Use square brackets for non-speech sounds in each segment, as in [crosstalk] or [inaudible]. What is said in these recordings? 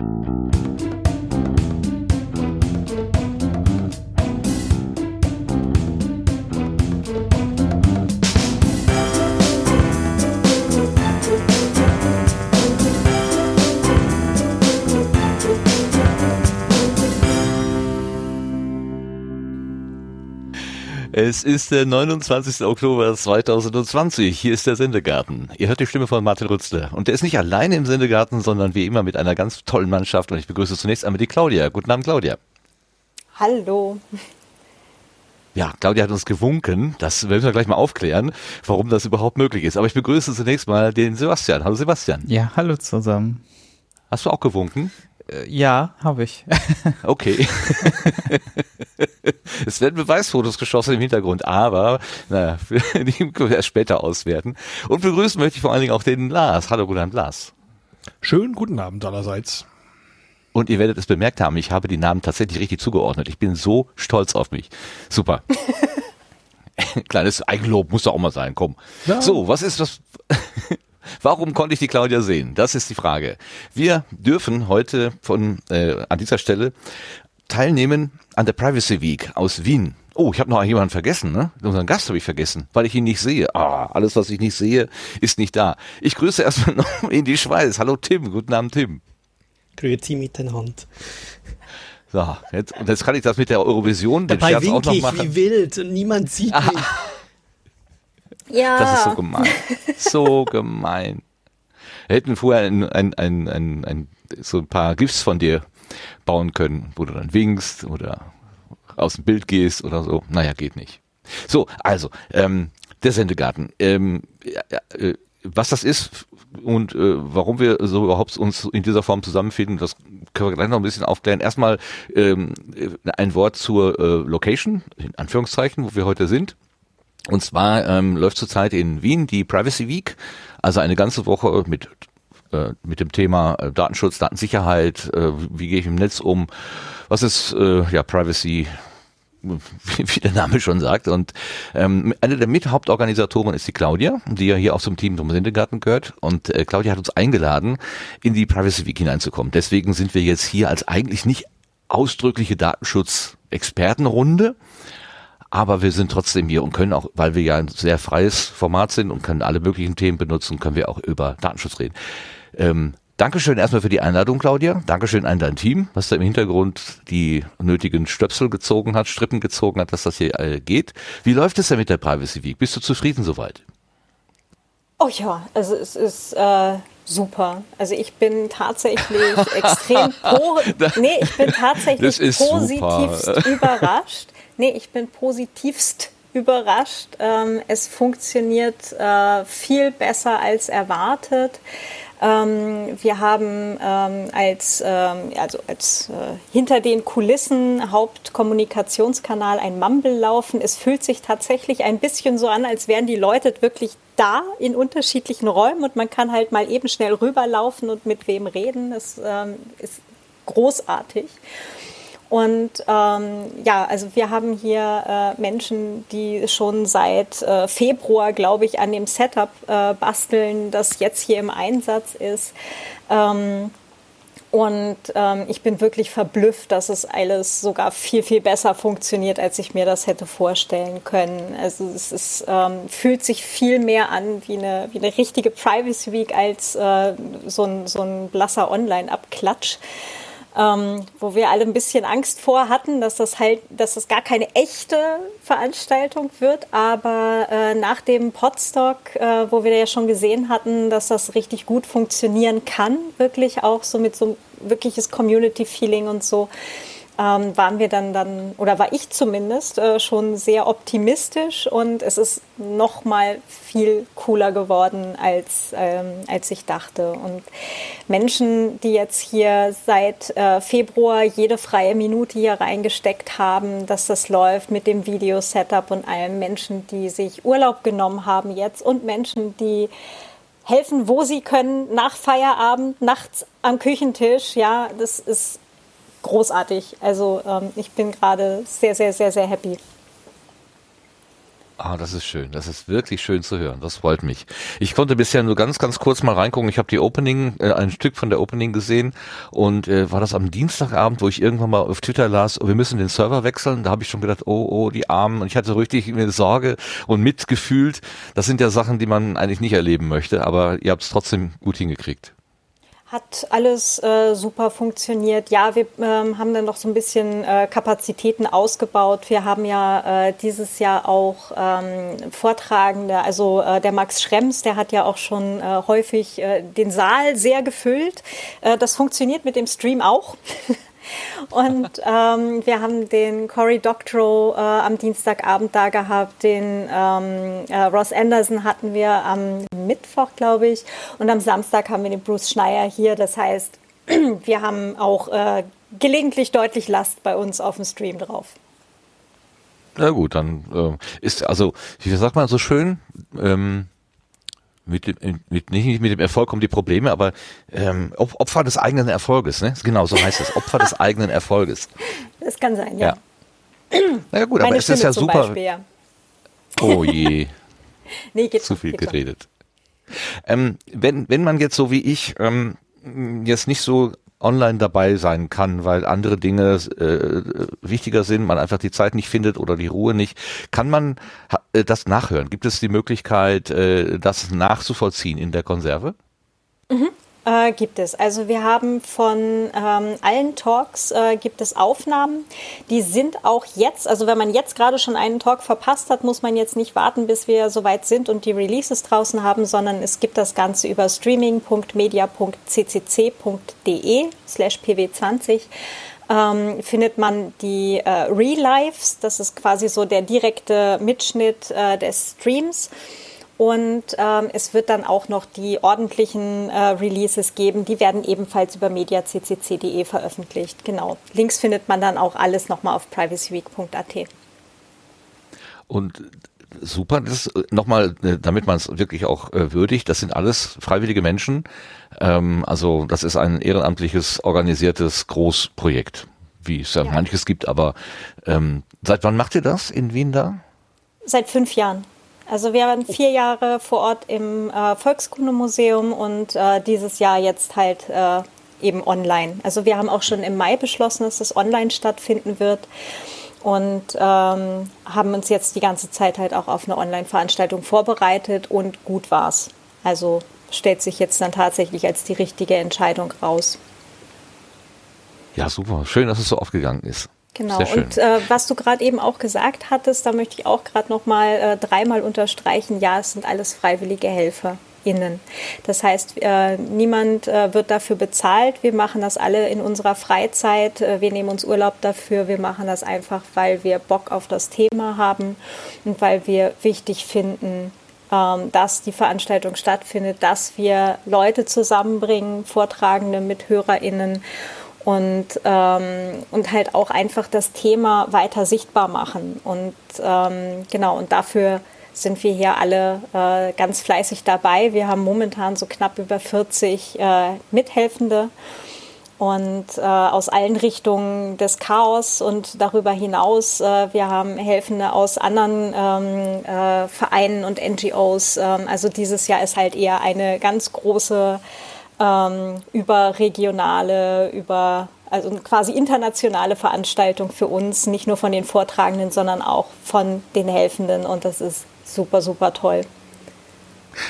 Thank you. Es ist der 29. Oktober 2020. Hier ist der Sendegarten. Ihr hört die Stimme von Martin Rützler. Und der ist nicht alleine im Sendegarten, sondern wie immer mit einer ganz tollen Mannschaft. Und ich begrüße zunächst einmal die Claudia. Guten Abend, Claudia. Hallo. Ja, Claudia hat uns gewunken. Das werden wir gleich mal aufklären, warum das überhaupt möglich ist. Aber ich begrüße zunächst mal den Sebastian. Hallo Sebastian. Ja, hallo zusammen. Hast du auch gewunken? Äh, ja, habe ich. [laughs] Okay. es werden Beweisfotos geschossen im Hintergrund, aber naja, [laughs] die können wir erst später auswerten. Und begrüßen möchte ich vor allen Dingen auch den Lars. Hallo, guten Abend, Lars. Schönen guten Abend allerseits. Und ihr werdet es bemerkt haben, ich habe die Namen tatsächlich richtig zugeordnet. Ich bin so stolz auf mich. Super. [laughs] Kleines Eigenlob muss doch auch mal sein, komm. Ja. So, was ist das? Warum konnte ich die Claudia sehen? Das ist die Frage. Wir dürfen heute von äh, an dieser Stelle teilnehmen an der Privacy Week aus Wien. Oh, ich habe noch jemanden vergessen, ne? Unseren Gast habe ich vergessen, weil ich ihn nicht sehe. Ah, alles, was ich nicht sehe, ist nicht da. Ich grüße erstmal [laughs] noch in die Schweiz. Hallo Tim, guten Abend Tim. Grüezi miteinander. So, jetzt, und jetzt kann ich das mit der Eurovision, den Dabei Scherz auch noch machen. Ich wie wild und niemand sieht [laughs] mich. Ja. Das ist so gemein. So [laughs] gemein. Wir hätten vorher ein, ein, ein, ein, ein, so ein paar GIFs von dir bauen können, wo du dann winkst oder aus dem Bild gehst oder so. Naja, geht nicht. So, also, ähm, der Sendegarten. Ähm, äh, was das ist und äh, warum wir so überhaupt uns in dieser Form zusammenfinden, das können wir gleich noch ein bisschen aufklären. Erstmal ähm, ein Wort zur äh, Location, in Anführungszeichen, wo wir heute sind. Und zwar ähm, läuft zurzeit in Wien die Privacy Week, also eine ganze Woche mit äh, mit dem Thema äh, Datenschutz, Datensicherheit, äh, wie gehe ich im Netz um, was ist äh, ja Privacy, [laughs] wie der Name schon sagt. Und ähm, eine der Mithauptorganisatoren ist die Claudia, die ja hier auch zum Team zum Sendegarten gehört. Und äh, Claudia hat uns eingeladen, in die Privacy Week hineinzukommen. Deswegen sind wir jetzt hier als eigentlich nicht ausdrückliche Datenschutz-Expertenrunde, aber wir sind trotzdem hier und können auch, weil wir ja ein sehr freies Format sind und können alle möglichen Themen benutzen, können wir auch über Datenschutz reden. Ähm, Dankeschön erstmal für die Einladung, Claudia. Dankeschön an dein Team, was da im Hintergrund die nötigen Stöpsel gezogen hat, Strippen gezogen hat, dass das hier äh, geht. Wie läuft es denn mit der Privacy Week? Bist du zufrieden soweit? Oh ja, also es ist äh, super. Also ich bin tatsächlich [laughs] extrem po nee, ich bin tatsächlich positivst überrascht. Nee, ich bin positivst [laughs] überrascht. Ähm, es funktioniert äh, viel besser als erwartet. Ähm, wir haben ähm, als, ähm, also als äh, hinter den Kulissen Hauptkommunikationskanal ein Mumble laufen. Es fühlt sich tatsächlich ein bisschen so an, als wären die Leute wirklich da in unterschiedlichen Räumen und man kann halt mal eben schnell rüberlaufen und mit wem reden. Das ähm, ist großartig. Und ähm, ja, also wir haben hier äh, Menschen, die schon seit äh, Februar, glaube ich, an dem Setup äh, basteln, das jetzt hier im Einsatz ist. Ähm, und ähm, ich bin wirklich verblüfft, dass es alles sogar viel, viel besser funktioniert, als ich mir das hätte vorstellen können. Also es ist, ähm, fühlt sich viel mehr an wie eine, wie eine richtige Privacy Week als äh, so, ein, so ein blasser Online-Abklatsch ähm, wo wir alle ein bisschen Angst vor hatten, dass das halt, dass das gar keine echte Veranstaltung wird. Aber äh, nach dem Podstock, äh, wo wir ja schon gesehen hatten, dass das richtig gut funktionieren kann, wirklich auch so mit so wirkliches Community-Feeling und so, ähm, waren wir dann dann oder war ich zumindest äh, schon sehr optimistisch und es ist noch mal viel cooler geworden als ähm, als ich dachte und Menschen, die jetzt hier seit äh, Februar jede freie Minute hier reingesteckt haben, dass das läuft mit dem Video-Setup und allen Menschen, die sich Urlaub genommen haben jetzt und Menschen, die helfen, wo sie können, nach Feierabend, nachts am Küchentisch. Ja, das ist großartig. Also ähm, ich bin gerade sehr, sehr, sehr, sehr happy. Ah, das ist schön. Das ist wirklich schön zu hören. Das freut mich. Ich konnte bisher nur ganz, ganz kurz mal reingucken. Ich habe die Opening, äh, ein Stück von der Opening gesehen und äh, war das am Dienstagabend, wo ich irgendwann mal auf Twitter las, oh, wir müssen den Server wechseln. Da habe ich schon gedacht, oh, oh, die Armen. Und ich hatte richtig mir Sorge und mitgefühlt. Das sind ja Sachen, die man eigentlich nicht erleben möchte, aber ihr habt es trotzdem gut hingekriegt. Hat alles äh, super funktioniert. Ja, wir ähm, haben dann noch so ein bisschen äh, Kapazitäten ausgebaut. Wir haben ja äh, dieses Jahr auch ähm, Vortragende, also äh, der Max Schrems, der hat ja auch schon äh, häufig äh, den Saal sehr gefüllt. das funktioniert mit dem Stream auch. [laughs] Und ähm, wir haben den Cory Doctorow äh, am Dienstagabend da gehabt, den ähm, äh, Ross Anderson hatten wir am Mittwoch, glaube ich, und am Samstag haben wir den Bruce Schneier hier. Das heißt, [clears throat] wir haben auch äh, gelegentlich deutlich Last bei uns auf dem Stream drauf. Na gut, dann äh, ist also, wie sagt man so schön, ähm, mit dem, mit, nicht mit dem Erfolg kommen die Probleme, aber ähm, Opfer des eigenen Erfolges, ne? Genau, so heißt es. Opfer des [laughs] eigenen Erfolges. Das kann sein, ja. ja. Naja gut, Meine aber es ist ja super. Beispiel, ja. Oh je. [laughs] nee, geht Zu viel geht geredet. Ähm, wenn, wenn man jetzt so wie ich ähm, jetzt nicht so online dabei sein kann, weil andere Dinge äh, wichtiger sind, man einfach die Zeit nicht findet oder die Ruhe nicht. Kann man äh, das nachhören? Gibt es die Möglichkeit, äh, das nachzuvollziehen in der Konserve? Mhm. Äh, gibt es. Also wir haben von ähm, allen Talks äh, gibt es Aufnahmen. Die sind auch jetzt, also wenn man jetzt gerade schon einen Talk verpasst hat, muss man jetzt nicht warten, bis wir soweit sind und die Releases draußen haben, sondern es gibt das Ganze über streaming.media.ccc.de slash pw20 ähm, findet man die äh, Relives. Das ist quasi so der direkte Mitschnitt äh, des Streams. Und ähm, es wird dann auch noch die ordentlichen äh, Releases geben. Die werden ebenfalls über mediaccc.de veröffentlicht. Genau. Links findet man dann auch alles nochmal auf privacyweek.at. Und super, das nochmal, äh, damit man es wirklich auch äh, würdigt, das sind alles freiwillige Menschen. Ähm, also das ist ein ehrenamtliches, organisiertes Großprojekt, wie es ja, ja. manches gibt. Aber ähm, seit wann macht ihr das in Wien da? Seit fünf Jahren. Also wir waren vier Jahre vor Ort im äh, Volkskundemuseum und äh, dieses Jahr jetzt halt äh, eben online. Also wir haben auch schon im Mai beschlossen, dass es online stattfinden wird und ähm, haben uns jetzt die ganze Zeit halt auch auf eine Online-Veranstaltung vorbereitet und gut war's. Also stellt sich jetzt dann tatsächlich als die richtige Entscheidung raus. Ja, super. Schön, dass es so aufgegangen ist. Genau. Und äh, was du gerade eben auch gesagt hattest, da möchte ich auch gerade noch mal äh, dreimal unterstreichen. Ja, es sind alles freiwillige Helfer. Innen. Das heißt, äh, niemand äh, wird dafür bezahlt. Wir machen das alle in unserer Freizeit. Äh, wir nehmen uns Urlaub dafür. Wir machen das einfach, weil wir Bock auf das Thema haben und weil wir wichtig finden, ähm, dass die Veranstaltung stattfindet, dass wir Leute zusammenbringen, Vortragende mit HörerInnen und, ähm, und halt auch einfach das Thema weiter sichtbar machen. Und ähm, genau, und dafür sind wir hier alle äh, ganz fleißig dabei. Wir haben momentan so knapp über 40 äh, Mithelfende und äh, aus allen Richtungen des Chaos und darüber hinaus. Äh, wir haben Helfende aus anderen ähm, äh, Vereinen und NGOs. Ähm, also dieses Jahr ist halt eher eine ganz große ähm, überregionale, über also quasi internationale Veranstaltung für uns, nicht nur von den Vortragenden, sondern auch von den Helfenden. Und das ist super, super toll.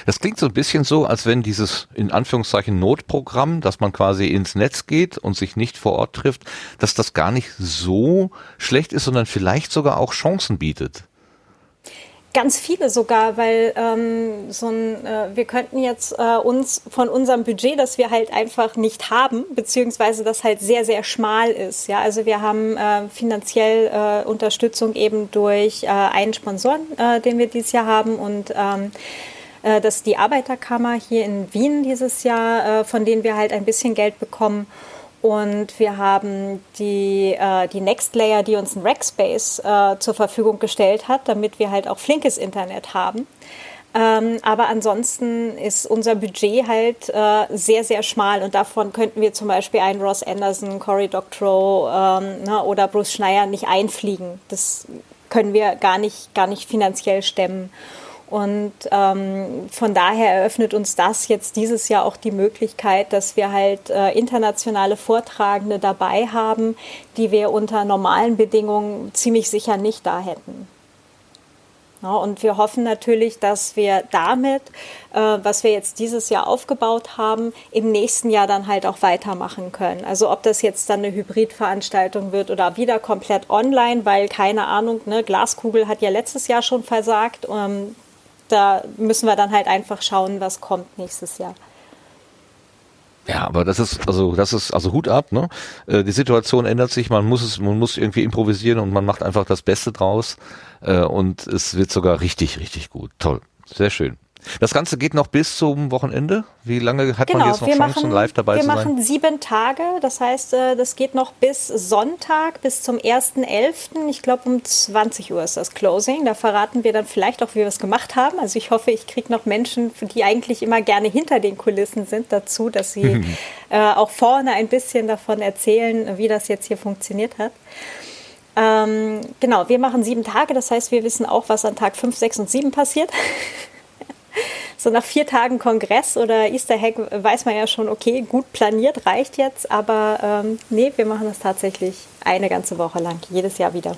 Das klingt so ein bisschen so, als wenn dieses in Anführungszeichen Notprogramm, dass man quasi ins Netz geht und sich nicht vor Ort trifft, dass das gar nicht so schlecht ist, sondern vielleicht sogar auch Chancen bietet. Ganz viele sogar, weil ähm, so ein, äh, wir könnten jetzt äh, uns von unserem Budget, das wir halt einfach nicht haben, beziehungsweise das halt sehr, sehr schmal ist. Ja, also wir haben äh, finanziell äh, Unterstützung eben durch äh, einen Sponsoren, äh, den wir dieses Jahr haben und ähm, äh, das ist die Arbeiterkammer hier in Wien dieses Jahr, äh, von denen wir halt ein bisschen Geld bekommen. Und wir haben die, äh, die Next Layer, die uns ein Rackspace äh, zur Verfügung gestellt hat, damit wir halt auch flinkes Internet haben. Ähm, aber ansonsten ist unser Budget halt äh, sehr, sehr schmal und davon könnten wir zum Beispiel einen Ross Anderson, Cory Doctorow ähm, ne, oder Bruce Schneier nicht einfliegen. Das können wir gar nicht, gar nicht finanziell stemmen. Und ähm, von daher eröffnet uns das jetzt dieses Jahr auch die Möglichkeit, dass wir halt äh, internationale Vortragende dabei haben, die wir unter normalen Bedingungen ziemlich sicher nicht da hätten. Ja, und wir hoffen natürlich, dass wir damit, äh, was wir jetzt dieses Jahr aufgebaut haben, im nächsten Jahr dann halt auch weitermachen können. Also ob das jetzt dann eine Hybridveranstaltung wird oder wieder komplett online, weil keine Ahnung, ne, Glaskugel hat ja letztes Jahr schon versagt. Ähm, da müssen wir dann halt einfach schauen, was kommt nächstes Jahr. Ja, aber das ist also das ist also Hut ab, ne? Äh, die Situation ändert sich, man muss es, man muss irgendwie improvisieren und man macht einfach das Beste draus äh, und es wird sogar richtig, richtig gut. Toll, sehr schön. Das Ganze geht noch bis zum Wochenende. Wie lange hat genau, man jetzt noch Chancen, machen, live dabei zu sein? Wir machen sieben Tage. Das heißt, äh, das geht noch bis Sonntag, bis zum 1.11. Ich glaube, um 20 Uhr ist das Closing. Da verraten wir dann vielleicht auch, wie wir es gemacht haben. Also ich hoffe, ich kriege noch Menschen, die eigentlich immer gerne hinter den Kulissen sind, dazu, dass sie [laughs] äh, auch vorne ein bisschen davon erzählen, wie das jetzt hier funktioniert hat. Ähm, genau, wir machen sieben Tage. Das heißt, wir wissen auch, was an Tag 5, 6 und 7 passiert. [laughs] so nach vier Tagen Kongress oder Easter Hack weiß man ja schon, okay, gut planiert reicht jetzt, aber ähm, nee, wir machen das tatsächlich eine ganze Woche lang, jedes Jahr wieder.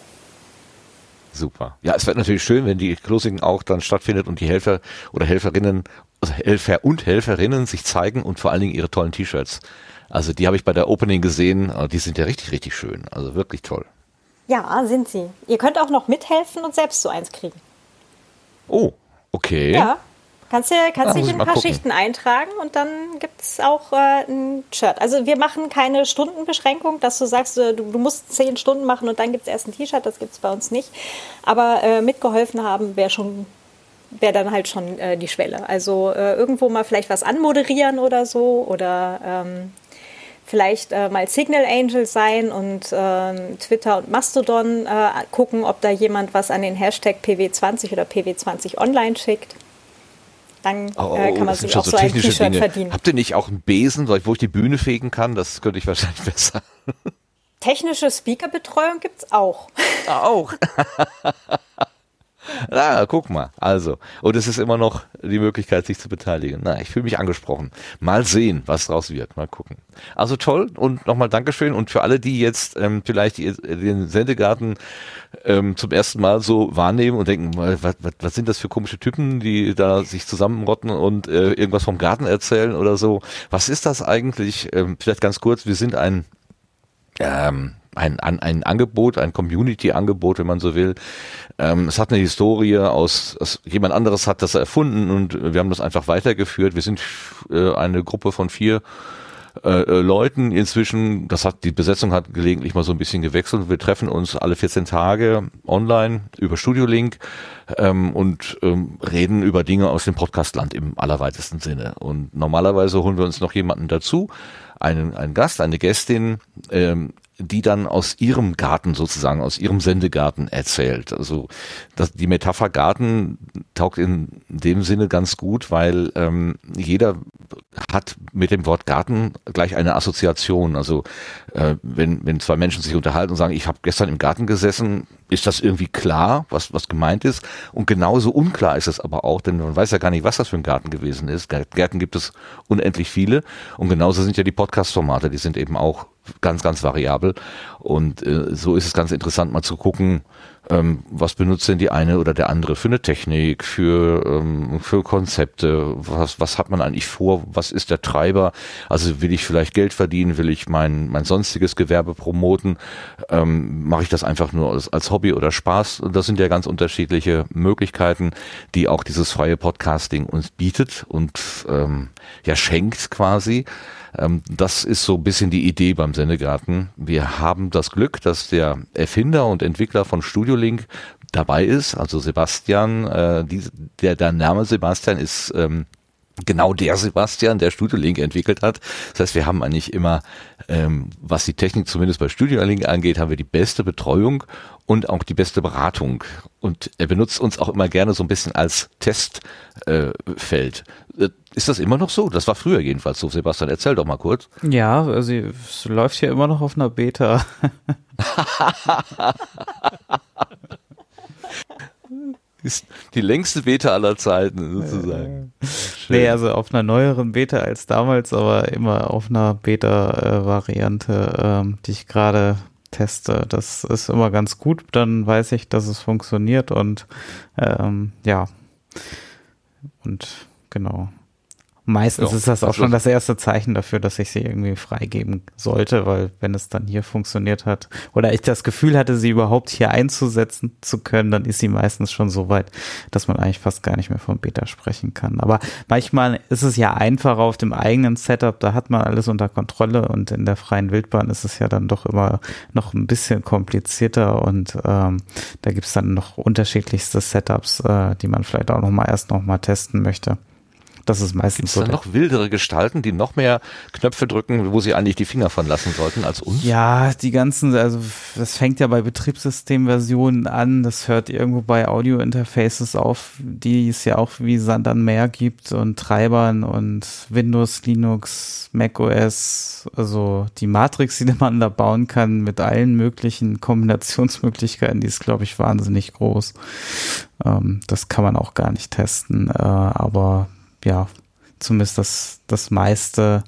Super. Ja, es wird natürlich schön, wenn die Closing auch dann stattfindet und die Helfer oder Helferinnen, also Helfer und Helferinnen sich zeigen und vor allen Dingen ihre tollen T-Shirts. Also die habe ich bei der Opening gesehen, die sind ja richtig, richtig schön. Also wirklich toll. Ja, sind sie. Ihr könnt auch noch mithelfen und selbst so eins kriegen. Oh, okay. Ja, Kannst du kannst dich in ein paar gucken. Schichten eintragen und dann gibt es auch äh, ein Shirt. Also wir machen keine Stundenbeschränkung, dass du sagst, äh, du, du musst zehn Stunden machen und dann gibt es erst ein T-Shirt, das gibt es bei uns nicht. Aber äh, mitgeholfen haben wäre schon wäre dann halt schon äh, die Schwelle. Also äh, irgendwo mal vielleicht was anmoderieren oder so oder ähm, vielleicht äh, mal Signal Angel sein und äh, Twitter und Mastodon äh, gucken, ob da jemand was an den Hashtag PW20 oder PW20 online schickt. Dann oh, äh, kann man sich auch so, so ein T-Shirt verdienen. Habt ihr nicht auch einen Besen, wo ich die Bühne fegen kann? Das könnte ich wahrscheinlich [laughs] besser. Technische Speakerbetreuung gibt es auch. Auch. [laughs] Na, guck mal. Also, und es ist immer noch die Möglichkeit, sich zu beteiligen. Na, ich fühle mich angesprochen. Mal sehen, was draus wird. Mal gucken. Also toll und nochmal Dankeschön. Und für alle, die jetzt ähm, vielleicht die, den Sendegarten ähm, zum ersten Mal so wahrnehmen und denken, was, was, was sind das für komische Typen, die da sich zusammenrotten und äh, irgendwas vom Garten erzählen oder so. Was ist das eigentlich? Ähm, vielleicht ganz kurz, wir sind ein ähm, ein, ein, ein Angebot, ein Community-Angebot, wenn man so will. Ähm, es hat eine Historie aus, aus, jemand anderes hat das erfunden und wir haben das einfach weitergeführt. Wir sind äh, eine Gruppe von vier äh, äh Leuten inzwischen. Das hat die Besetzung hat gelegentlich mal so ein bisschen gewechselt. Wir treffen uns alle 14 Tage online über Studio Link ähm, und ähm, reden über Dinge aus dem Podcastland im allerweitesten Sinne. Und normalerweise holen wir uns noch jemanden dazu, einen, einen Gast, eine Gästin, ähm, die dann aus ihrem Garten sozusagen, aus ihrem Sendegarten erzählt. Also das, die Metapher Garten taugt in dem Sinne ganz gut, weil ähm, jeder hat mit dem Wort Garten gleich eine Assoziation. Also äh, wenn, wenn zwei Menschen sich unterhalten und sagen, ich habe gestern im Garten gesessen, ist das irgendwie klar, was, was gemeint ist. Und genauso unklar ist es aber auch, denn man weiß ja gar nicht, was das für ein Garten gewesen ist. Gärten gibt es unendlich viele. Und genauso sind ja die Podcast-Formate, die sind eben auch ganz, ganz variabel. Und äh, so ist es ganz interessant, mal zu gucken, ähm, was benutzt denn die eine oder der andere für eine Technik, für, ähm, für Konzepte, was, was hat man eigentlich vor, was ist der Treiber, also will ich vielleicht Geld verdienen, will ich mein, mein sonstiges Gewerbe promoten, ähm, mache ich das einfach nur als, als Hobby oder Spaß? Und das sind ja ganz unterschiedliche Möglichkeiten, die auch dieses freie Podcasting uns bietet und ähm, ja schenkt quasi. Ähm, das ist so ein bisschen die Idee beim Sendegarten. Wir haben das Glück, dass der Erfinder und Entwickler von Studio Link dabei ist, also Sebastian. Äh, die, der, der Name Sebastian ist ähm, genau der Sebastian, der Studio Link entwickelt hat. Das heißt, wir haben eigentlich immer, ähm, was die Technik zumindest bei Studio Link angeht, haben wir die beste Betreuung und auch die beste Beratung. Und er benutzt uns auch immer gerne so ein bisschen als Testfeld. Äh, ist das immer noch so? Das war früher jedenfalls so. Sebastian, erzähl doch mal kurz. Ja, also es läuft hier immer noch auf einer Beta. [laughs] Die längste Beta aller Zeiten sozusagen. nee, also auf einer neueren Beta als damals, aber immer auf einer Beta-Variante, ähm, die ich gerade teste. Das ist immer ganz gut. Dann weiß ich, dass es funktioniert und ähm, ja. Und genau. Meistens ja, ist das auch schon das erste Zeichen dafür, dass ich sie irgendwie freigeben sollte, weil wenn es dann hier funktioniert hat oder ich das Gefühl hatte, sie überhaupt hier einzusetzen zu können, dann ist sie meistens schon so weit, dass man eigentlich fast gar nicht mehr von Beta sprechen kann. Aber manchmal ist es ja einfacher auf dem eigenen Setup, da hat man alles unter Kontrolle und in der freien Wildbahn ist es ja dann doch immer noch ein bisschen komplizierter und ähm, da gibt's dann noch unterschiedlichste Setups, äh, die man vielleicht auch noch mal erst noch mal testen möchte. Das ist meistens Gibt's so. Da noch wildere Gestalten, die noch mehr Knöpfe drücken, wo sie eigentlich die Finger von lassen sollten als uns? Ja, die ganzen, also das fängt ja bei Betriebssystemversionen an, das hört irgendwo bei Audio-Interfaces auf, die es ja auch wie Sand an Meer gibt und Treibern und Windows, Linux, Mac OS, also die Matrix, die [laughs] man da bauen kann mit allen möglichen Kombinationsmöglichkeiten, die ist, glaube ich, wahnsinnig groß. Ähm, das kann man auch gar nicht testen, äh, aber ja, zumindest das, das meiste,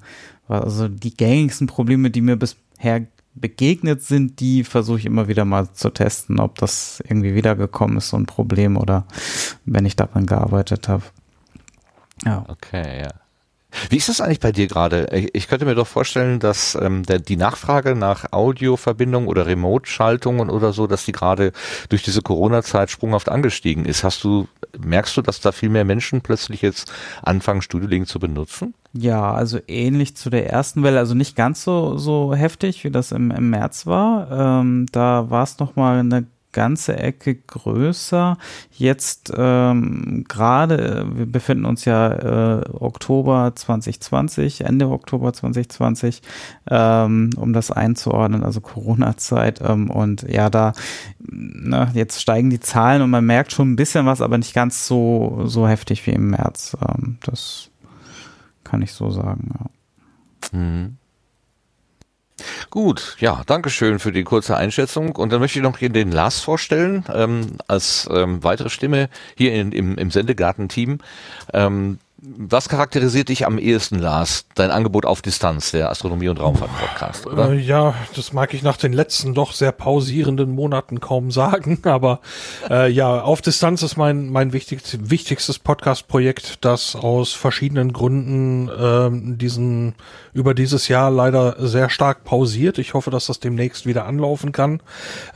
also die gängigsten Probleme, die mir bisher begegnet sind, die versuche ich immer wieder mal zu testen, ob das irgendwie wiedergekommen ist, so ein Problem oder wenn ich daran gearbeitet habe. Ja. Okay, ja. Wie ist das eigentlich bei dir gerade? Ich könnte mir doch vorstellen, dass ähm, der, die Nachfrage nach Audioverbindungen oder Remote-Schaltungen oder so, dass die gerade durch diese Corona-Zeit sprunghaft angestiegen ist. Hast du, merkst du, dass da viel mehr Menschen plötzlich jetzt anfangen, Studiolink zu benutzen? Ja, also ähnlich zu der ersten Welle, also nicht ganz so so heftig, wie das im, im März war. Ähm, da war es noch mal eine ganze Ecke größer. Jetzt ähm, gerade, wir befinden uns ja äh, Oktober 2020, Ende Oktober 2020, ähm, um das einzuordnen, also Corona-Zeit. Ähm, und ja, da, na, jetzt steigen die Zahlen und man merkt schon ein bisschen was, aber nicht ganz so, so heftig wie im März. Ähm, das kann ich so sagen, ja. Mhm. Gut, ja, danke schön für die kurze Einschätzung. Und dann möchte ich noch den Lars vorstellen, ähm, als ähm, weitere Stimme hier in, im, im Sendegarten-Team. Ähm, was charakterisiert dich am ehesten, Lars? Dein Angebot auf Distanz, der Astronomie- und Raumfahrt-Podcast, oder? Äh, ja, das mag ich nach den letzten doch sehr pausierenden Monaten kaum sagen, [laughs] aber äh, ja, auf Distanz ist mein, mein wichtig, wichtigstes Podcast-Projekt, das aus verschiedenen Gründen äh, diesen über dieses Jahr leider sehr stark pausiert. Ich hoffe, dass das demnächst wieder anlaufen kann.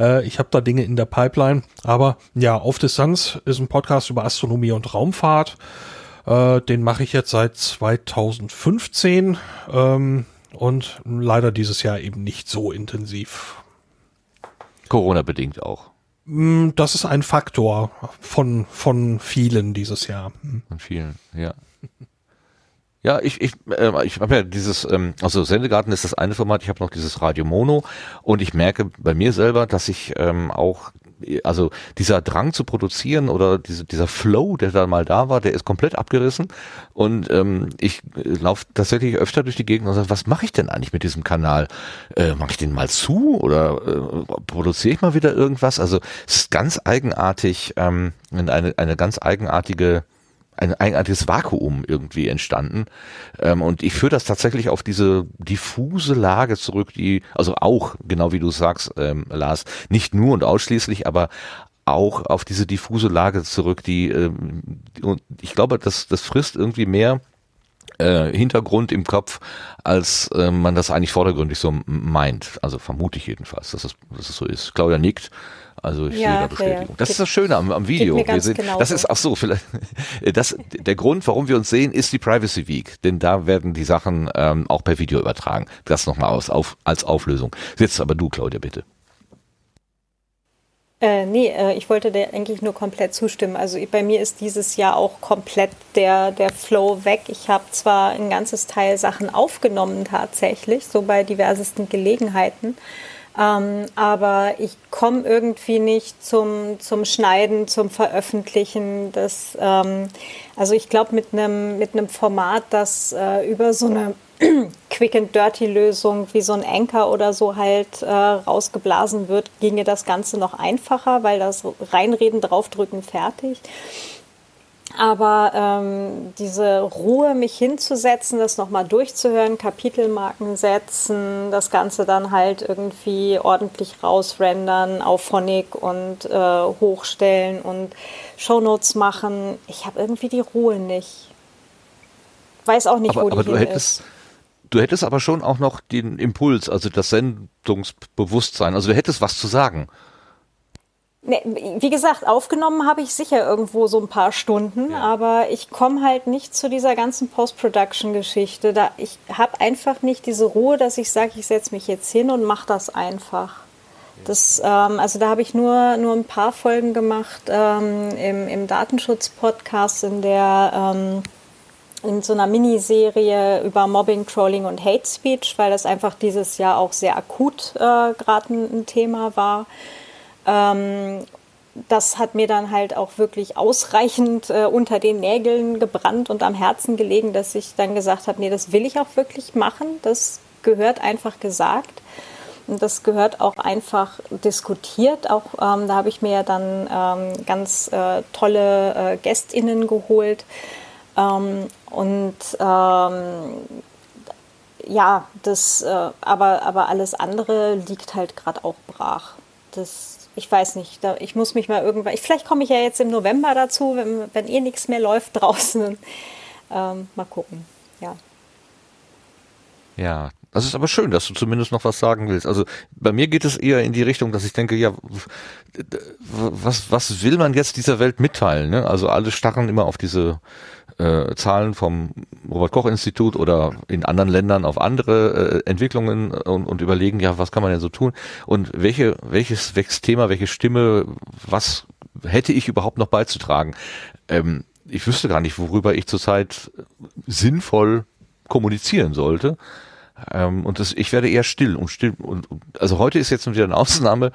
Äh, ich habe da Dinge in der Pipeline, aber ja, auf Distanz ist ein Podcast über Astronomie und Raumfahrt. Äh, den mache ich jetzt seit 2015 ähm, und leider dieses Jahr eben nicht so intensiv. Corona bedingt auch. Mm, das ist ein Faktor von, von vielen dieses Jahr. Von vielen, ja. [laughs] Ja, ich, ich, äh, ich habe ja dieses, ähm, also Sendegarten ist das eine Format, ich habe noch dieses Radio Mono und ich merke bei mir selber, dass ich ähm, auch also dieser Drang zu produzieren oder diese, dieser Flow, der da mal da war, der ist komplett abgerissen. Und ähm, ich äh, laufe tatsächlich öfter durch die Gegend und sage, was mache ich denn eigentlich mit diesem Kanal? Äh, mache ich den mal zu oder äh, produziere ich mal wieder irgendwas? Also es ist ganz eigenartig, ähm, eine, eine ganz eigenartige ein eigenartiges Vakuum irgendwie entstanden. Ähm, und ich führe das tatsächlich auf diese diffuse Lage zurück, die, also auch, genau wie du sagst, ähm, Lars, nicht nur und ausschließlich, aber auch auf diese diffuse Lage zurück, die, ähm, und ich glaube, das, das frisst irgendwie mehr äh, Hintergrund im Kopf, als äh, man das eigentlich vordergründig so meint. Also vermute ich jedenfalls, dass es, dass es so ist. Claudia nickt. Also ich ja, sehe da Bestätigung. Das ist das Schöne am, am Video. Wir sehen, das ist ach so, vielleicht [laughs] das der Grund, warum wir uns sehen, ist die Privacy Week, denn da werden die Sachen ähm, auch per Video übertragen. Das nochmal aus auf, als Auflösung. Jetzt aber du, Claudia, bitte. Äh, nee, äh, ich wollte dir eigentlich nur komplett zustimmen. Also bei mir ist dieses Jahr auch komplett der, der Flow weg. Ich habe zwar ein ganzes Teil Sachen aufgenommen tatsächlich, so bei diversesten Gelegenheiten, ähm, aber ich komme irgendwie nicht zum, zum Schneiden, zum Veröffentlichen. Das, ähm, also ich glaube, mit einem mit Format, das äh, über so eine [clears throat] Quick and Dirty Lösung wie so ein Anker oder so halt äh, rausgeblasen wird, ginge das Ganze noch einfacher, weil das reinreden, draufdrücken, fertig. Aber ähm, diese Ruhe, mich hinzusetzen, das nochmal durchzuhören, Kapitelmarken setzen, das Ganze dann halt irgendwie ordentlich rausrendern auf Phonic und äh, hochstellen und Shownotes machen. Ich habe irgendwie die Ruhe nicht. Weiß auch nicht, aber, wo die aber du hättest, ist. Du hättest aber schon auch noch den Impuls, also das Sendungsbewusstsein. Also du hättest was zu sagen. Nee, wie gesagt, aufgenommen habe ich sicher irgendwo so ein paar Stunden, ja. aber ich komme halt nicht zu dieser ganzen Post-Production-Geschichte. Da ich habe einfach nicht diese Ruhe, dass ich sage, ich setze mich jetzt hin und mache das einfach. Das, ähm, also da habe ich nur, nur ein paar Folgen gemacht ähm, im, im Datenschutz-Podcast, in der ähm, in so einer Miniserie über Mobbing, Trolling und Hate Speech, weil das einfach dieses Jahr auch sehr akut äh, gerade ein, ein, Thema war. Ähm, das hat mir dann halt auch wirklich ausreichend äh, unter den Nägeln gebrannt und am Herzen gelegen, dass ich dann gesagt habe, nee, das will ich auch wirklich machen. Das gehört einfach gesagt. Und das gehört auch einfach diskutiert. Auch ähm, da habe ich mir ja dann ähm, ganz äh, tolle äh, GästInnen geholt. Ähm, und ähm, ja, das, äh, aber, aber alles andere liegt halt gerade auch brach. Das, ich weiß nicht, da, ich muss mich mal irgendwann, vielleicht komme ich ja jetzt im November dazu, wenn, wenn eh nichts mehr läuft [laughs] draußen. Ähm, mal gucken, ja. Ja, das ist aber schön, dass du zumindest noch was sagen willst. Also bei mir geht es eher in die Richtung, dass ich denke, ja, was, was will man jetzt dieser Welt mitteilen? Ne? Also alle starren immer auf diese äh, Zahlen vom Robert Koch Institut oder in anderen Ländern auf andere äh, Entwicklungen und, und überlegen, ja, was kann man denn so tun? Und welche, welches Thema, welche Stimme, was hätte ich überhaupt noch beizutragen? Ähm, ich wüsste gar nicht, worüber ich zurzeit sinnvoll kommunizieren sollte. Ähm, und das, ich werde eher still und still. Und, also heute ist jetzt wieder eine Ausnahme,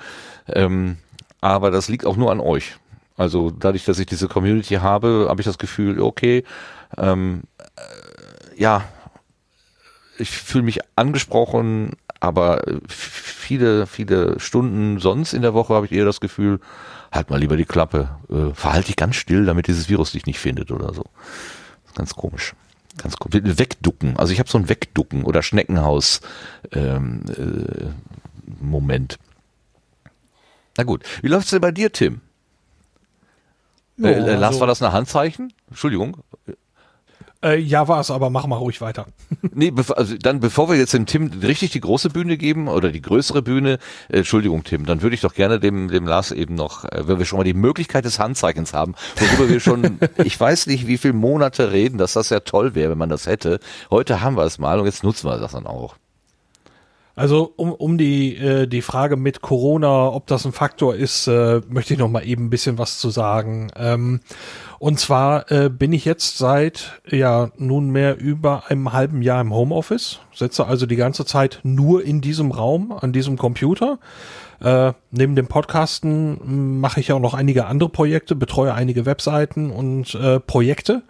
ähm, aber das liegt auch nur an euch. Also dadurch, dass ich diese Community habe, habe ich das Gefühl, okay, ähm, äh, ja, ich fühle mich angesprochen, aber viele, viele Stunden sonst in der Woche habe ich eher das Gefühl, halt mal lieber die Klappe, äh, verhalte dich ganz still, damit dieses Virus dich nicht findet oder so. Ganz komisch. Ganz komisch. Wegducken. Also ich habe so ein Wegducken oder Schneckenhaus ähm, äh, Moment. Na gut. Wie läuft's denn bei dir, Tim? Ja, äh, Lars, also, war das ein Handzeichen? Entschuldigung. Äh, ja, war es, aber mach mal ruhig weiter. [laughs] nee, bev also dann bevor wir jetzt dem Tim richtig die große Bühne geben oder die größere Bühne, äh, Entschuldigung Tim, dann würde ich doch gerne dem, dem Lars eben noch, äh, wenn wir schon mal die Möglichkeit des Handzeichens haben, worüber wir schon, [laughs] ich weiß nicht wie viele Monate reden, dass das ja toll wäre, wenn man das hätte. Heute haben wir es mal und jetzt nutzen wir das dann auch. Also um, um die, äh, die Frage mit Corona, ob das ein Faktor ist, äh, möchte ich noch mal eben ein bisschen was zu sagen. Ähm, und zwar äh, bin ich jetzt seit ja nunmehr über einem halben Jahr im Homeoffice, sitze also die ganze Zeit nur in diesem Raum, an diesem Computer. Äh, neben dem Podcasten mache ich auch noch einige andere Projekte, betreue einige Webseiten und äh, Projekte.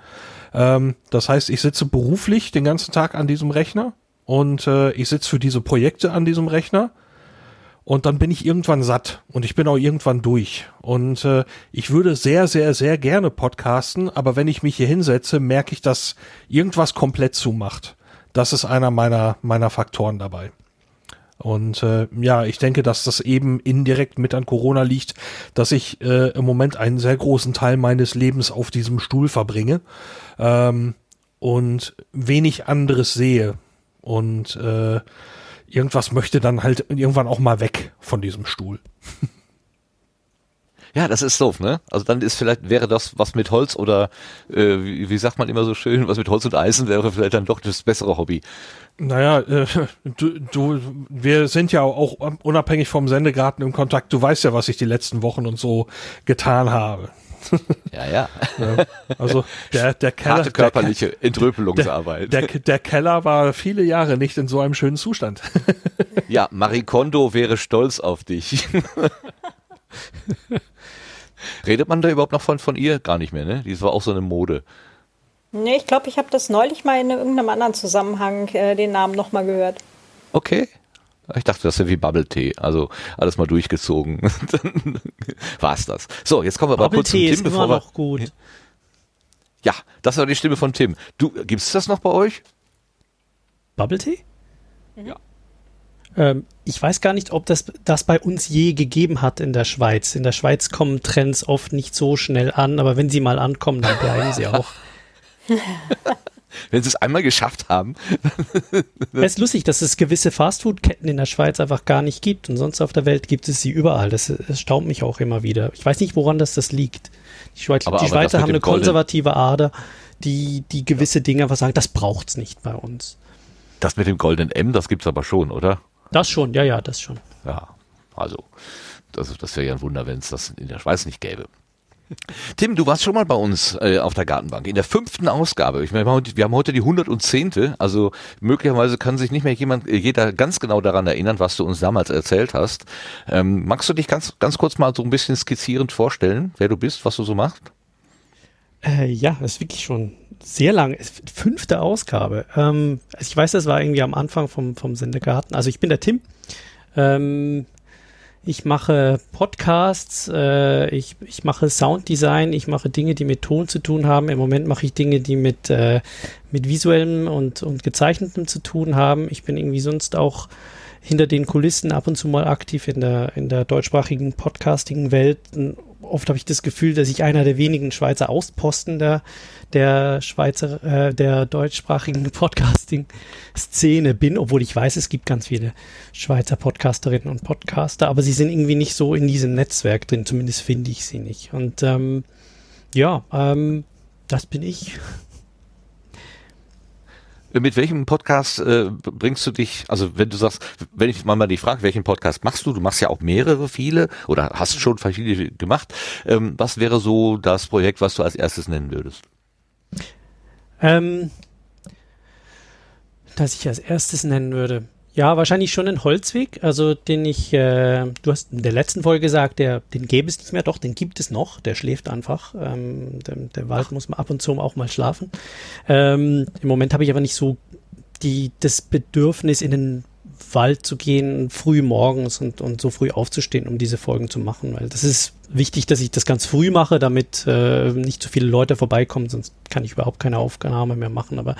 Ähm, das heißt, ich sitze beruflich den ganzen Tag an diesem Rechner und äh, ich sitze für diese Projekte an diesem Rechner und dann bin ich irgendwann satt und ich bin auch irgendwann durch. Und äh, ich würde sehr, sehr, sehr gerne podcasten, aber wenn ich mich hier hinsetze, merke ich, dass irgendwas komplett zumacht. Das ist einer meiner, meiner Faktoren dabei. Und äh, ja, ich denke, dass das eben indirekt mit an Corona liegt, dass ich äh, im Moment einen sehr großen Teil meines Lebens auf diesem Stuhl verbringe ähm, und wenig anderes sehe. Und äh, irgendwas möchte dann halt irgendwann auch mal weg von diesem Stuhl. [laughs] Ja, das ist doof, ne? Also dann ist vielleicht, wäre das was mit Holz oder äh, wie, wie sagt man immer so schön, was mit Holz und Eisen wäre vielleicht dann doch das bessere Hobby. Naja, äh, du, du, wir sind ja auch unabhängig vom Sendegarten im Kontakt. Du weißt ja, was ich die letzten Wochen und so getan habe. Ja, ja. ja also der, der Keller. Harte körperliche der, Entröpelungsarbeit. Der, der, der, Keller war viele Jahre nicht in so einem schönen Zustand. Ja, Marie Kondo wäre stolz auf dich. Redet man da überhaupt noch von, von ihr? Gar nicht mehr, ne? Die war auch so eine Mode. Nee, ich glaube, ich habe das neulich mal in irgendeinem anderen Zusammenhang äh, den Namen nochmal gehört. Okay. Ich dachte, das wäre wie Bubble Tea. Also alles mal durchgezogen. [laughs] Dann war's das. So, jetzt kommen wir Bubble mal kurz Tea zum Tim, bevor wir. Noch gut. Ja, das war die Stimme von Tim. Du, gibt's das noch bei euch? Bubble Tea? Ja. Ähm, ich weiß gar nicht, ob das das bei uns je gegeben hat in der Schweiz. In der Schweiz kommen Trends oft nicht so schnell an, aber wenn sie mal ankommen, dann bleiben sie [laughs] auch. [laughs] wenn sie es einmal geschafft haben. es ist lustig, dass es gewisse Fastfood-Ketten in der Schweiz einfach gar nicht gibt und sonst auf der Welt gibt es sie überall. Das, das staunt mich auch immer wieder. Ich weiß nicht, woran das, das liegt. Die, Schweiz, aber, die aber Schweizer haben eine konservative Ader, die, die gewisse Dinge einfach sagen, das braucht es nicht bei uns. Das mit dem goldenen M, das gibt es aber schon, oder? Das schon, ja, ja, das schon. Ja, also das, das wäre ja ein Wunder, wenn es das in der Schweiz nicht gäbe. Tim, du warst schon mal bei uns äh, auf der Gartenbank in der fünften Ausgabe. Ich meine, wir haben heute die 110. Also möglicherweise kann sich nicht mehr jemand, äh, jeder ganz genau daran erinnern, was du uns damals erzählt hast. Ähm, magst du dich ganz, ganz kurz mal so ein bisschen skizzierend vorstellen, wer du bist, was du so machst? Äh, ja, das ist wirklich schon sehr lang. Fünfte Ausgabe. Ähm, also ich weiß, das war irgendwie am Anfang vom, vom Sendegarten. Also ich bin der Tim. Ähm, ich mache Podcasts, äh, ich, ich mache Sounddesign, ich mache Dinge, die mit Ton zu tun haben. Im Moment mache ich Dinge, die mit, äh, mit visuellem und, und gezeichnetem zu tun haben. Ich bin irgendwie sonst auch hinter den Kulissen ab und zu mal aktiv in der, in der deutschsprachigen Podcasting-Welt oft habe ich das Gefühl, dass ich einer der wenigen Schweizer Ausposten der, Schweizer, äh, der deutschsprachigen [laughs] Podcasting-Szene bin, obwohl ich weiß, es gibt ganz viele Schweizer Podcasterinnen und Podcaster, aber sie sind irgendwie nicht so in diesem Netzwerk drin, zumindest finde ich sie nicht. Und ähm, ja, ähm, das bin ich. Mit welchem Podcast äh, bringst du dich, also wenn du sagst, wenn ich mal mal die frage, welchen Podcast machst du? Du machst ja auch mehrere, viele oder hast schon verschiedene gemacht. Ähm, was wäre so das Projekt, was du als erstes nennen würdest? Ähm, das ich als erstes nennen würde. Ja, wahrscheinlich schon ein Holzweg, also den ich, äh, du hast in der letzten Folge gesagt, der, den gäbe es nicht mehr, doch, den gibt es noch, der schläft einfach. Ähm, der, der Wald muss man ab und zu auch mal schlafen. Ähm, Im Moment habe ich aber nicht so die, das Bedürfnis, in den Wald zu gehen, früh morgens und, und so früh aufzustehen, um diese Folgen zu machen. Weil das ist wichtig, dass ich das ganz früh mache, damit äh, nicht zu viele Leute vorbeikommen, sonst kann ich überhaupt keine Aufnahme mehr machen. Aber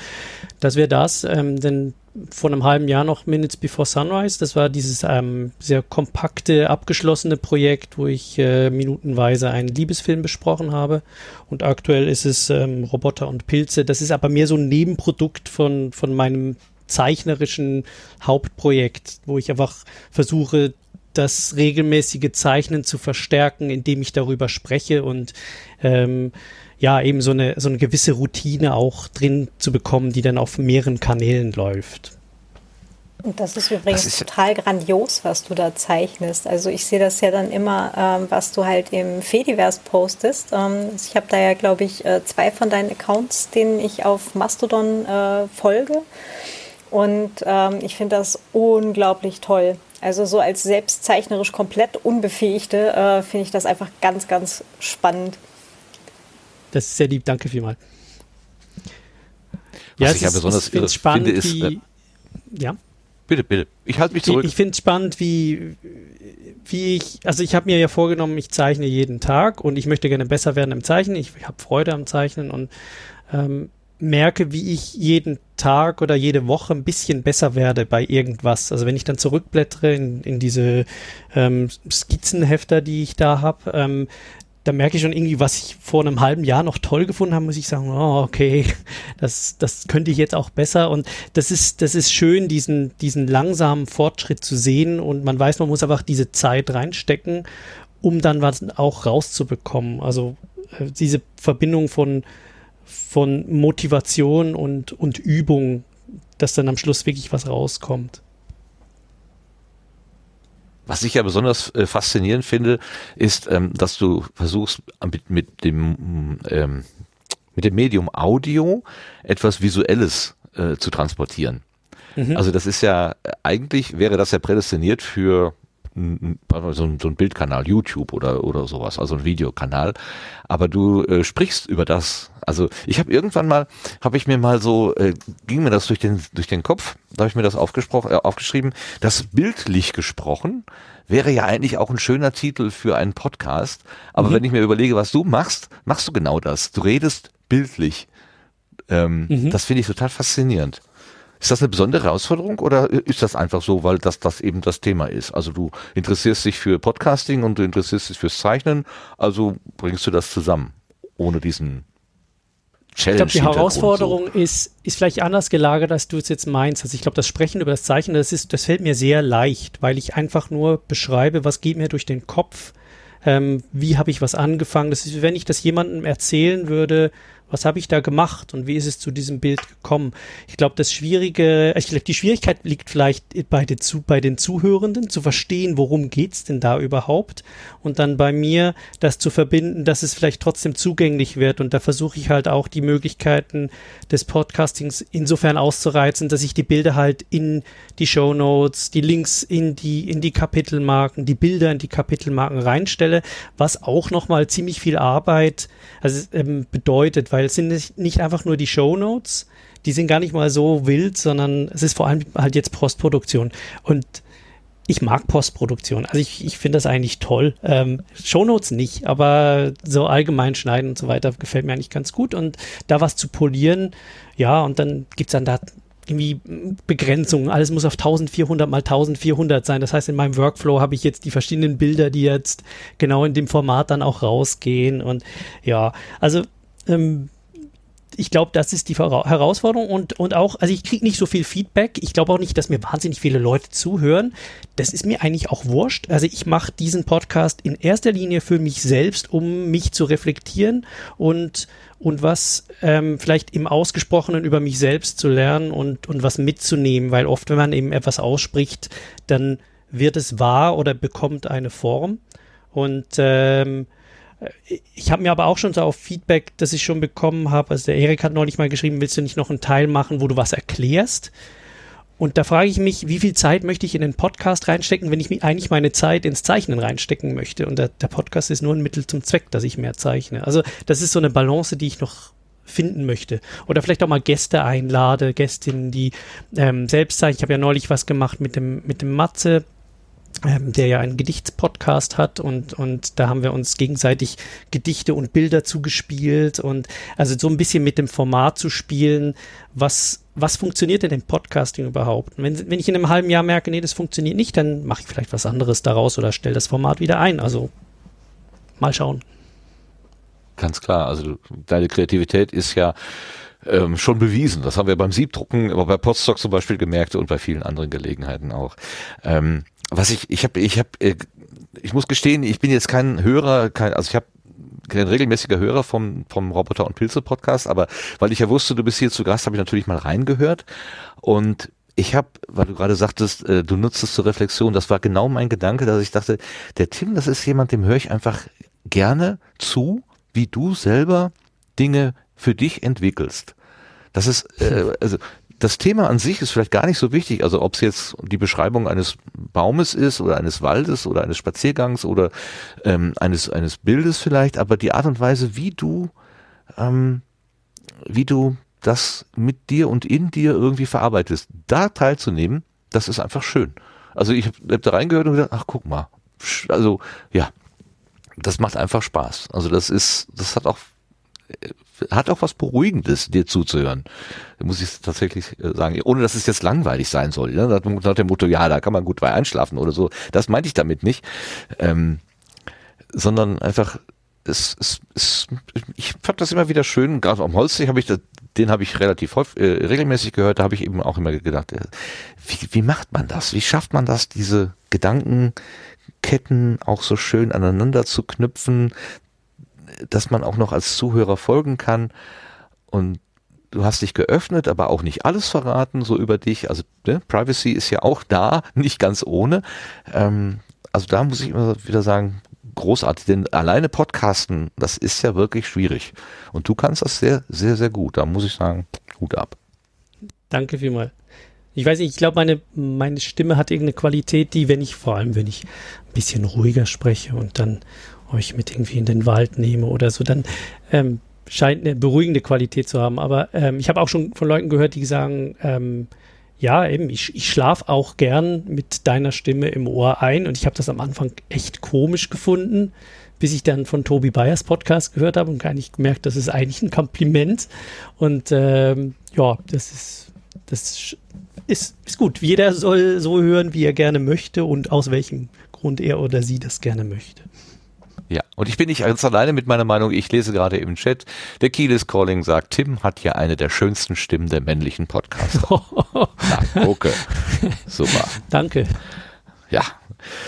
das wäre das. Ähm, denn vor einem halben Jahr noch Minutes Before Sunrise. Das war dieses ähm, sehr kompakte, abgeschlossene Projekt, wo ich äh, minutenweise einen Liebesfilm besprochen habe. Und aktuell ist es ähm, Roboter und Pilze. Das ist aber mehr so ein Nebenprodukt von, von meinem zeichnerischen Hauptprojekt, wo ich einfach versuche, das regelmäßige Zeichnen zu verstärken, indem ich darüber spreche und ähm, ja, eben so eine, so eine gewisse Routine auch drin zu bekommen, die dann auf mehreren Kanälen läuft. Und das ist übrigens das ist total grandios, was du da zeichnest. Also ich sehe das ja dann immer, ähm, was du halt im Fediverse postest. Ähm, ich habe da ja, glaube ich, äh, zwei von deinen Accounts, denen ich auf Mastodon äh, folge. Und ähm, ich finde das unglaublich toll. Also so als selbstzeichnerisch komplett Unbefähigte äh, finde ich das einfach ganz, ganz spannend. Das ist sehr lieb, danke vielmals. Was ja, ich ja besonders ich spannend, finde, ist, wie, äh, ja. Bitte, bitte. Ich halte mich zurück. Ich, ich finde es spannend, wie, wie ich, also ich habe mir ja vorgenommen, ich zeichne jeden Tag und ich möchte gerne besser werden im Zeichnen. Ich, ich habe Freude am Zeichnen und ähm, merke, wie ich jeden Tag oder jede Woche ein bisschen besser werde bei irgendwas. Also wenn ich dann zurückblättere in, in diese ähm, Skizzenhefter, die ich da habe, ähm, da merke ich schon irgendwie, was ich vor einem halben Jahr noch toll gefunden habe, muss ich sagen, oh, okay, [laughs] das, das könnte ich jetzt auch besser. Und das ist, das ist schön, diesen, diesen langsamen Fortschritt zu sehen. Und man weiß, man muss einfach diese Zeit reinstecken, um dann was auch rauszubekommen. Also äh, diese Verbindung von, von Motivation und, und Übung, dass dann am Schluss wirklich was rauskommt. Was ich ja besonders äh, faszinierend finde, ist, ähm, dass du versuchst mit, mit dem ähm, mit dem Medium Audio etwas Visuelles äh, zu transportieren. Mhm. Also das ist ja eigentlich wäre das ja prädestiniert für ein, so, ein, so ein Bildkanal, YouTube oder, oder sowas, also ein Videokanal. Aber du äh, sprichst über das. Also ich habe irgendwann mal, habe ich mir mal so, äh, ging mir das durch den, durch den Kopf, da habe ich mir das aufgesprochen, äh, aufgeschrieben, das bildlich gesprochen wäre ja eigentlich auch ein schöner Titel für einen Podcast. Aber mhm. wenn ich mir überlege, was du machst, machst du genau das. Du redest bildlich. Ähm, mhm. Das finde ich total faszinierend. Ist das eine besondere Herausforderung oder ist das einfach so, weil das, das eben das Thema ist? Also du interessierst dich für Podcasting und du interessierst dich fürs Zeichnen, also bringst du das zusammen, ohne diesen Challenge. Ich glaube, die Herausforderung so. ist, ist vielleicht anders gelagert, als du es jetzt meinst. Also ich glaube, das Sprechen über das Zeichnen, das ist, das fällt mir sehr leicht, weil ich einfach nur beschreibe, was geht mir durch den Kopf, ähm, wie habe ich was angefangen. Das ist, wenn ich das jemandem erzählen würde, was habe ich da gemacht und wie ist es zu diesem Bild gekommen? Ich glaube, das Schwierige, ich glaube, die Schwierigkeit liegt vielleicht bei den, bei den Zuhörenden, zu verstehen, worum geht's denn da überhaupt und dann bei mir das zu verbinden, dass es vielleicht trotzdem zugänglich wird und da versuche ich halt auch die Möglichkeiten des Podcastings insofern auszureizen, dass ich die Bilder halt in die Show Notes, die Links in die, in die Kapitelmarken, die Bilder in die Kapitelmarken reinstelle, was auch nochmal ziemlich viel Arbeit also, ähm, bedeutet, weil es sind nicht, einfach nur die Show Notes, die sind gar nicht mal so wild, sondern es ist vor allem halt jetzt Postproduktion. Und ich mag Postproduktion. Also ich, ich finde das eigentlich toll. Ähm, Shownotes nicht, aber so allgemein schneiden und so weiter gefällt mir eigentlich ganz gut. Und da was zu polieren, ja, und dann gibt es dann da irgendwie Begrenzungen. Alles muss auf 1400 mal 1400 sein. Das heißt, in meinem Workflow habe ich jetzt die verschiedenen Bilder, die jetzt genau in dem Format dann auch rausgehen. Und ja, also ähm, ich glaube, das ist die Herausforderung und, und auch, also ich kriege nicht so viel Feedback. Ich glaube auch nicht, dass mir wahnsinnig viele Leute zuhören. Das ist mir eigentlich auch wurscht. Also ich mache diesen Podcast in erster Linie für mich selbst, um mich zu reflektieren und, und was ähm, vielleicht im Ausgesprochenen über mich selbst zu lernen und, und was mitzunehmen, weil oft, wenn man eben etwas ausspricht, dann wird es wahr oder bekommt eine Form. Und ähm, ich habe mir aber auch schon so auf Feedback, das ich schon bekommen habe, also der Erik hat neulich mal geschrieben, willst du nicht noch einen Teil machen, wo du was erklärst? Und da frage ich mich, wie viel Zeit möchte ich in den Podcast reinstecken, wenn ich eigentlich meine Zeit ins Zeichnen reinstecken möchte? Und der, der Podcast ist nur ein Mittel zum Zweck, dass ich mehr zeichne. Also das ist so eine Balance, die ich noch finden möchte. Oder vielleicht auch mal Gäste einlade, Gästinnen, die ähm, selbst zeichnen. Ich habe ja neulich was gemacht mit dem, mit dem Matze, ähm, der ja einen Gedichtspodcast hat und, und da haben wir uns gegenseitig Gedichte und Bilder zugespielt und also so ein bisschen mit dem Format zu spielen, was, was funktioniert denn im Podcasting überhaupt? wenn, wenn ich in einem halben Jahr merke, nee, das funktioniert nicht, dann mache ich vielleicht was anderes daraus oder stelle das Format wieder ein. Also mal schauen. Ganz klar, also deine Kreativität ist ja ähm, schon bewiesen. Das haben wir beim Siebdrucken, aber bei Podstock zum Beispiel gemerkt und bei vielen anderen Gelegenheiten auch. Ähm, was ich, ich habe, ich habe, äh, ich muss gestehen, ich bin jetzt kein Hörer, kein, also ich habe kein regelmäßiger Hörer vom, vom Roboter und Pilze Podcast, aber weil ich ja wusste, du bist hier zu Gast, habe ich natürlich mal reingehört und ich habe, weil du gerade sagtest, äh, du nutzt es zur Reflexion, das war genau mein Gedanke, dass ich dachte, der Tim, das ist jemand, dem höre ich einfach gerne zu, wie du selber Dinge für dich entwickelst. Das ist, äh, [laughs] also das Thema an sich ist vielleicht gar nicht so wichtig. Also ob es jetzt die Beschreibung eines Baumes ist oder eines Waldes oder eines Spaziergangs oder ähm, eines, eines Bildes vielleicht, aber die Art und Weise, wie du, ähm, wie du das mit dir und in dir irgendwie verarbeitest, da teilzunehmen, das ist einfach schön. Also ich habe hab da reingehört und gedacht, ach guck mal, also ja, das macht einfach Spaß. Also das ist, das hat auch hat auch was Beruhigendes, dir zuzuhören. Muss ich tatsächlich äh, sagen, ohne dass es jetzt langweilig sein soll. Ne? Nach dem Motto, ja, da kann man gut bei einschlafen oder so. Das meinte ich damit nicht. Ähm, sondern einfach, es, es, es, ich fand das immer wieder schön. Gerade am Holzweg habe ich das, den habe ich relativ häufig, äh, regelmäßig gehört. Da habe ich eben auch immer gedacht, äh, wie, wie macht man das? Wie schafft man das, diese Gedankenketten auch so schön aneinander zu knüpfen, dass man auch noch als Zuhörer folgen kann. Und du hast dich geöffnet, aber auch nicht alles verraten, so über dich. Also ne, Privacy ist ja auch da, [laughs] nicht ganz ohne. Ähm, also da muss ich immer wieder sagen, großartig, denn alleine Podcasten, das ist ja wirklich schwierig. Und du kannst das sehr, sehr, sehr gut. Da muss ich sagen, Hut ab. Danke vielmals. Ich weiß ich glaube, meine, meine Stimme hat irgendeine Qualität, die, wenn ich, vor allem wenn ich ein bisschen ruhiger spreche und dann euch mit irgendwie in den Wald nehme oder so, dann ähm, scheint eine beruhigende Qualität zu haben. Aber ähm, ich habe auch schon von Leuten gehört, die sagen, ähm, ja, eben, ich, ich schlafe auch gern mit deiner Stimme im Ohr ein und ich habe das am Anfang echt komisch gefunden, bis ich dann von Tobi Bayers Podcast gehört habe und gar nicht gemerkt, das ist eigentlich ein Kompliment. Und ähm, ja, das ist, das ist, ist gut. Jeder soll so hören, wie er gerne möchte und aus welchem Grund er oder sie das gerne möchte. Und ich bin nicht ganz alleine mit meiner Meinung. Ich lese gerade im Chat, der Kiel is Calling sagt, Tim hat ja eine der schönsten Stimmen der männlichen Podcaster. [laughs] ja, okay. Super. Danke. Ja.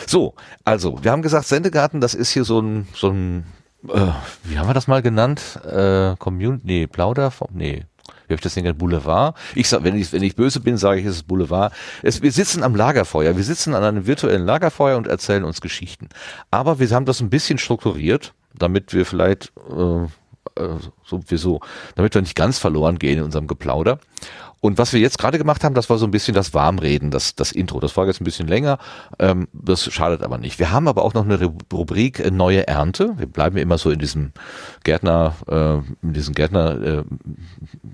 So, also, wir haben gesagt, Sendegarten, das ist hier so ein, so ein, äh, wie haben wir das mal genannt? Äh, Community, nee, Plauder, nee, wie habe ich das denn? Boulevard. Ich sag, wenn ich, wenn ich böse bin, sage ich, es ist Boulevard. Es, wir sitzen am Lagerfeuer. Wir sitzen an einem virtuellen Lagerfeuer und erzählen uns Geschichten. Aber wir haben das ein bisschen strukturiert, damit wir vielleicht, äh, äh, sowieso, damit wir nicht ganz verloren gehen in unserem Geplauder. Und was wir jetzt gerade gemacht haben, das war so ein bisschen das Warmreden, das, das Intro. Das war jetzt ein bisschen länger, ähm, das schadet aber nicht. Wir haben aber auch noch eine Rubrik äh, Neue Ernte. Wir bleiben immer so in diesem Gärtner, äh, in diesem Gärtner, äh,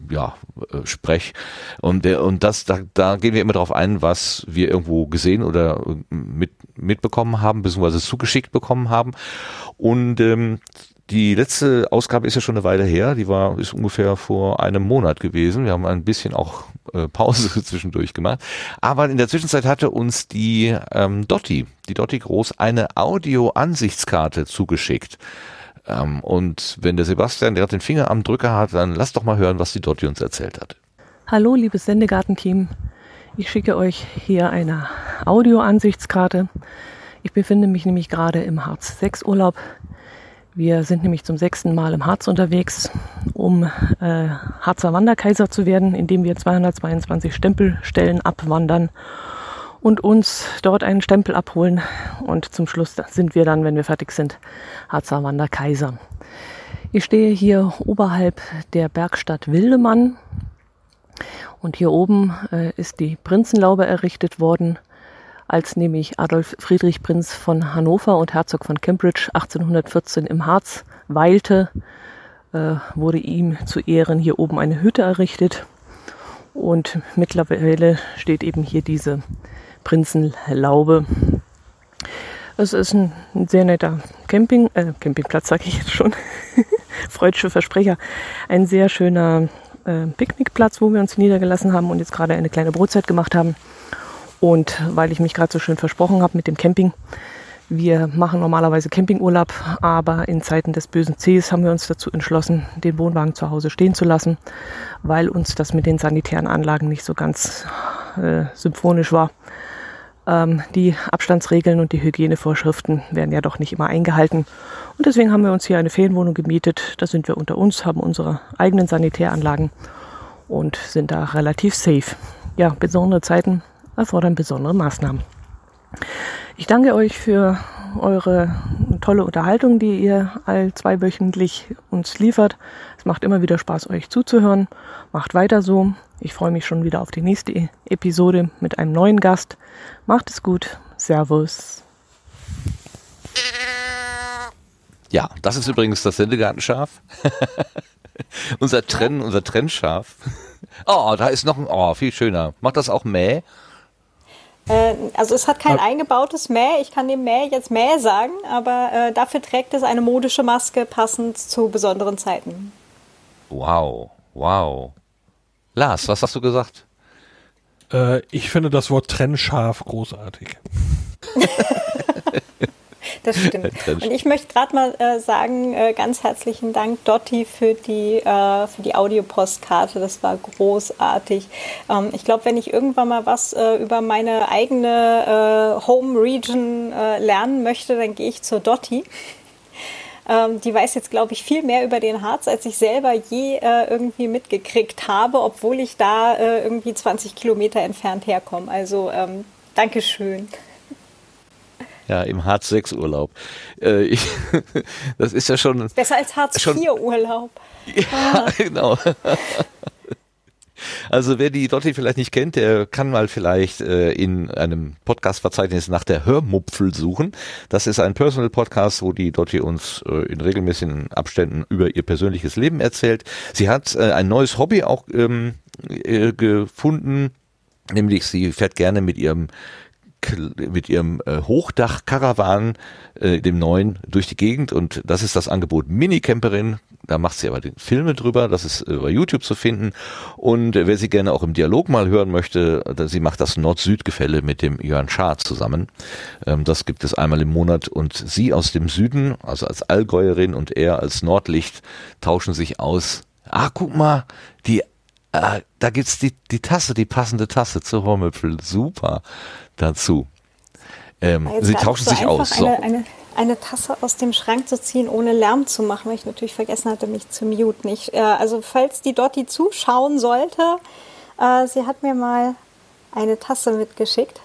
ja, äh, Sprech. Und, der, und das, da, da gehen wir immer darauf ein, was wir irgendwo gesehen oder äh, mit, mitbekommen haben, beziehungsweise zugeschickt bekommen haben. Und ähm, die letzte Ausgabe ist ja schon eine Weile her. Die war ist ungefähr vor einem Monat gewesen. Wir haben ein bisschen auch äh, Pause [laughs] zwischendurch gemacht. Aber in der Zwischenzeit hatte uns die ähm, Dotti, die Dotti Groß, eine Audio-Ansichtskarte zugeschickt. Ähm, und wenn der Sebastian gerade den Finger am Drücker hat, dann lass doch mal hören, was die Dotti uns erzählt hat. Hallo, liebes Sendegartenteam. Ich schicke euch hier eine Audio-Ansichtskarte. Ich befinde mich nämlich gerade im Harz 6 Urlaub wir sind nämlich zum sechsten Mal im Harz unterwegs, um äh, Harzer Wanderkaiser zu werden, indem wir 222 Stempelstellen abwandern und uns dort einen Stempel abholen. Und zum Schluss sind wir dann, wenn wir fertig sind, Harzer Wanderkaiser. Ich stehe hier oberhalb der Bergstadt Wildemann. Und hier oben äh, ist die Prinzenlaube errichtet worden als nämlich Adolf Friedrich Prinz von Hannover und Herzog von Cambridge 1814 im Harz weilte, äh, wurde ihm zu Ehren hier oben eine Hütte errichtet. Und mittlerweile steht eben hier diese Prinzenlaube. Es ist ein, sehr netter Camping, äh, Campingplatz, sage ich jetzt schon. [laughs] Freudsche Versprecher. Ein sehr schöner äh, Picknickplatz, wo wir uns niedergelassen haben und jetzt gerade eine kleine Brotzeit gemacht haben. Und weil ich mich gerade so schön versprochen habe mit dem Camping, wir machen normalerweise Campingurlaub, aber in Zeiten des bösen Cs haben wir uns dazu entschlossen, den Wohnwagen zu Hause stehen zu lassen, weil uns das mit den sanitären Anlagen nicht so ganz äh, symphonisch war. Ähm, die Abstandsregeln und die Hygienevorschriften werden ja doch nicht immer eingehalten. Und deswegen haben wir uns hier eine Ferienwohnung gemietet. Da sind wir unter uns, haben unsere eigenen Sanitäranlagen und sind da relativ safe. Ja, besondere Zeiten erfordern besondere Maßnahmen. Ich danke euch für eure tolle Unterhaltung, die ihr all zweiwöchentlich uns liefert. Es macht immer wieder Spaß, euch zuzuhören. Macht weiter so. Ich freue mich schon wieder auf die nächste Episode mit einem neuen Gast. Macht es gut. Servus. Ja, das ist übrigens das Sendegartenschaf. [laughs] unser Trenn, unser Trennschaf. [laughs] Oh, da ist noch ein, oh, viel schöner. Macht das auch Mäh? Äh, also es hat kein aber eingebautes Mäh. Ich kann dem Mäh jetzt Mäh sagen, aber äh, dafür trägt es eine modische Maske passend zu besonderen Zeiten. Wow, wow. Lars, was hast du gesagt? Äh, ich finde das Wort trennscharf großartig. [laughs] Das [laughs] stimmt. Und ich möchte gerade mal äh, sagen, äh, ganz herzlichen Dank, Dotti, für die, äh, für die Audiopostkarte. Das war großartig. Ähm, ich glaube, wenn ich irgendwann mal was äh, über meine eigene äh, Home Region äh, lernen möchte, dann gehe ich zur Dotti. Ähm, die weiß jetzt, glaube ich, viel mehr über den Harz, als ich selber je irgendwie mitgekriegt habe, obwohl ich da irgendwie 20 Kilometer entfernt herkomme. Also ähm, Dankeschön. Ja, im Hartz 6 Urlaub. Äh, ich, [laughs] das ist ja schon. Besser als Hartz IV Urlaub. Ja, ah. [laughs] genau. Also wer die Dotti vielleicht nicht kennt, der kann mal vielleicht äh, in einem Podcast-Verzeichnis nach der Hörmupfel suchen. Das ist ein Personal-Podcast, wo die Dotti uns äh, in regelmäßigen Abständen über ihr persönliches Leben erzählt. Sie hat äh, ein neues Hobby auch ähm, äh, gefunden, nämlich sie fährt gerne mit ihrem mit ihrem äh, Hochdach-Karawan, äh, dem neuen, durch die Gegend und das ist das Angebot Minicamperin. Da macht sie aber Filme drüber, das ist äh, bei YouTube zu finden. Und äh, wer sie gerne auch im Dialog mal hören möchte, äh, sie macht das Nord-Süd-Gefälle mit dem Jörn Schaar zusammen. Ähm, das gibt es einmal im Monat und sie aus dem Süden, also als Allgäuerin und er als Nordlicht, tauschen sich aus. Ah, guck mal, die äh, da gibt's die, die Tasse, die passende Tasse zu Hormöpfel. Super dazu. Ähm, sie tauschen so sich aus. So. Eine, eine, eine, Tasse aus dem Schrank zu ziehen, ohne Lärm zu machen, weil ich natürlich vergessen hatte, mich zu muten. Ich, äh, also falls die Dotti zuschauen sollte, äh, sie hat mir mal eine Tasse mitgeschickt.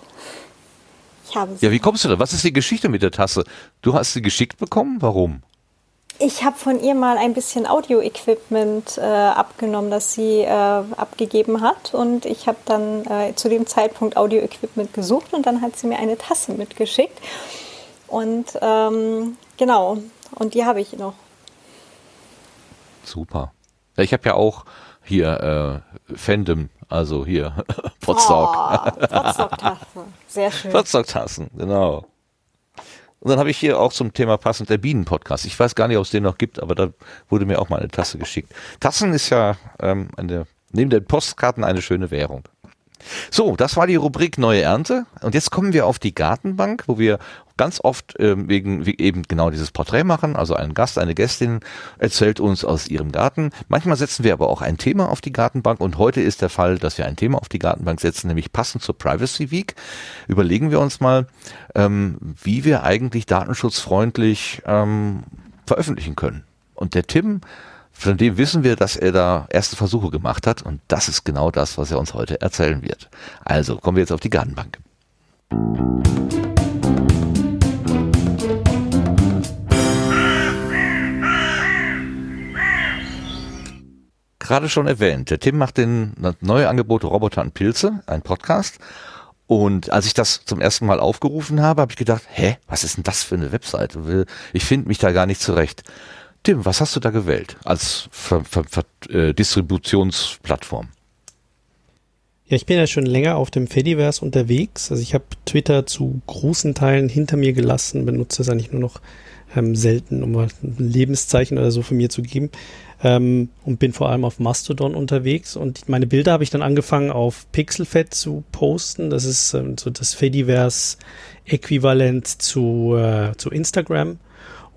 Ich habe sie. Ja, wie kommst du da? Was ist die Geschichte mit der Tasse? Du hast sie geschickt bekommen? Warum? Ich habe von ihr mal ein bisschen Audio-Equipment äh, abgenommen, das sie äh, abgegeben hat. Und ich habe dann äh, zu dem Zeitpunkt Audio-Equipment gesucht und dann hat sie mir eine Tasse mitgeschickt. Und ähm, genau, und die habe ich noch. Super. Ich habe ja auch hier äh, Fandom, also hier [laughs] Potsdok. Oh, Potsdok-Tassen, sehr schön. Potsdok-Tassen, genau. Und dann habe ich hier auch zum Thema passend der Bienen-Podcast. Ich weiß gar nicht, ob es den noch gibt, aber da wurde mir auch mal eine Tasse geschickt. Tassen ist ja ähm, eine, neben den Postkarten eine schöne Währung. So, das war die Rubrik Neue Ernte. Und jetzt kommen wir auf die Gartenbank, wo wir ganz oft ähm, wegen eben genau dieses Porträt machen. Also ein Gast, eine Gästin erzählt uns aus ihrem Garten. Manchmal setzen wir aber auch ein Thema auf die Gartenbank und heute ist der Fall, dass wir ein Thema auf die Gartenbank setzen, nämlich passend zur Privacy Week. Überlegen wir uns mal, ähm, wie wir eigentlich datenschutzfreundlich ähm, veröffentlichen können. Und der Tim von dem wissen wir, dass er da erste Versuche gemacht hat und das ist genau das, was er uns heute erzählen wird. Also kommen wir jetzt auf die Gartenbank. Gerade schon erwähnt, der Tim macht den neue Angebot Roboter und Pilze, ein Podcast. Und als ich das zum ersten Mal aufgerufen habe, habe ich gedacht, hä, was ist denn das für eine Webseite? Ich finde mich da gar nicht zurecht. Tim, was hast du da gewählt als Ver Ver Ver äh, Distributionsplattform? Ja, ich bin ja schon länger auf dem Fediverse unterwegs. Also ich habe Twitter zu großen Teilen hinter mir gelassen, benutze es eigentlich nur noch ähm, selten, um ein Lebenszeichen oder so von mir zu geben. Ähm, und bin vor allem auf Mastodon unterwegs. Und meine Bilder habe ich dann angefangen auf Pixelfed zu posten. Das ist ähm, so das Fediverse-Äquivalent zu, äh, zu Instagram.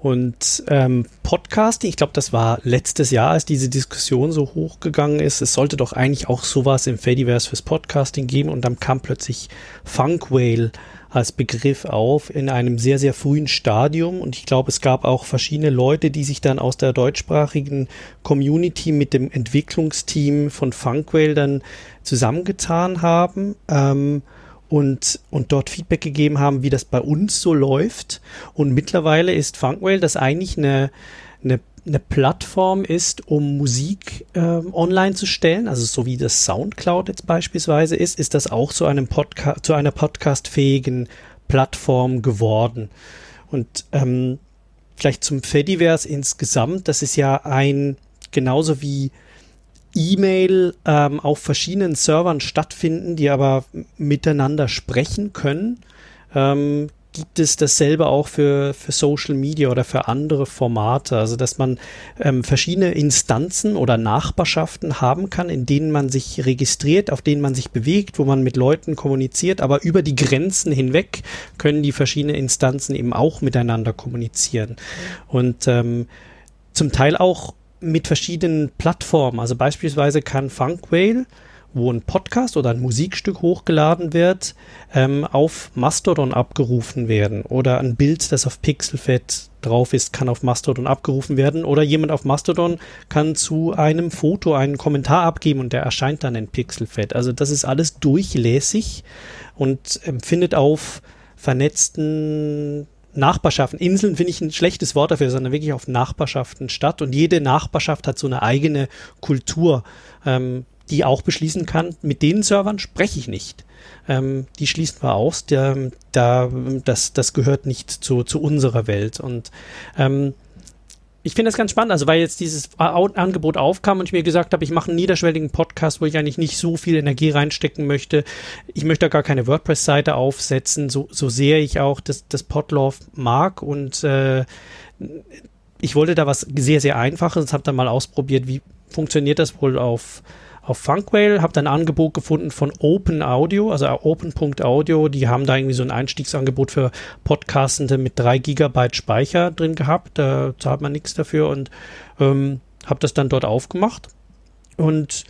Und ähm, Podcasting, ich glaube, das war letztes Jahr, als diese Diskussion so hochgegangen ist. Es sollte doch eigentlich auch sowas im Fediverse fürs Podcasting geben. Und dann kam plötzlich Funk Whale als Begriff auf in einem sehr, sehr frühen Stadium. Und ich glaube, es gab auch verschiedene Leute, die sich dann aus der deutschsprachigen Community mit dem Entwicklungsteam von Funk Whale dann zusammengetan haben. Ähm, und, und dort Feedback gegeben haben, wie das bei uns so läuft. Und mittlerweile ist Funkwell das eigentlich eine, eine, eine Plattform ist, um Musik äh, online zu stellen, also so wie das Soundcloud jetzt beispielsweise ist, ist das auch zu einem Podcast, zu einer podcastfähigen Plattform geworden. Und ähm, vielleicht zum Fediverse insgesamt, das ist ja ein genauso wie E-Mail ähm, auf verschiedenen Servern stattfinden, die aber miteinander sprechen können. Ähm, gibt es dasselbe auch für, für Social Media oder für andere Formate? Also, dass man ähm, verschiedene Instanzen oder Nachbarschaften haben kann, in denen man sich registriert, auf denen man sich bewegt, wo man mit Leuten kommuniziert, aber über die Grenzen hinweg können die verschiedenen Instanzen eben auch miteinander kommunizieren. Und ähm, zum Teil auch mit verschiedenen Plattformen. Also beispielsweise kann Funkwhale, wo ein Podcast oder ein Musikstück hochgeladen wird, ähm, auf Mastodon abgerufen werden. Oder ein Bild, das auf Pixelfed drauf ist, kann auf Mastodon abgerufen werden. Oder jemand auf Mastodon kann zu einem Foto einen Kommentar abgeben und der erscheint dann in Pixelfed. Also das ist alles durchlässig und ähm, findet auf vernetzten Nachbarschaften, Inseln finde ich ein schlechtes Wort dafür, sondern wirklich auf Nachbarschaften statt. Und jede Nachbarschaft hat so eine eigene Kultur. Ähm, die auch beschließen kann, mit den Servern spreche ich nicht. Ähm, die schließen wir aus. Der, da, das, das gehört nicht zu, zu unserer Welt. Und ähm, ich finde das ganz spannend, also weil jetzt dieses Angebot aufkam und ich mir gesagt habe, ich mache einen niederschwelligen Podcast, wo ich eigentlich nicht so viel Energie reinstecken möchte. Ich möchte da gar keine WordPress-Seite aufsetzen, so, so sehr ich auch das, das Podlove mag und äh, ich wollte da was sehr, sehr Einfaches, habe dann mal ausprobiert, wie funktioniert das wohl auf auf Funkwhale, habe dann ein Angebot gefunden von Open Audio, also Open.audio, die haben da irgendwie so ein Einstiegsangebot für Podcastende mit 3 Gigabyte Speicher drin gehabt, da zahlt man nichts dafür und ähm, habe das dann dort aufgemacht. Und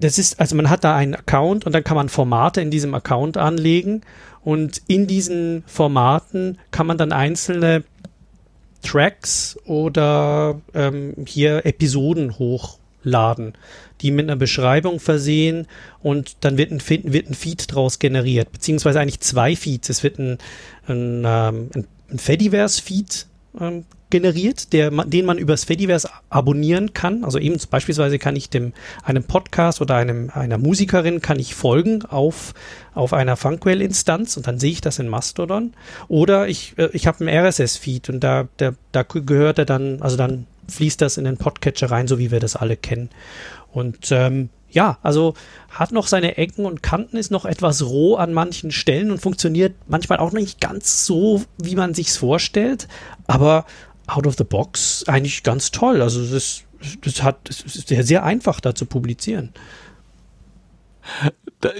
das ist, also man hat da einen Account und dann kann man Formate in diesem Account anlegen und in diesen Formaten kann man dann einzelne Tracks oder ähm, hier Episoden hochladen die mit einer Beschreibung versehen und dann wird ein, wird ein Feed draus generiert, beziehungsweise eigentlich zwei Feeds. Es wird ein, ein, ähm, ein, ein Fediverse-Feed ähm, generiert, der, den man übers Fediverse abonnieren kann. Also eben beispielsweise kann ich dem, einem Podcast oder einem, einer Musikerin kann ich folgen auf, auf einer Funkwell-Instanz und dann sehe ich das in Mastodon. Oder ich, äh, ich habe einen RSS-Feed und da, der, da gehört er dann, also dann fließt das in den Podcatcher rein, so wie wir das alle kennen. Und ähm, ja, also hat noch seine Ecken und Kanten, ist noch etwas roh an manchen Stellen und funktioniert manchmal auch nicht ganz so, wie man sich's vorstellt, aber out of the box eigentlich ganz toll. Also das, das hat, das ist sehr, sehr einfach da zu publizieren. Da,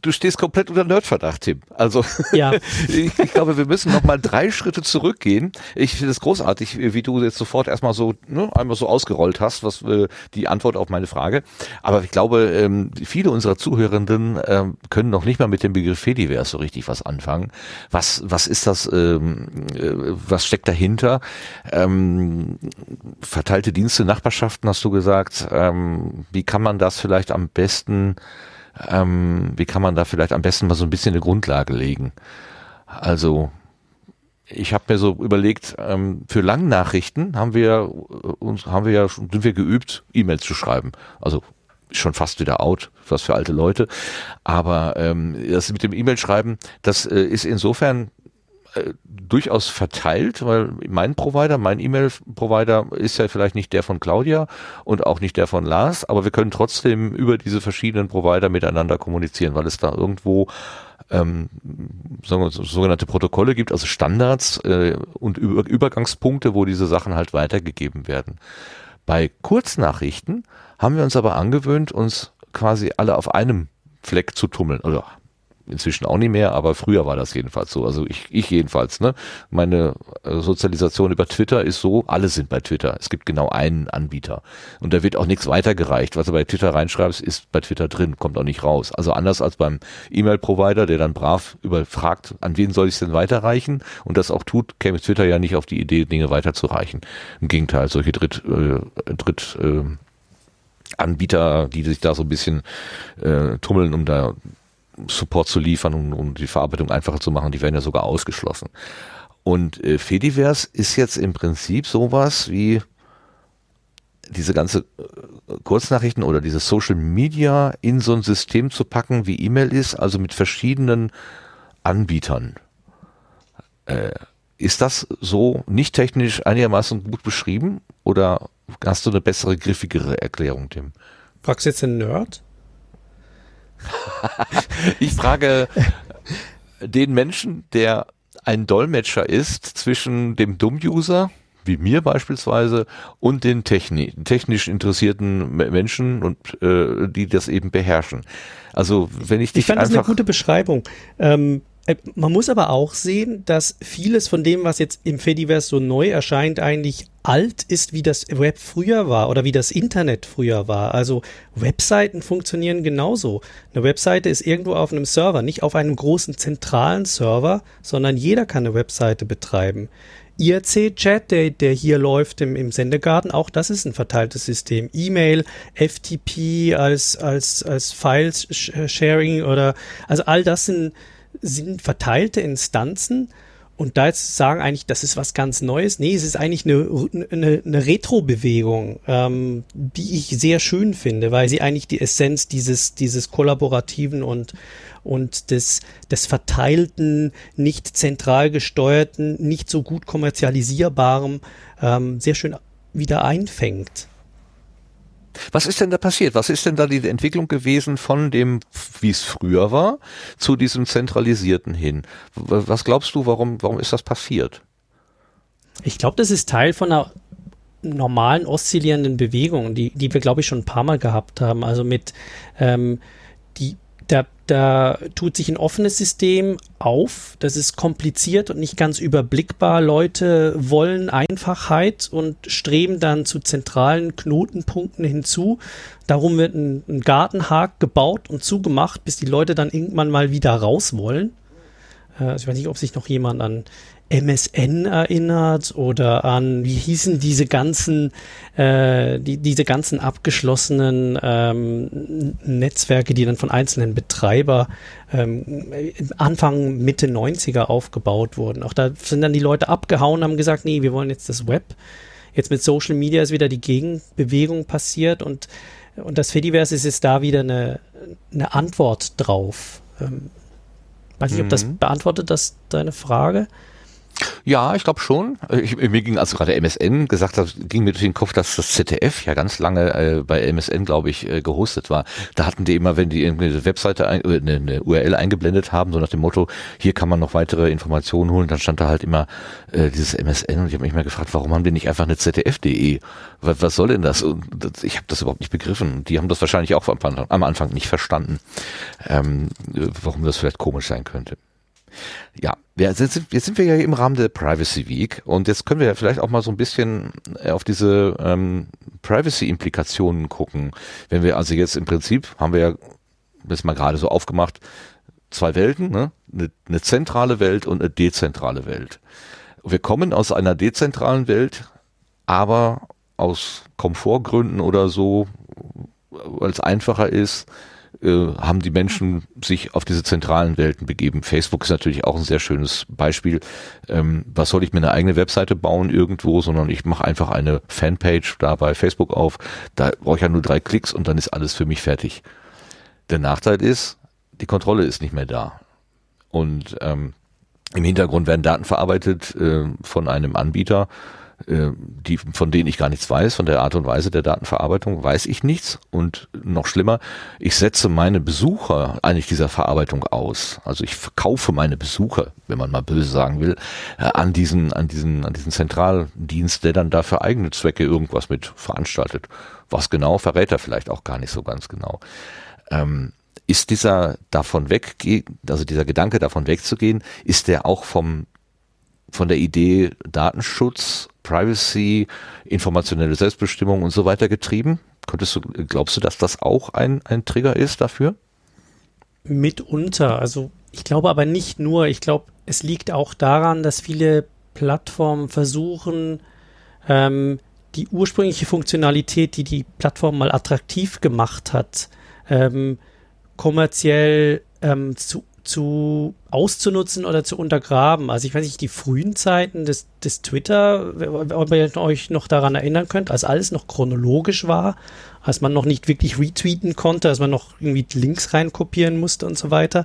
du stehst komplett unter Nerdverdacht, Tim. Also ja. [laughs] ich, ich, glaube, wir müssen noch mal drei Schritte zurückgehen. Ich finde es großartig, wie du jetzt sofort erstmal so ne, einmal so ausgerollt hast, was äh, die Antwort auf meine Frage. Aber ich glaube, ähm, viele unserer Zuhörenden ähm, können noch nicht mal mit dem Begriff Fediverse so richtig was anfangen. Was was ist das? Ähm, äh, was steckt dahinter? Ähm, verteilte Dienste, Nachbarschaften, hast du gesagt. Ähm, wie kann man das vielleicht am besten ähm, wie kann man da vielleicht am besten mal so ein bisschen eine Grundlage legen? Also ich habe mir so überlegt, ähm, für Langnachrichten haben wir uns haben wir ja sind wir geübt, E-Mails zu schreiben. Also schon fast wieder out, was für alte Leute. Aber ähm, das mit dem E-Mail schreiben, das äh, ist insofern äh, durchaus verteilt, weil mein Provider, mein E-Mail-Provider ist ja vielleicht nicht der von Claudia und auch nicht der von Lars, aber wir können trotzdem über diese verschiedenen Provider miteinander kommunizieren, weil es da irgendwo ähm, sogenannte Protokolle gibt, also Standards äh, und Über Übergangspunkte, wo diese Sachen halt weitergegeben werden. Bei Kurznachrichten haben wir uns aber angewöhnt, uns quasi alle auf einem Fleck zu tummeln oder inzwischen auch nicht mehr, aber früher war das jedenfalls so. Also ich, ich jedenfalls, ne? Meine äh, Sozialisation über Twitter ist so, alle sind bei Twitter. Es gibt genau einen Anbieter. Und da wird auch nichts weitergereicht. Was du bei Twitter reinschreibst, ist bei Twitter drin, kommt auch nicht raus. Also anders als beim E-Mail-Provider, der dann brav überfragt, an wen soll ich es denn weiterreichen? Und das auch tut, käme Twitter ja nicht auf die Idee, Dinge weiterzureichen. Im Gegenteil, solche Dritt, äh, Dritt äh, Anbieter, die sich da so ein bisschen äh, tummeln, um da Support zu liefern und um die Verarbeitung einfacher zu machen, die werden ja sogar ausgeschlossen. Und äh, Fediverse ist jetzt im Prinzip sowas wie diese ganze äh, Kurznachrichten oder diese Social Media in so ein System zu packen, wie E-Mail ist, also mit verschiedenen Anbietern. Äh, ist das so nicht technisch einigermaßen gut beschrieben oder hast du eine bessere, griffigere Erklärung, Tim? Fragst du jetzt den Nerd? [laughs] ich frage den Menschen, der ein Dolmetscher ist zwischen dem Dumm-User, wie mir beispielsweise, und den techni technisch interessierten Menschen und äh, die das eben beherrschen. Also wenn ich dich Ich fand das eine gute Beschreibung. Ähm, äh, man muss aber auch sehen, dass vieles von dem, was jetzt im Fediverse so neu erscheint, eigentlich alt ist, wie das Web früher war oder wie das Internet früher war. Also Webseiten funktionieren genauso. Eine Webseite ist irgendwo auf einem Server, nicht auf einem großen zentralen Server, sondern jeder kann eine Webseite betreiben. IRC-Chat, der, der hier läuft im, im Sendegarten, auch das ist ein verteiltes System. E-Mail, FTP als, als, als Files-Sharing oder, also all das sind sind verteilte Instanzen und da jetzt sagen eigentlich, das ist was ganz Neues. Nee, es ist eigentlich eine, eine, eine Retro-Bewegung, ähm, die ich sehr schön finde, weil sie eigentlich die Essenz dieses, dieses kollaborativen und, und des, des verteilten, nicht zentral gesteuerten, nicht so gut kommerzialisierbaren ähm, sehr schön wieder einfängt. Was ist denn da passiert? Was ist denn da die Entwicklung gewesen von dem, wie es früher war, zu diesem zentralisierten hin? Was glaubst du, warum, warum ist das passiert? Ich glaube, das ist Teil von einer normalen oszillierenden Bewegung, die, die wir, glaube ich, schon ein paar Mal gehabt haben. Also mit ähm, da, da tut sich ein offenes System auf. Das ist kompliziert und nicht ganz überblickbar. Leute wollen Einfachheit und streben dann zu zentralen Knotenpunkten hinzu. Darum wird ein, ein Gartenhag gebaut und zugemacht, bis die Leute dann irgendwann mal wieder raus wollen. Äh, ich weiß nicht, ob sich noch jemand an MSN erinnert oder an, wie hießen diese ganzen, äh, die, diese ganzen abgeschlossenen ähm, Netzwerke, die dann von einzelnen Betreiber ähm, Anfang, Mitte 90er aufgebaut wurden. Auch da sind dann die Leute abgehauen, haben gesagt, nee, wir wollen jetzt das Web. Jetzt mit Social Media ist wieder die Gegenbewegung passiert und, und das Fediverse ist jetzt da wieder eine, eine Antwort drauf. Ähm, weiß nicht, ob das mhm. beantwortet das deine Frage? Ja, ich glaube schon. Ich, mir ging, also gerade MSN gesagt hat, ging mir durch den Kopf, dass das ZDF ja ganz lange äh, bei MSN, glaube ich, äh, gehostet war. Da hatten die immer, wenn die irgendeine Webseite, ein, äh, eine, eine URL eingeblendet haben, so nach dem Motto, hier kann man noch weitere Informationen holen, dann stand da halt immer äh, dieses MSN und ich habe mich mal gefragt, warum haben die nicht einfach eine ZDF.de? Was, was soll denn das? Und das, ich habe das überhaupt nicht begriffen. Die haben das wahrscheinlich auch am Anfang, am Anfang nicht verstanden, ähm, warum das vielleicht komisch sein könnte. Ja, wir sind, jetzt sind wir ja im Rahmen der Privacy Week und jetzt können wir ja vielleicht auch mal so ein bisschen äh, auf diese ähm, Privacy-Implikationen gucken. Wenn wir also jetzt im Prinzip, haben wir ja das mal gerade so aufgemacht, zwei Welten, ne? eine, eine zentrale Welt und eine dezentrale Welt. Wir kommen aus einer dezentralen Welt, aber aus Komfortgründen oder so, weil es einfacher ist, äh, haben die Menschen sich auf diese zentralen Welten begeben. Facebook ist natürlich auch ein sehr schönes Beispiel. Ähm, was soll ich mir eine eigene Webseite bauen irgendwo, sondern ich mache einfach eine Fanpage da bei Facebook auf. Da brauche ich ja nur drei Klicks und dann ist alles für mich fertig. Der Nachteil ist, die Kontrolle ist nicht mehr da. Und ähm, im Hintergrund werden Daten verarbeitet äh, von einem Anbieter die, von denen ich gar nichts weiß, von der Art und Weise der Datenverarbeitung weiß ich nichts. Und noch schlimmer, ich setze meine Besucher eigentlich dieser Verarbeitung aus. Also ich verkaufe meine Besucher, wenn man mal böse sagen will, äh, an diesen, an diesen, an diesen Zentraldienst, der dann da für eigene Zwecke irgendwas mit veranstaltet. Was genau, verrät er vielleicht auch gar nicht so ganz genau. Ähm, ist dieser davon weg, also dieser Gedanke davon wegzugehen, ist der auch vom von der Idee Datenschutz, Privacy, informationelle Selbstbestimmung und so weiter getrieben? Könntest du, glaubst du, dass das auch ein, ein Trigger ist dafür? Mitunter. Also ich glaube aber nicht nur. Ich glaube, es liegt auch daran, dass viele Plattformen versuchen, ähm, die ursprüngliche Funktionalität, die die Plattform mal attraktiv gemacht hat, ähm, kommerziell ähm, zu zu auszunutzen oder zu untergraben. Also ich weiß nicht, die frühen Zeiten des, des Twitter, ob ihr euch noch daran erinnern könnt, als alles noch chronologisch war als man noch nicht wirklich retweeten konnte, als man noch irgendwie Links reinkopieren musste und so weiter.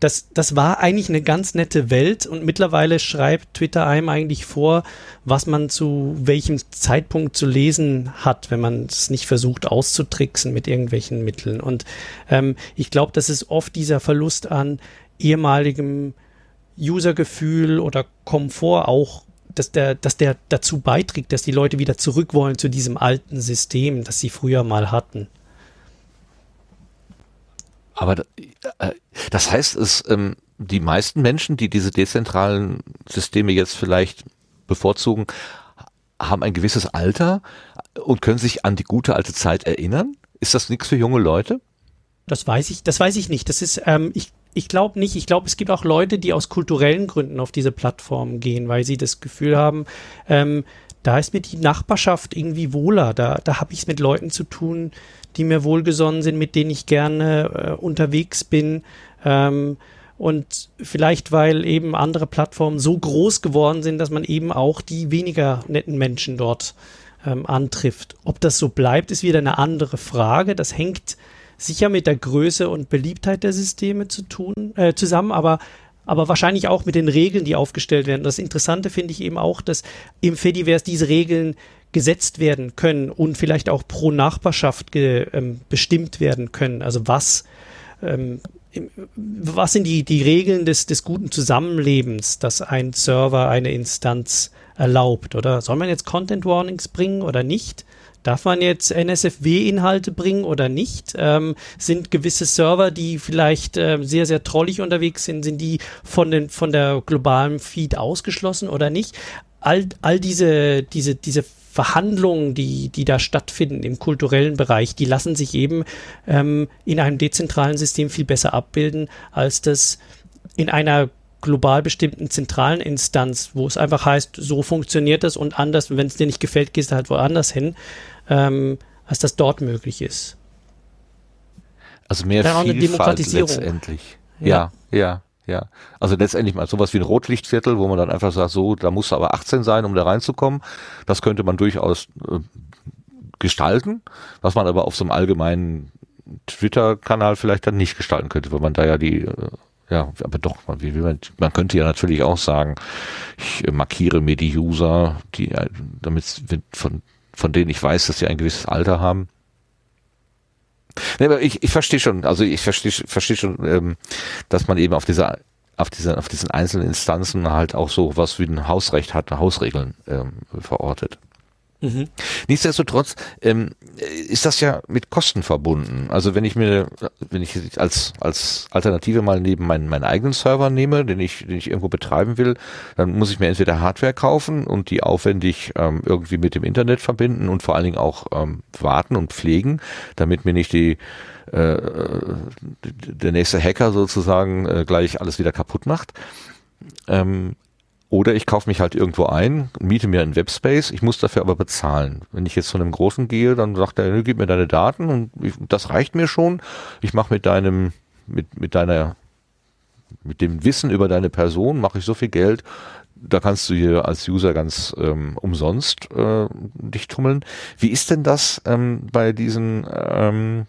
Das, das war eigentlich eine ganz nette Welt und mittlerweile schreibt Twitter einem eigentlich vor, was man zu welchem Zeitpunkt zu lesen hat, wenn man es nicht versucht auszutricksen mit irgendwelchen Mitteln. Und ähm, ich glaube, das ist oft dieser Verlust an ehemaligem Usergefühl oder Komfort auch dass der, dass der dazu beiträgt, dass die Leute wieder zurück wollen zu diesem alten System, das sie früher mal hatten. Aber äh, das heißt, es, ähm, die meisten Menschen, die diese dezentralen Systeme jetzt vielleicht bevorzugen, haben ein gewisses Alter und können sich an die gute alte Zeit erinnern. Ist das nichts für junge Leute? Das weiß ich, das weiß ich nicht. Das ist, ähm, ich ich glaube nicht. Ich glaube, es gibt auch Leute, die aus kulturellen Gründen auf diese Plattform gehen, weil sie das Gefühl haben, ähm, da ist mir die Nachbarschaft irgendwie wohler. Da, da habe ich es mit Leuten zu tun, die mir wohlgesonnen sind, mit denen ich gerne äh, unterwegs bin. Ähm, Und vielleicht, weil eben andere Plattformen so groß geworden sind, dass man eben auch die weniger netten Menschen dort ähm, antrifft. Ob das so bleibt, ist wieder eine andere Frage. Das hängt sicher mit der Größe und Beliebtheit der Systeme zu tun, äh, zusammen, aber aber wahrscheinlich auch mit den Regeln, die aufgestellt werden. Das Interessante finde ich eben auch, dass im Fediverse diese Regeln gesetzt werden können und vielleicht auch pro Nachbarschaft ge, ähm, bestimmt werden können. Also was, ähm, was sind die, die Regeln des, des guten Zusammenlebens, dass ein Server eine Instanz erlaubt? Oder soll man jetzt Content Warnings bringen oder nicht? Darf man jetzt NSFW-Inhalte bringen oder nicht? Ähm, sind gewisse Server, die vielleicht äh, sehr, sehr trollig unterwegs sind, sind die von, den, von der globalen Feed ausgeschlossen oder nicht? All, all diese, diese, diese Verhandlungen, die, die da stattfinden im kulturellen Bereich, die lassen sich eben ähm, in einem dezentralen System viel besser abbilden, als das in einer global bestimmten zentralen Instanz, wo es einfach heißt, so funktioniert das und anders, wenn es dir nicht gefällt, gehst du halt woanders hin ähm, als das dort möglich ist. Also mehr ja, Vielfalt letztendlich. Ja, ja, ja. ja. Also letztendlich mal sowas wie ein Rotlichtviertel, wo man dann einfach sagt, so, da muss aber 18 sein, um da reinzukommen. Das könnte man durchaus äh, gestalten, was man aber auf so einem allgemeinen Twitter-Kanal vielleicht dann nicht gestalten könnte, weil man da ja die, äh, ja, aber doch, man, man, man könnte ja natürlich auch sagen, ich äh, markiere mir die User, die, äh, damit von von denen ich weiß, dass sie ein gewisses Alter haben. Nee, aber ich, ich verstehe schon, also ich verstehe verstehe schon, ähm, dass man eben auf dieser auf diesen auf diesen einzelnen Instanzen halt auch so was wie ein Hausrecht hat, Hausregeln ähm, verortet. Mhm. Nichtsdestotrotz ähm, ist das ja mit Kosten verbunden. Also wenn ich mir, wenn ich als als Alternative mal neben meinen meinen eigenen Server nehme, den ich den ich irgendwo betreiben will, dann muss ich mir entweder Hardware kaufen und die aufwendig ähm, irgendwie mit dem Internet verbinden und vor allen Dingen auch ähm, warten und pflegen, damit mir nicht die äh, der nächste Hacker sozusagen äh, gleich alles wieder kaputt macht. Ähm, oder ich kaufe mich halt irgendwo ein, miete mir einen Webspace, ich muss dafür aber bezahlen. Wenn ich jetzt zu einem Großen gehe, dann sagt er, gib mir deine Daten und ich, das reicht mir schon. Ich mache mit deinem, mit, mit deiner, mit dem Wissen über deine Person, mache ich so viel Geld, da kannst du hier als User ganz ähm, umsonst äh, dich tummeln. Wie ist denn das ähm, bei diesen ähm,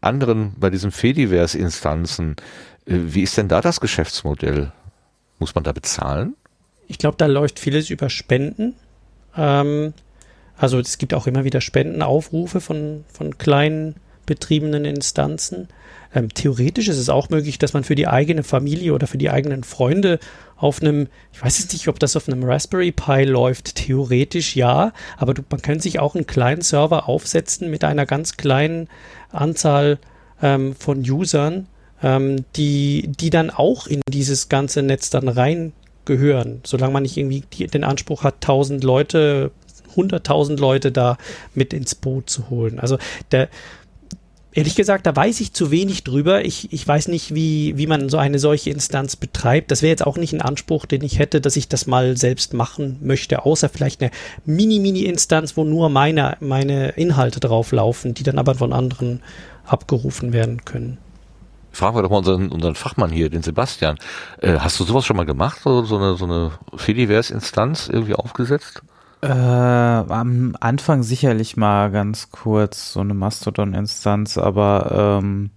anderen, bei diesen Fediverse-Instanzen? Äh, wie ist denn da das Geschäftsmodell? Muss man da bezahlen? Ich glaube, da läuft vieles über Spenden. Ähm, also es gibt auch immer wieder Spendenaufrufe von, von kleinen betriebenen Instanzen. Ähm, theoretisch ist es auch möglich, dass man für die eigene Familie oder für die eigenen Freunde auf einem, ich weiß jetzt nicht, ob das auf einem Raspberry Pi läuft, theoretisch ja, aber du, man kann sich auch einen kleinen Server aufsetzen mit einer ganz kleinen Anzahl ähm, von Usern, ähm, die, die dann auch in dieses ganze Netz dann rein gehören, solange man nicht irgendwie die, den Anspruch hat, 1000 Leute, 100.000 Leute da mit ins Boot zu holen. Also der, ehrlich gesagt, da weiß ich zu wenig drüber. Ich, ich weiß nicht, wie, wie man so eine solche Instanz betreibt. Das wäre jetzt auch nicht ein Anspruch, den ich hätte, dass ich das mal selbst machen möchte, außer vielleicht eine Mini-Mini-Instanz, wo nur meine, meine Inhalte drauf laufen, die dann aber von anderen abgerufen werden können fragen wir doch mal unseren, unseren Fachmann hier, den Sebastian. Äh, hast du sowas schon mal gemacht? So, so eine, so eine Fediverse-Instanz irgendwie aufgesetzt? Äh, am Anfang sicherlich mal ganz kurz so eine Mastodon-Instanz, aber ähm,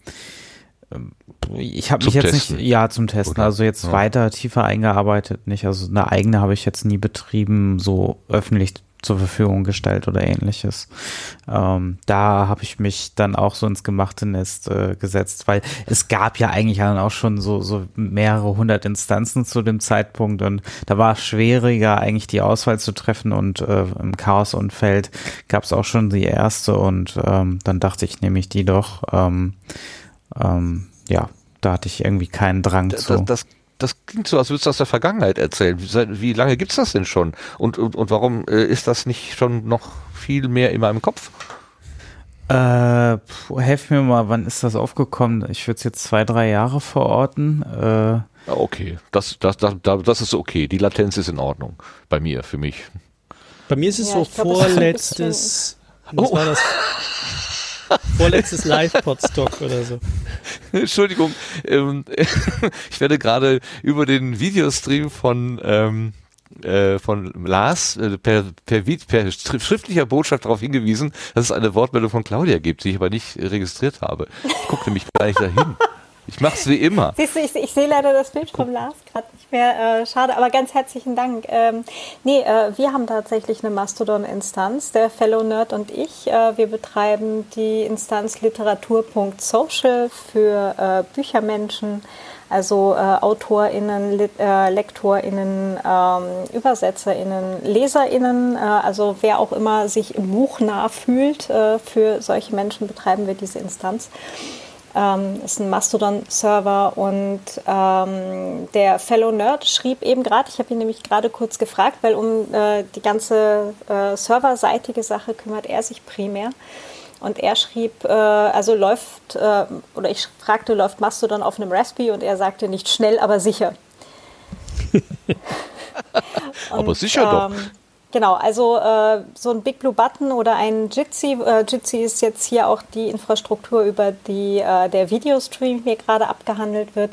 ich habe mich jetzt Testen. nicht, ja, zum Testen, Oder? also jetzt ja. weiter tiefer eingearbeitet nicht. Also eine eigene habe ich jetzt nie betrieben, so öffentlich zur Verfügung gestellt oder ähnliches. Ähm, da habe ich mich dann auch so ins gemachte Nest äh, gesetzt, weil es gab ja eigentlich dann auch schon so, so mehrere hundert Instanzen zu dem Zeitpunkt und da war es schwieriger eigentlich die Auswahl zu treffen und äh, im Chaos-Umfeld gab es auch schon die erste und ähm, dann dachte ich, nehme ich die doch. Ähm, ähm, ja, da hatte ich irgendwie keinen Drang das, zu. Das, das klingt so, als würdest du aus der Vergangenheit erzählen. Wie, wie lange gibt's das denn schon? Und, und, und warum äh, ist das nicht schon noch viel mehr in meinem Kopf? Äh, helf mir mal, wann ist das aufgekommen? Ich würde es jetzt zwei, drei Jahre verorten. Äh, okay, das, das, das, das ist okay. Die Latenz ist in Ordnung. Bei mir, für mich. Bei mir ist es ja, so glaub, vorletztes. Was oh. war das? [laughs] Vorletztes Live-Podstock oder so. Entschuldigung, ähm, [laughs] ich werde gerade über den Videostream von ähm, äh, von Lars äh, per, per, per schriftlicher Botschaft darauf hingewiesen, dass es eine Wortmeldung von Claudia gibt, die ich aber nicht registriert habe. Ich gucke nämlich gar nicht dahin. Ich mache es wie immer. Siehst du, ich, ich sehe leider das Bild vom Lars gerade nicht mehr. Äh, schade, aber ganz herzlichen Dank. Ähm, nee, äh, wir haben tatsächlich eine Mastodon-Instanz, der Fellow Nerd und ich. Äh, wir betreiben die Instanz literatur.social für äh, Büchermenschen, also äh, AutorInnen, Lit äh, LektorInnen, ähm, ÜbersetzerInnen, LeserInnen, also wer auch immer sich im Buch nah fühlt, für solche Menschen betreiben wir diese Instanz ähm, ist ein Mastodon-Server und ähm, der Fellow Nerd schrieb eben gerade, ich habe ihn nämlich gerade kurz gefragt, weil um äh, die ganze äh, serverseitige Sache kümmert er sich primär. Und er schrieb, äh, also läuft, äh, oder ich fragte, läuft Mastodon auf einem Raspberry und er sagte nicht schnell, aber sicher. [laughs] aber sicher doch. Genau, also äh, so ein Big Blue Button oder ein Jitsi. Äh, Jitsi ist jetzt hier auch die Infrastruktur, über die äh, der Videostream hier gerade abgehandelt wird.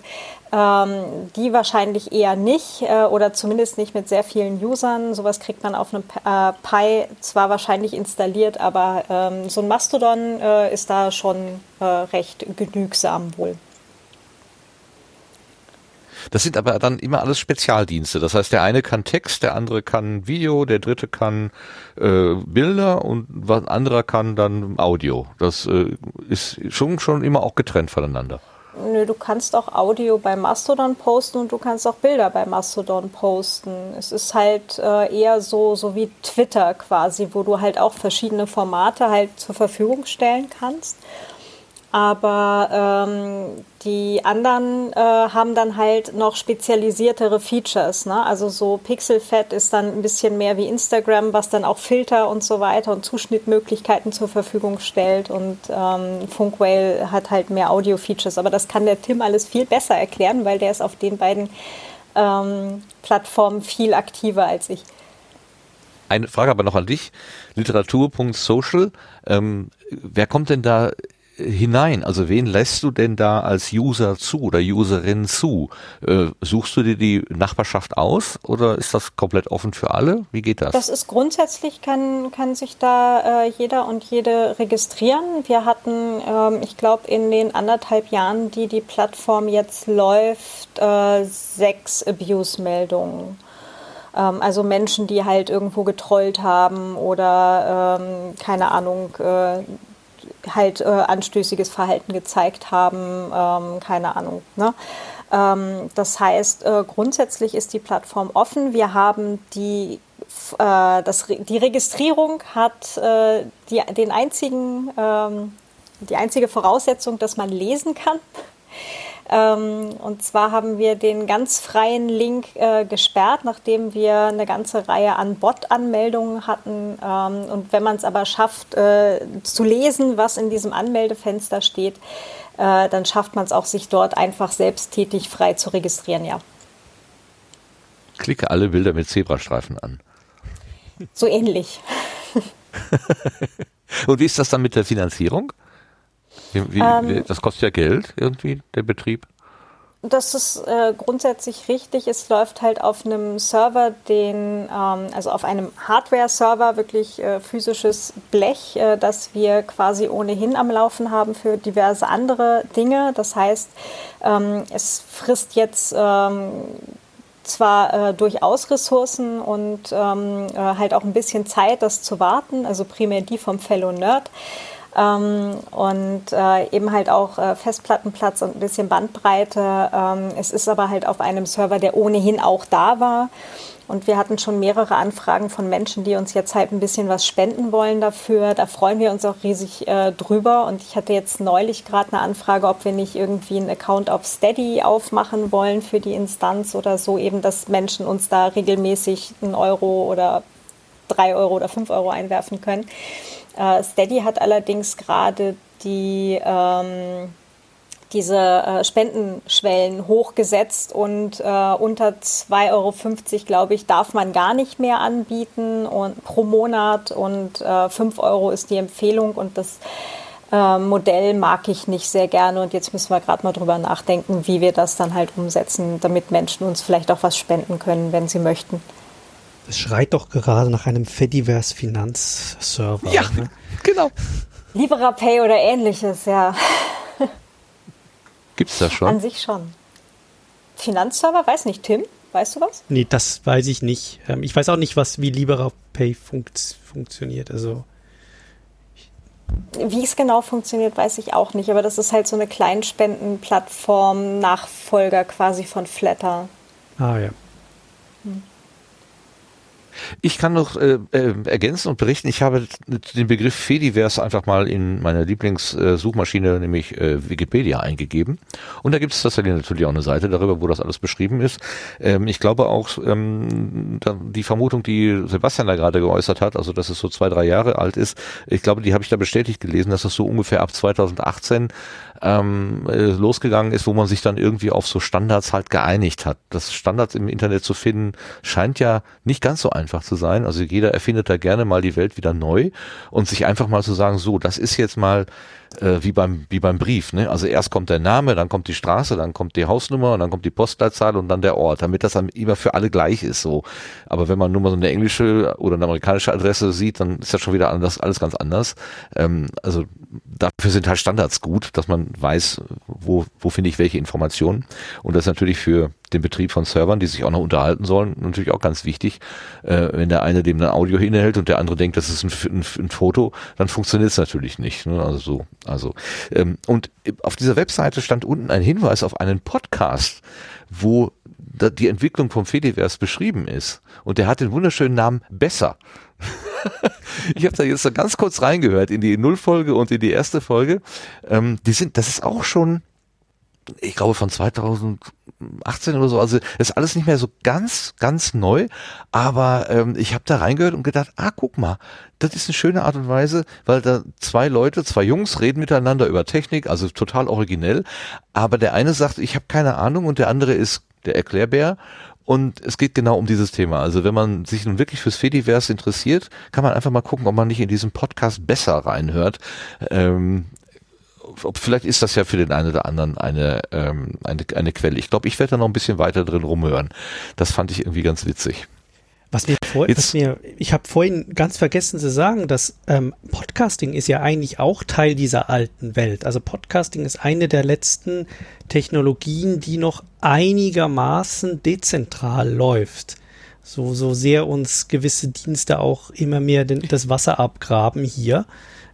Ähm, die wahrscheinlich eher nicht äh, oder zumindest nicht mit sehr vielen Usern. Sowas kriegt man auf einem äh, Pi zwar wahrscheinlich installiert, aber ähm, so ein Mastodon äh, ist da schon recht genügsam wohl. Das sind aber dann immer alles Spezialdienste. Das heißt, der eine kann Text, der andere kann Video, der dritte kann äh, Bilder und ein anderer kann dann Audio. Das äh, ist schon, schon immer auch getrennt voneinander. Nö, du kannst auch Audio bei Mastodon posten und du kannst auch Bilder bei Mastodon posten. Es ist halt äh, eher so, so wie Twitter quasi, wo du halt auch verschiedene Formate halt zur Verfügung stellen kannst. Aber ähm, die anderen äh, haben dann halt noch spezialisiertere Features. Ne? Also so Pixelfett ist dann ein bisschen mehr wie Instagram, was dann auch Filter und so weiter und Zuschnittmöglichkeiten zur Verfügung stellt. Und ähm, Funkwhale hat halt mehr Audio-Features. Aber das kann der Tim alles viel besser erklären, weil der ist auf den beiden ähm, Plattformen viel aktiver als ich. Eine Frage aber noch an dich. Literatur.social. Ähm, wer kommt denn da hinein? Also wen lässt du denn da als User zu oder Userin zu? Äh, suchst du dir die Nachbarschaft aus oder ist das komplett offen für alle? Wie geht das? Das ist grundsätzlich, kann, kann sich da äh, jeder und jede registrieren. Wir hatten, ähm, ich glaube, in den anderthalb Jahren, die die Plattform jetzt läuft, äh, sechs Abuse-Meldungen ähm, also Menschen, die halt irgendwo getrollt haben oder ähm, keine Ahnung, äh, halt äh, anstößiges Verhalten gezeigt haben, ähm, keine Ahnung. Ne? Ähm, das heißt, äh, grundsätzlich ist die Plattform offen. Wir haben die äh, das, die Registrierung hat äh, die, den einzigen, ähm, die einzige Voraussetzung, dass man lesen kann. Ähm, und zwar haben wir den ganz freien Link äh, gesperrt, nachdem wir eine ganze Reihe an Bot-Anmeldungen hatten. Ähm, und wenn man es aber schafft, äh, zu lesen, was in diesem Anmeldefenster steht, äh, dann schafft man es auch, sich dort einfach selbsttätig frei zu registrieren, ja. Klicke alle Bilder mit Zebrastreifen an. So ähnlich. [laughs] und wie ist das dann mit der Finanzierung? Wie, wie, ähm, das kostet ja Geld irgendwie, der Betrieb. Das ist äh, grundsätzlich richtig. Es läuft halt auf einem Server, den, ähm, also auf einem Hardware-Server, wirklich äh, physisches Blech, äh, das wir quasi ohnehin am Laufen haben für diverse andere Dinge. Das heißt, ähm, es frisst jetzt ähm, zwar äh, durchaus Ressourcen und ähm, äh, halt auch ein bisschen Zeit, das zu warten, also primär die vom Fellow Nerd. Ähm, und äh, eben halt auch äh, Festplattenplatz und ein bisschen Bandbreite. Ähm, es ist aber halt auf einem Server, der ohnehin auch da war. Und wir hatten schon mehrere Anfragen von Menschen, die uns jetzt halt ein bisschen was spenden wollen dafür. Da freuen wir uns auch riesig äh, drüber. Und ich hatte jetzt neulich gerade eine Anfrage, ob wir nicht irgendwie einen Account auf Steady aufmachen wollen für die Instanz oder so, eben, dass Menschen uns da regelmäßig einen Euro oder drei Euro oder fünf Euro einwerfen können. Äh, Steady hat allerdings gerade die ähm, diese äh, Spendenschwellen hochgesetzt und äh, unter 2,50 Euro, glaube ich, darf man gar nicht mehr anbieten und pro Monat und äh, 5 Euro ist die Empfehlung und das äh, Modell mag ich nicht sehr gerne und jetzt müssen wir gerade mal drüber nachdenken, wie wir das dann halt umsetzen, damit Menschen uns vielleicht auch was spenden können, wenn sie möchten. Es schreit doch gerade nach einem Fediverse Finanzserver. Ja, ne? genau. LiberaPay oder ähnliches, ja. [laughs] Gibt es das schon? An sich schon. Finanzserver, weiß nicht, Tim, weißt du was? Nee, das weiß ich nicht. Ähm, ich weiß auch nicht, was wie LiberaPay funkt, funktioniert. Also wie es genau funktioniert, weiß ich auch nicht, aber das ist halt so eine Kleinspendenplattform, Nachfolger quasi von Flatter. Ah ja. Ich kann noch äh, äh, ergänzen und berichten, ich habe den Begriff Fediverse einfach mal in meiner Lieblingssuchmaschine, äh, nämlich äh, Wikipedia, eingegeben. Und da gibt es tatsächlich natürlich auch eine Seite darüber, wo das alles beschrieben ist. Ähm, ich glaube auch, ähm, die Vermutung, die Sebastian da gerade geäußert hat, also dass es so zwei, drei Jahre alt ist, ich glaube, die habe ich da bestätigt gelesen, dass das so ungefähr ab 2018 ähm, äh, losgegangen ist, wo man sich dann irgendwie auf so Standards halt geeinigt hat. Das Standards im Internet zu finden, scheint ja nicht ganz so einfach zu sein. Also jeder erfindet da gerne mal die Welt wieder neu und sich einfach mal zu sagen, so, das ist jetzt mal äh, wie beim wie beim Brief. Ne? Also erst kommt der Name, dann kommt die Straße, dann kommt die Hausnummer und dann kommt die Postleitzahl und dann der Ort, damit das dann immer für alle gleich ist. So, aber wenn man nur mal so eine englische oder eine amerikanische Adresse sieht, dann ist das schon wieder anders, alles ganz anders. Ähm, also dafür sind halt Standards gut, dass man weiß, wo wo finde ich welche Informationen und das ist natürlich für den Betrieb von Servern, die sich auch noch unterhalten sollen, natürlich auch ganz wichtig. Äh, wenn der eine dem ein Audio hinhält und der andere denkt, das ist ein, ein, ein Foto, dann funktioniert es natürlich nicht. Ne? Also so, also ähm, und auf dieser Webseite stand unten ein Hinweis auf einen Podcast, wo die Entwicklung vom Fediverse beschrieben ist. Und der hat den wunderschönen Namen Besser. [laughs] ich habe da jetzt so ganz kurz reingehört in die Nullfolge und in die erste Folge. Ähm, die sind, das ist auch schon ich glaube von 2018 oder so. Also ist alles nicht mehr so ganz, ganz neu. Aber ähm, ich habe da reingehört und gedacht, ah, guck mal, das ist eine schöne Art und Weise, weil da zwei Leute, zwei Jungs reden miteinander über Technik, also total originell. Aber der eine sagt, ich habe keine Ahnung und der andere ist der Erklärbär. Und es geht genau um dieses Thema. Also wenn man sich nun wirklich fürs Fediverse interessiert, kann man einfach mal gucken, ob man nicht in diesem Podcast besser reinhört. Ähm, ob, vielleicht ist das ja für den einen oder anderen eine, ähm, eine, eine Quelle. Ich glaube, ich werde da noch ein bisschen weiter drin rumhören. Das fand ich irgendwie ganz witzig. Was mir, vor, was mir ich habe vorhin ganz vergessen zu sagen, dass ähm, Podcasting ist ja eigentlich auch Teil dieser alten Welt. Also Podcasting ist eine der letzten Technologien, die noch einigermaßen dezentral läuft. So, so sehr uns gewisse Dienste auch immer mehr den, das Wasser abgraben hier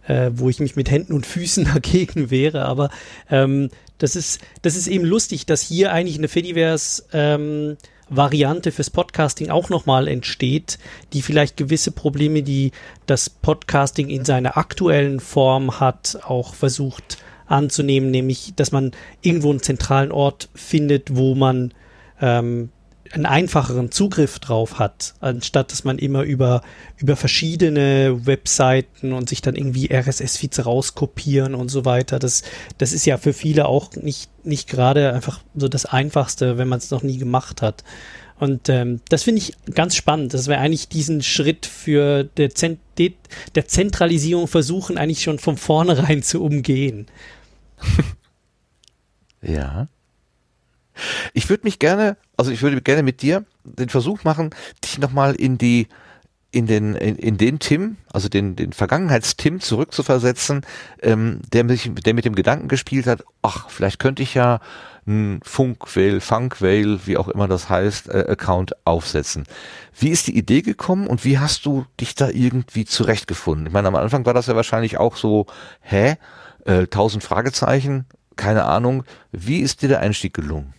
äh, wo ich mich mit Händen und Füßen [laughs] dagegen wäre. Aber ähm, das, ist, das ist eben lustig, dass hier eigentlich eine Fediverse ähm, Variante fürs Podcasting auch nochmal entsteht, die vielleicht gewisse Probleme, die das Podcasting in seiner aktuellen Form hat, auch versucht anzunehmen, nämlich, dass man irgendwo einen zentralen Ort findet, wo man ähm, einen einfacheren Zugriff drauf hat, anstatt dass man immer über, über verschiedene Webseiten und sich dann irgendwie RSS-Feeds rauskopieren und so weiter. Das, das ist ja für viele auch nicht, nicht gerade einfach so das Einfachste, wenn man es noch nie gemacht hat. Und ähm, das finde ich ganz spannend, dass wir eigentlich diesen Schritt für der, Zent der Zentralisierung versuchen, eigentlich schon von vornherein zu umgehen. [laughs] ja. Ich würde mich gerne, also ich würde gerne mit dir den Versuch machen, dich nochmal in die, in den, in, in den Tim, also den, den Vergangenheits-Tim zurückzuversetzen, ähm, der, mich, der mit dem Gedanken gespielt hat, ach, vielleicht könnte ich ja einen Funkwhale, Funkwhale, wie auch immer das heißt, äh, Account aufsetzen. Wie ist die Idee gekommen und wie hast du dich da irgendwie zurechtgefunden? Ich meine, am Anfang war das ja wahrscheinlich auch so, hä? Äh, tausend Fragezeichen, keine Ahnung. Wie ist dir der Einstieg gelungen?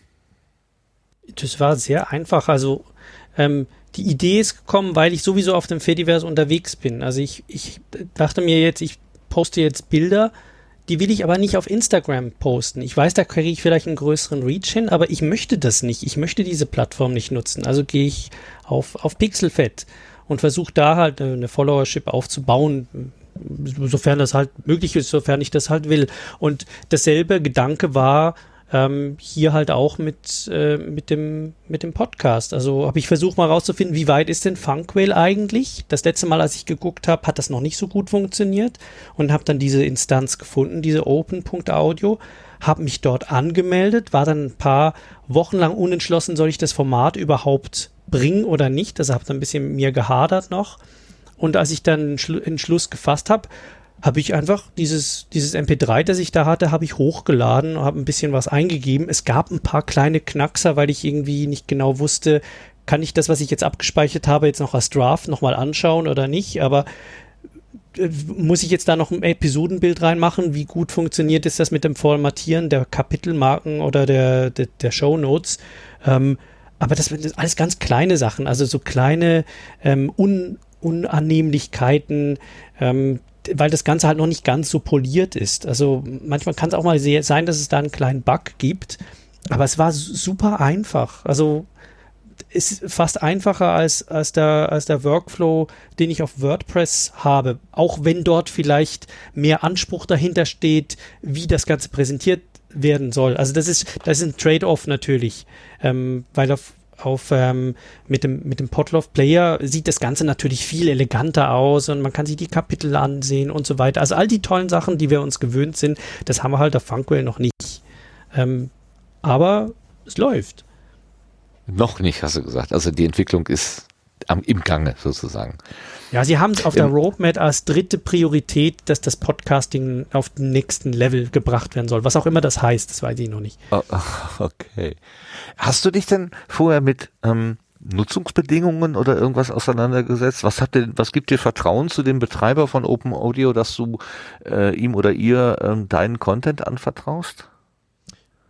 Das war sehr einfach. Also ähm, die Idee ist gekommen, weil ich sowieso auf dem Fediverse unterwegs bin. Also ich, ich dachte mir jetzt, ich poste jetzt Bilder, die will ich aber nicht auf Instagram posten. Ich weiß, da kriege ich vielleicht einen größeren Reach hin, aber ich möchte das nicht. Ich möchte diese Plattform nicht nutzen. Also gehe ich auf, auf Pixelfed und versuche da halt eine Followership aufzubauen, sofern das halt möglich ist, sofern ich das halt will. Und dasselbe Gedanke war, ähm, hier halt auch mit, äh, mit, dem, mit dem Podcast. Also habe ich versucht mal rauszufinden, wie weit ist denn Funkwhale eigentlich? Das letzte Mal, als ich geguckt habe, hat das noch nicht so gut funktioniert und habe dann diese Instanz gefunden, diese Open.audio, habe mich dort angemeldet, war dann ein paar Wochen lang unentschlossen, soll ich das Format überhaupt bringen oder nicht. Also habe dann ein bisschen mir gehadert noch. Und als ich dann einen Entschluss gefasst habe, habe ich einfach dieses, dieses MP3, das ich da hatte, habe ich hochgeladen, habe ein bisschen was eingegeben. Es gab ein paar kleine Knackser, weil ich irgendwie nicht genau wusste, kann ich das, was ich jetzt abgespeichert habe, jetzt noch als Draft nochmal anschauen oder nicht. Aber äh, muss ich jetzt da noch ein Episodenbild reinmachen? Wie gut funktioniert ist das mit dem Formatieren der Kapitelmarken oder der, der, der Show Notes? Ähm, aber das sind alles ganz kleine Sachen, also so kleine ähm, Un Unannehmlichkeiten, ähm, weil das Ganze halt noch nicht ganz so poliert ist. Also manchmal kann es auch mal sein, dass es da einen kleinen Bug gibt, aber es war super einfach. Also ist fast einfacher als, als, der, als der Workflow, den ich auf WordPress habe. Auch wenn dort vielleicht mehr Anspruch dahinter steht, wie das Ganze präsentiert werden soll. Also das ist, das ist ein Trade-off natürlich, ähm, weil auf auf ähm, mit dem mit dem Potloff Player sieht das Ganze natürlich viel eleganter aus und man kann sich die Kapitel ansehen und so weiter. Also all die tollen Sachen, die wir uns gewöhnt sind, das haben wir halt auf Funkwell noch nicht. Ähm, aber es läuft. Noch nicht, hast du gesagt. Also die Entwicklung ist am, im Gange sozusagen. Ja, sie haben es auf der Roadmap als dritte Priorität, dass das Podcasting auf den nächsten Level gebracht werden soll. Was auch immer das heißt, das weiß ich noch nicht. Oh, [laughs] okay. Hast du dich denn vorher mit ähm, Nutzungsbedingungen oder irgendwas auseinandergesetzt? Was hat denn, was gibt dir Vertrauen zu dem Betreiber von Open Audio, dass du äh, ihm oder ihr ähm, deinen Content anvertraust?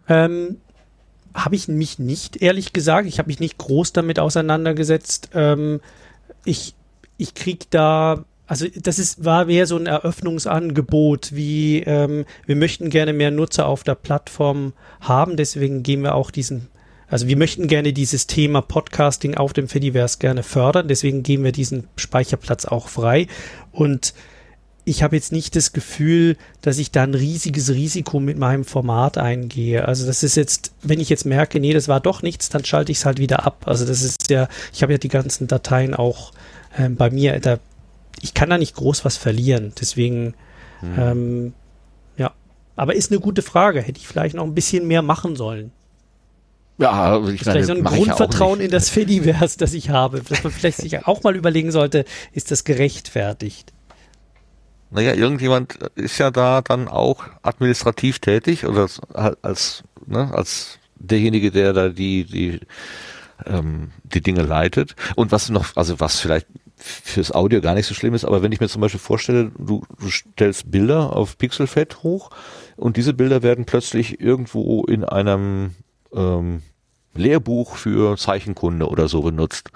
Ähm, habe ich mich nicht, ehrlich gesagt. Ich habe mich nicht groß damit auseinandergesetzt. Ähm, ich ich krieg da also das ist, war mehr so ein Eröffnungsangebot, wie ähm, wir möchten gerne mehr Nutzer auf der Plattform haben, deswegen gehen wir auch diesen, also wir möchten gerne dieses Thema Podcasting auf dem Fediverse gerne fördern, deswegen geben wir diesen Speicherplatz auch frei und ich habe jetzt nicht das Gefühl, dass ich da ein riesiges Risiko mit meinem Format eingehe. Also das ist jetzt, wenn ich jetzt merke, nee, das war doch nichts, dann schalte ich es halt wieder ab. Also das ist ja, ich habe ja die ganzen Dateien auch ähm, bei mir, da, ich kann da nicht groß was verlieren. Deswegen, hm. ähm, ja. Aber ist eine gute Frage. Hätte ich vielleicht noch ein bisschen mehr machen sollen. Ja, ich meine, vielleicht so ein Grundvertrauen in das [laughs] Fediverse, das ich habe, dass man vielleicht sich auch mal überlegen sollte, ist das gerechtfertigt? Naja, irgendjemand ist ja da dann auch administrativ tätig oder als, ne, als derjenige, der da die, die, ähm, die Dinge leitet. Und was noch, also was vielleicht fürs Audio gar nicht so schlimm ist, aber wenn ich mir zum Beispiel vorstelle, du, du stellst Bilder auf Pixelfed hoch und diese Bilder werden plötzlich irgendwo in einem ähm, Lehrbuch für Zeichenkunde oder so benutzt.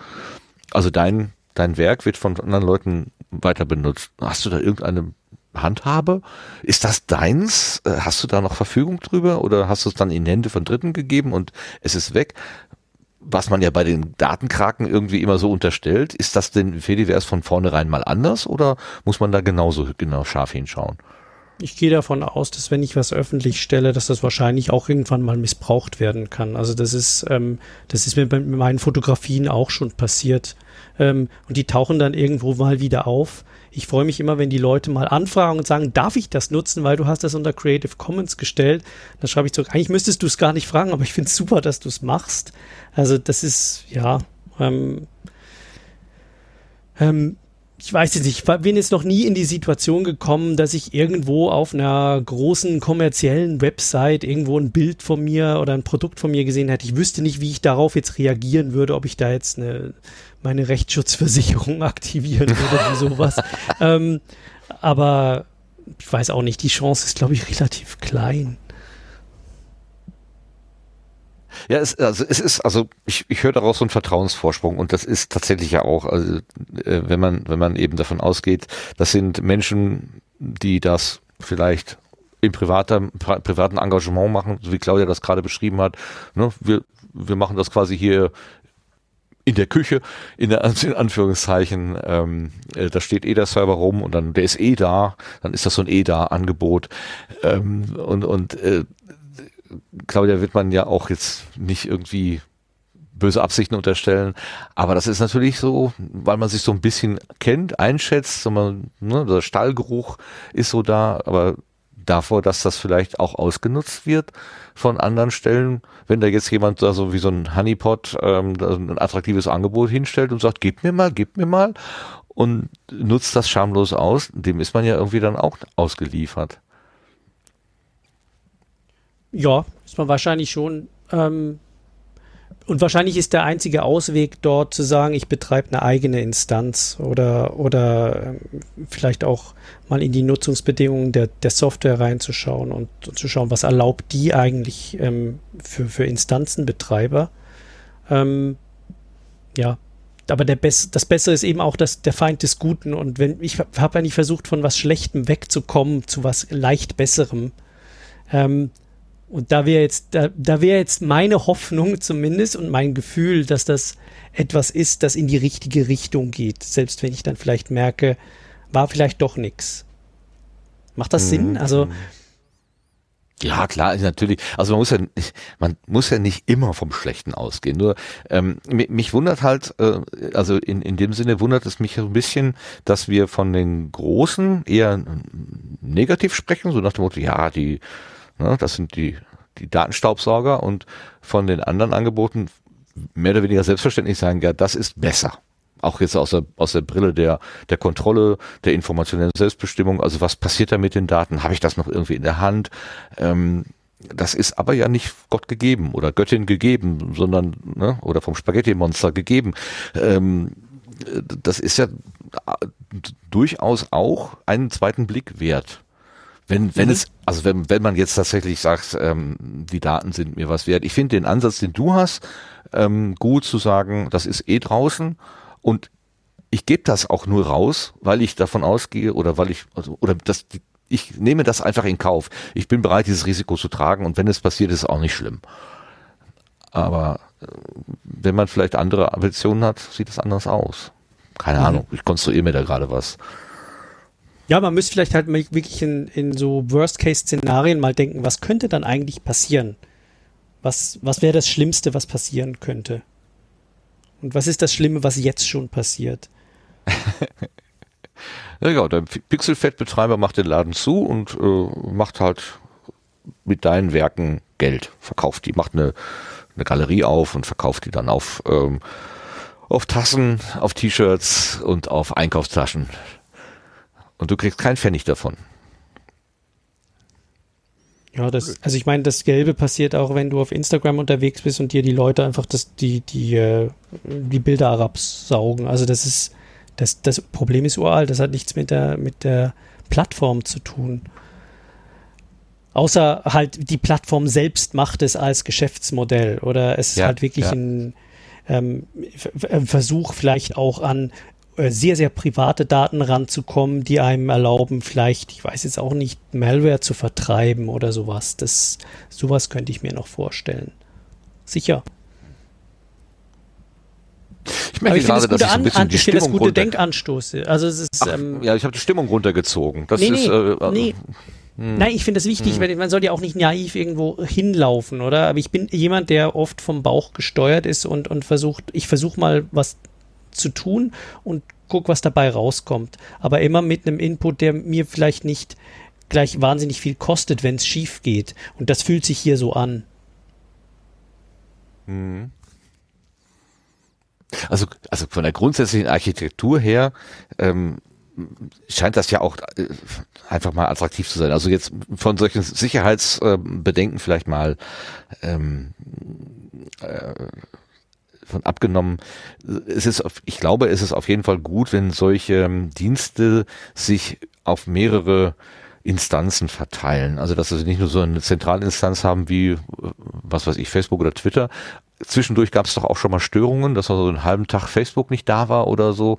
Also dein, dein Werk wird von anderen Leuten weiter benutzt. Hast du da irgendeine Handhabe? Ist das deins? Äh, hast du da noch Verfügung drüber oder hast du es dann in Hände von Dritten gegeben und es ist weg? Was man ja bei den Datenkraken irgendwie immer so unterstellt, ist das denn Fediverse von vornherein mal anders oder muss man da genauso genau scharf hinschauen? Ich gehe davon aus, dass wenn ich was öffentlich stelle, dass das wahrscheinlich auch irgendwann mal missbraucht werden kann. Also das ist, ähm, das ist mir bei meinen Fotografien auch schon passiert. Ähm, und die tauchen dann irgendwo mal wieder auf. Ich freue mich immer, wenn die Leute mal anfragen und sagen, darf ich das nutzen, weil du hast das unter Creative Commons gestellt. Dann schreibe ich zurück, eigentlich müsstest du es gar nicht fragen, aber ich finde es super, dass du es machst. Also das ist, ja, ähm, ähm, ich weiß jetzt nicht, ich bin jetzt noch nie in die Situation gekommen, dass ich irgendwo auf einer großen kommerziellen Website irgendwo ein Bild von mir oder ein Produkt von mir gesehen hätte. Ich wüsste nicht, wie ich darauf jetzt reagieren würde, ob ich da jetzt eine, meine Rechtsschutzversicherung [laughs] aktivieren oder sowas. ähm, aber ich weiß auch nicht, die Chance ist, glaube ich, relativ klein. Ja, es, also es ist, also ich, ich höre daraus so einen Vertrauensvorsprung und das ist tatsächlich ja auch, also äh, wenn man, wenn man eben davon ausgeht, das sind Menschen, die das vielleicht im privater, privaten Engagement machen, so wie Claudia das gerade beschrieben hat. Ne, wir, wir machen das quasi hier in der Küche, in der [laughs] in Anführungszeichen, ähm, äh, da steht eh der Server rum und dann der ist eh da, dann ist das so ein eh da Angebot ähm, und und äh, Claudia wird man ja auch jetzt nicht irgendwie böse Absichten unterstellen. Aber das ist natürlich so, weil man sich so ein bisschen kennt, einschätzt, so man, ne, der Stallgeruch ist so da, aber davor, dass das vielleicht auch ausgenutzt wird von anderen Stellen, wenn da jetzt jemand da so wie so ein Honeypot ähm, ein attraktives Angebot hinstellt und sagt, gib mir mal, gib mir mal und nutzt das schamlos aus, dem ist man ja irgendwie dann auch ausgeliefert. Ja, ist man wahrscheinlich schon. Ähm, und wahrscheinlich ist der einzige Ausweg dort zu sagen, ich betreibe eine eigene Instanz oder, oder ähm, vielleicht auch mal in die Nutzungsbedingungen der, der Software reinzuschauen und, und zu schauen, was erlaubt die eigentlich ähm, für, für Instanzenbetreiber. Ähm, ja, aber der Bess das Bessere ist eben auch dass der Feind des Guten. Und wenn ich habe eigentlich versucht, von was Schlechtem wegzukommen zu was leicht Besserem. Ähm, und da wäre jetzt, da, da wäre jetzt meine Hoffnung zumindest und mein Gefühl, dass das etwas ist, das in die richtige Richtung geht. Selbst wenn ich dann vielleicht merke, war vielleicht doch nichts. Macht das mhm. Sinn? Also ja, klar, natürlich. Also man muss ja, man muss ja nicht immer vom Schlechten ausgehen. Nur ähm, mich, wundert halt, äh, also in, in dem Sinne wundert es mich ein bisschen, dass wir von den Großen eher negativ sprechen, so nach dem Motto, ja, die, das sind die die Datenstaubsauger und von den anderen Angeboten mehr oder weniger selbstverständlich sagen, ja, das ist besser auch jetzt aus der, aus der Brille der, der Kontrolle, der informationellen Selbstbestimmung, also was passiert da mit den Daten? Habe ich das noch irgendwie in der Hand? Ähm, das ist aber ja nicht Gott gegeben oder Göttin gegeben, sondern, ne, oder vom Spaghetti-Monster gegeben. Ähm, das ist ja durchaus auch einen zweiten Blick wert. Wenn, wenn mhm. es, also wenn, wenn man jetzt tatsächlich sagt, ähm, die Daten sind mir was wert. Ich finde den Ansatz, den du hast, ähm, gut zu sagen, das ist eh draußen und ich gebe das auch nur raus, weil ich davon ausgehe oder weil ich, also, oder das, ich nehme das einfach in Kauf. Ich bin bereit, dieses Risiko zu tragen und wenn es passiert, ist es auch nicht schlimm. Aber äh, wenn man vielleicht andere Ambitionen hat, sieht es anders aus. Keine mhm. Ahnung, ich konstruiere mir da gerade was. Ja, man müsste vielleicht halt wirklich in, in so Worst-Case-Szenarien mal denken, was könnte dann eigentlich passieren? Was, was wäre das Schlimmste, was passieren könnte? Und was ist das Schlimme, was jetzt schon passiert? [laughs] ja, ja, der Pixelfett-Betreiber macht den Laden zu und äh, macht halt mit deinen Werken Geld, verkauft die, macht eine, eine Galerie auf und verkauft die dann auf, ähm, auf Tassen, auf T-Shirts und auf Einkaufstaschen. Und du kriegst keinen Pfennig davon. Ja, das, also ich meine, das Gelbe passiert auch, wenn du auf Instagram unterwegs bist und dir die Leute einfach das, die, die, äh, die Bilder herabsaugen. Also das ist, das, das Problem ist uralt, das hat nichts mit der, mit der Plattform zu tun. Außer halt die Plattform selbst macht es als Geschäftsmodell oder es ist ja, halt wirklich ja. ein ähm, Versuch vielleicht auch an sehr, sehr private Daten ranzukommen, die einem erlauben, vielleicht, ich weiß jetzt auch nicht, Malware zu vertreiben oder sowas. Das, sowas könnte ich mir noch vorstellen. Sicher. Ich merke ich gerade, dass ich so ein bisschen an, die ich Stimmung das gute Denkanstoße. Also es ist, Ach, ähm, ja, ich habe die Stimmung runtergezogen. Das nee, ist, nee, äh, nee. Hm. Nein, ich finde das wichtig, hm. weil man soll ja auch nicht naiv irgendwo hinlaufen, oder? Aber ich bin jemand, der oft vom Bauch gesteuert ist und, und versucht, ich versuche mal was zu tun und guck, was dabei rauskommt. Aber immer mit einem Input, der mir vielleicht nicht gleich wahnsinnig viel kostet, wenn es schief geht. Und das fühlt sich hier so an. Mhm. Also, also von der grundsätzlichen Architektur her ähm, scheint das ja auch äh, einfach mal attraktiv zu sein. Also jetzt von solchen Sicherheitsbedenken äh, vielleicht mal ähm, äh, von abgenommen. Es ist, ich glaube, es ist auf jeden Fall gut, wenn solche ähm, Dienste sich auf mehrere Instanzen verteilen. Also dass sie nicht nur so eine Zentralinstanz haben wie, äh, was weiß ich, Facebook oder Twitter. Zwischendurch gab es doch auch schon mal Störungen, dass so einen halben Tag Facebook nicht da war oder so.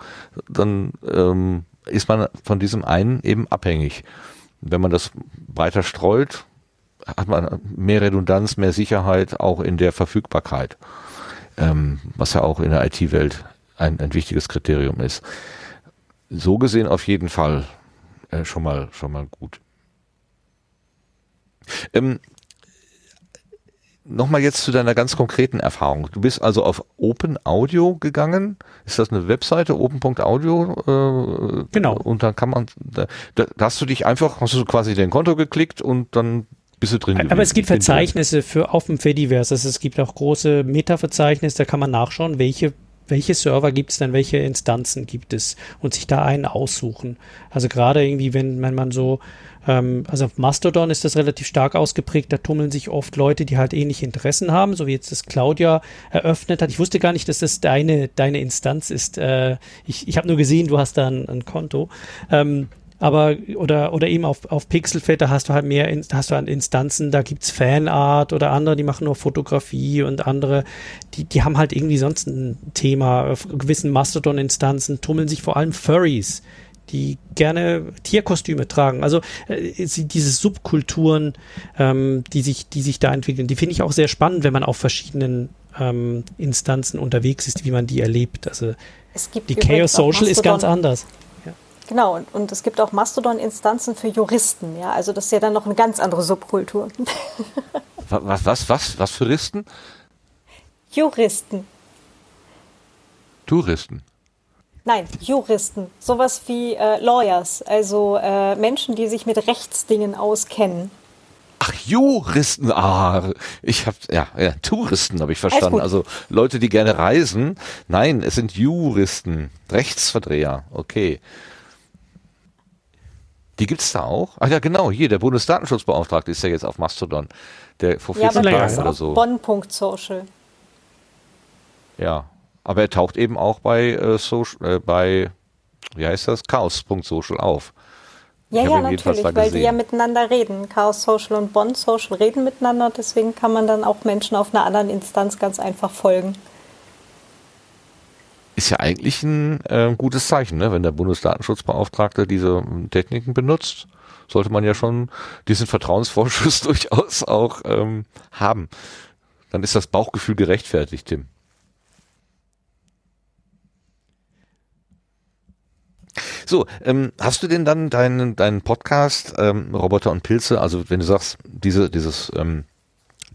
Dann ähm, ist man von diesem einen eben abhängig. Wenn man das breiter streut, hat man mehr Redundanz, mehr Sicherheit auch in der Verfügbarkeit ähm, was ja auch in der IT-Welt ein, ein wichtiges Kriterium ist. So gesehen auf jeden Fall äh, schon mal schon mal gut. Ähm, nochmal jetzt zu deiner ganz konkreten Erfahrung. Du bist also auf Open Audio gegangen. Ist das eine Webseite, open.audio? Äh, genau. Und dann kann man, da, da hast du dich einfach, hast du quasi dein Konto geklickt und dann bist du drin. Aber gewesen. es gibt Verzeichnisse für auf dem Fediverse. Also es gibt auch große Meta-Verzeichnisse, da kann man nachschauen, welche welche Server gibt es denn, welche Instanzen gibt es und sich da einen aussuchen. Also gerade irgendwie, wenn, wenn man so ähm, also auf Mastodon ist das relativ stark ausgeprägt. Da tummeln sich oft Leute, die halt ähnliche Interessen haben, so wie jetzt das Claudia eröffnet hat. Ich wusste gar nicht, dass das deine, deine Instanz ist. Äh, ich ich habe nur gesehen, du hast da ein, ein Konto. Ähm, aber oder oder eben auf, auf Pixelfed, da hast du halt mehr, hast du halt Instanzen, da gibt es Fanart oder andere, die machen nur Fotografie und andere, die, die haben halt irgendwie sonst ein Thema. Auf gewissen Mastodon-Instanzen tummeln sich vor allem Furries die gerne Tierkostüme tragen. Also äh, diese Subkulturen, ähm, die, sich, die sich da entwickeln, die finde ich auch sehr spannend, wenn man auf verschiedenen ähm, Instanzen unterwegs ist, wie man die erlebt. Also die Chaos Social ist ganz anders. Genau, und, und es gibt auch Mastodon-Instanzen für Juristen, ja. Also das ist ja dann noch eine ganz andere Subkultur. [laughs] was, was, was, was für Risten? Juristen. Touristen. Nein, Juristen. Sowas wie äh, Lawyers, also äh, Menschen, die sich mit Rechtsdingen auskennen. Ach, Juristen. Ah, ich habe ja, ja, Touristen habe ich verstanden. Also Leute, die gerne reisen. Nein, es sind Juristen, Rechtsverdreher. Okay. Die gibt es da auch? Ach ja, genau, hier, der Bundesdatenschutzbeauftragte ist ja jetzt auf Mastodon. Der vor 14 ja, Tagen oder so. Bonn.social. Ja, aber er taucht eben auch bei, äh, Social, äh, bei wie heißt das, chaos.social auf. Ja, ja, natürlich, weil die ja miteinander reden. Chaos Social und Bond Social reden miteinander, deswegen kann man dann auch Menschen auf einer anderen Instanz ganz einfach folgen. Ist ja eigentlich ein äh, gutes Zeichen, ne? wenn der Bundesdatenschutzbeauftragte diese Techniken benutzt, sollte man ja schon diesen Vertrauensvorschuss [laughs] durchaus auch ähm, haben. Dann ist das Bauchgefühl gerechtfertigt, Tim. So, ähm, hast du denn dann deinen, deinen Podcast ähm, Roboter und Pilze, also wenn du sagst, diese, dieses, ähm,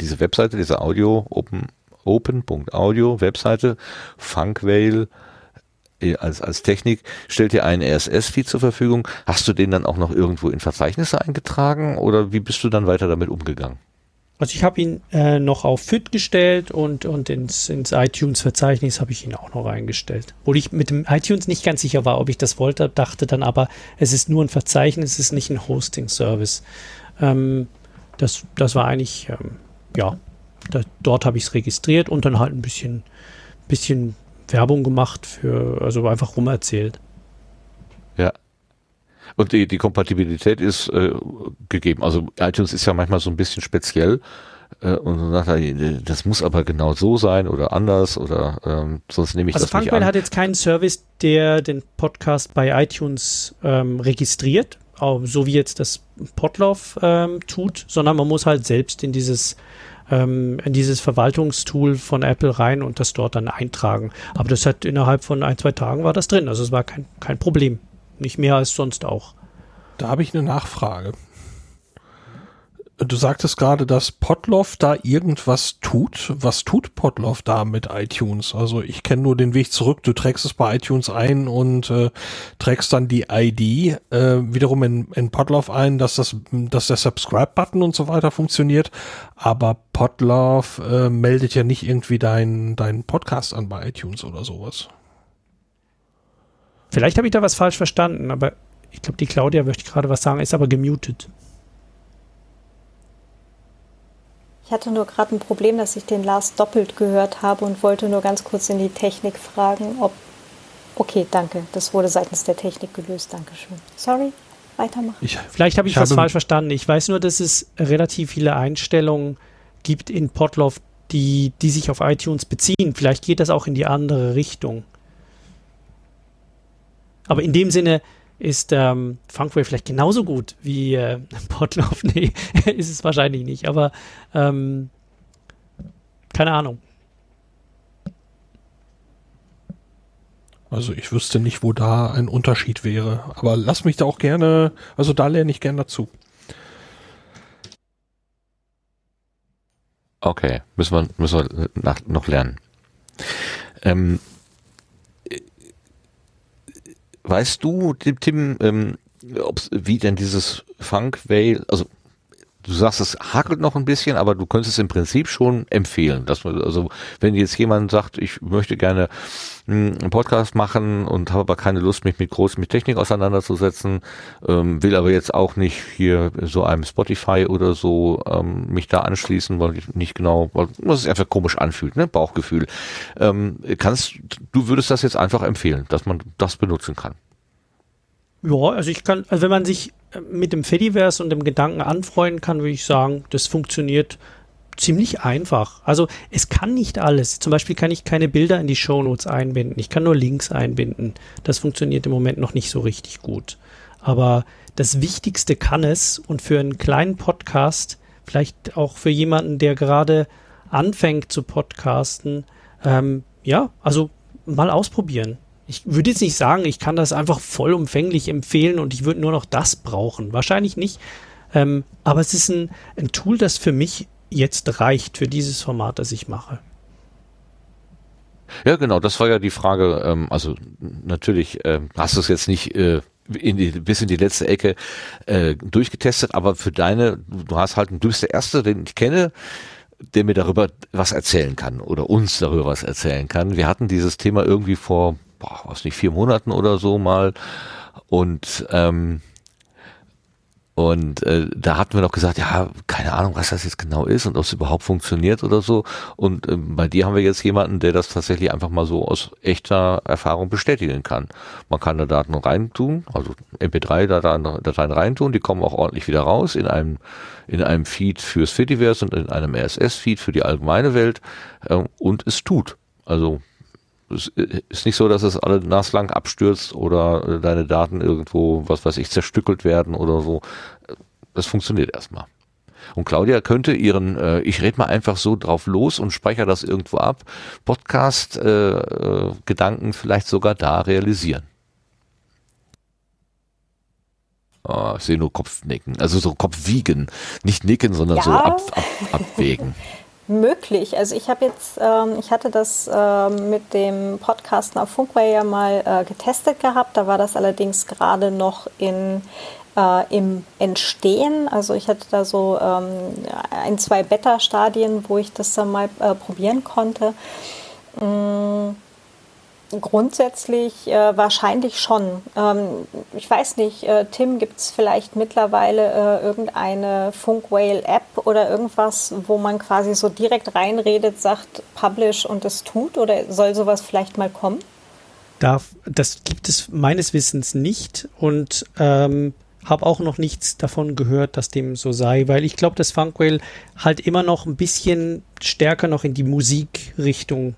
diese Webseite, diese Audio, Open, Open.audio Webseite, Funkwale, äh, als, als Technik, stellt dir einen RSS-Feed zur Verfügung. Hast du den dann auch noch irgendwo in Verzeichnisse eingetragen oder wie bist du dann weiter damit umgegangen? Also ich habe ihn äh, noch auf FIT gestellt und, und ins, ins iTunes-Verzeichnis habe ich ihn auch noch reingestellt. Wo ich mit dem iTunes nicht ganz sicher war, ob ich das wollte, dachte dann aber, es ist nur ein Verzeichnis, es ist nicht ein Hosting-Service. Ähm, das, das war eigentlich, ähm, ja, da, dort habe ich es registriert und dann halt ein bisschen, bisschen Werbung gemacht für, also einfach rumerzählt. Ja, und die, die Kompatibilität ist äh, gegeben. Also iTunes ist ja manchmal so ein bisschen speziell. Äh, und dann sagt er, das muss aber genau so sein oder anders oder ähm, sonst nehme ich also das Funkwell nicht an. hat jetzt keinen Service, der den Podcast bei iTunes ähm, registriert, so wie jetzt das Podlove ähm, tut, sondern man muss halt selbst in dieses ähm, in dieses Verwaltungstool von Apple rein und das dort dann eintragen. Aber das hat innerhalb von ein, zwei Tagen war das drin. Also es war kein, kein Problem. Nicht mehr als sonst auch. Da habe ich eine Nachfrage. Du sagtest gerade, dass Potloff da irgendwas tut. Was tut Potloff da mit iTunes? Also ich kenne nur den Weg zurück. Du trägst es bei iTunes ein und äh, trägst dann die ID äh, wiederum in, in Potloff ein, dass das, dass der Subscribe-Button und so weiter funktioniert. Aber Potloff äh, meldet ja nicht irgendwie deinen dein Podcast an bei iTunes oder sowas. Vielleicht habe ich da was falsch verstanden, aber ich glaube, die Claudia möchte gerade was sagen, ist aber gemutet. Ich hatte nur gerade ein Problem, dass ich den Lars doppelt gehört habe und wollte nur ganz kurz in die Technik fragen, ob. Okay, danke. Das wurde seitens der Technik gelöst. Dankeschön. Sorry, weitermachen. Ich, Vielleicht habe ich, ich was falsch verstanden. Ich weiß nur, dass es relativ viele Einstellungen gibt in Potloff, die, die sich auf iTunes beziehen. Vielleicht geht das auch in die andere Richtung. Aber in dem Sinne ist ähm, Funkwave vielleicht genauso gut wie äh, [laughs] Potloff. Nee, [laughs] ist es wahrscheinlich nicht, aber ähm, keine Ahnung. Also ich wüsste nicht, wo da ein Unterschied wäre. Aber lass mich da auch gerne, also da lerne ich gerne dazu. Okay, müssen wir, müssen wir nach, noch lernen. Ähm, weißt du, Tim, ähm, wie denn dieses Funk Veil, also du sagst, es hakelt noch ein bisschen, aber du könntest es im Prinzip schon empfehlen. Dass man, also wenn jetzt jemand sagt, ich möchte gerne hm, einen Podcast machen und habe aber keine Lust, mich mit groß mit Technik auseinanderzusetzen, ähm, will aber jetzt auch nicht hier so einem Spotify oder so ähm, mich da anschließen, weil ich nicht genau, weil es einfach komisch anfühlt, ne? Bauchgefühl. Ähm, kannst du würdest das jetzt einfach empfehlen, dass man das benutzen kann? Ja, also ich kann, also wenn man sich mit dem Fediverse und dem Gedanken anfreunden kann, würde ich sagen, das funktioniert ziemlich einfach. Also es kann nicht alles. Zum Beispiel kann ich keine Bilder in die Shownotes einbinden. Ich kann nur Links einbinden. Das funktioniert im Moment noch nicht so richtig gut. Aber das Wichtigste kann es und für einen kleinen Podcast, vielleicht auch für jemanden, der gerade anfängt zu podcasten, ähm, ja, also mal ausprobieren ich würde jetzt nicht sagen, ich kann das einfach vollumfänglich empfehlen und ich würde nur noch das brauchen. Wahrscheinlich nicht. Ähm, aber es ist ein, ein Tool, das für mich jetzt reicht, für dieses Format, das ich mache. Ja, genau, das war ja die Frage. Ähm, also natürlich äh, hast du es jetzt nicht äh, in die, bis in die letzte Ecke äh, durchgetestet, aber für deine, du hast halt, du bist der Erste, den ich kenne, der mir darüber was erzählen kann oder uns darüber was erzählen kann. Wir hatten dieses Thema irgendwie vor boah, was nicht, vier Monaten oder so mal. Und ähm, und äh, da hatten wir noch gesagt, ja, keine Ahnung, was das jetzt genau ist und ob es überhaupt funktioniert oder so. Und äh, bei dir haben wir jetzt jemanden, der das tatsächlich einfach mal so aus echter Erfahrung bestätigen kann. Man kann da Daten reintun, also MP3-Dateien Dateien reintun, die kommen auch ordentlich wieder raus in einem in einem Feed fürs Fediverse und in einem RSS-Feed für die allgemeine Welt äh, und es tut. Also es ist nicht so, dass es alle naslang abstürzt oder deine Daten irgendwo, was weiß ich, zerstückelt werden oder so. Das funktioniert erstmal. Und Claudia könnte ihren, äh, ich rede mal einfach so drauf los und speichere das irgendwo ab, Podcast-Gedanken äh, äh, vielleicht sogar da realisieren. Oh, ich sehe nur Kopfnicken, also so Kopfwiegen, nicht nicken, sondern ja. so ab, ab, abwägen. [laughs] möglich. Also ich habe jetzt, ähm, ich hatte das ähm, mit dem Podcasten auf Funkway ja mal äh, getestet gehabt. Da war das allerdings gerade noch in, äh, im Entstehen. Also ich hatte da so ähm, ein, zwei Beta-Stadien, wo ich das dann mal äh, probieren konnte. Mm Grundsätzlich äh, wahrscheinlich schon. Ähm, ich weiß nicht, äh, Tim, gibt es vielleicht mittlerweile äh, irgendeine Funkwhale-App oder irgendwas, wo man quasi so direkt reinredet, sagt Publish und es tut? Oder soll sowas vielleicht mal kommen? Darf, das gibt es meines Wissens nicht und ähm, habe auch noch nichts davon gehört, dass dem so sei, weil ich glaube, dass Funkwhale halt immer noch ein bisschen stärker noch in die Musikrichtung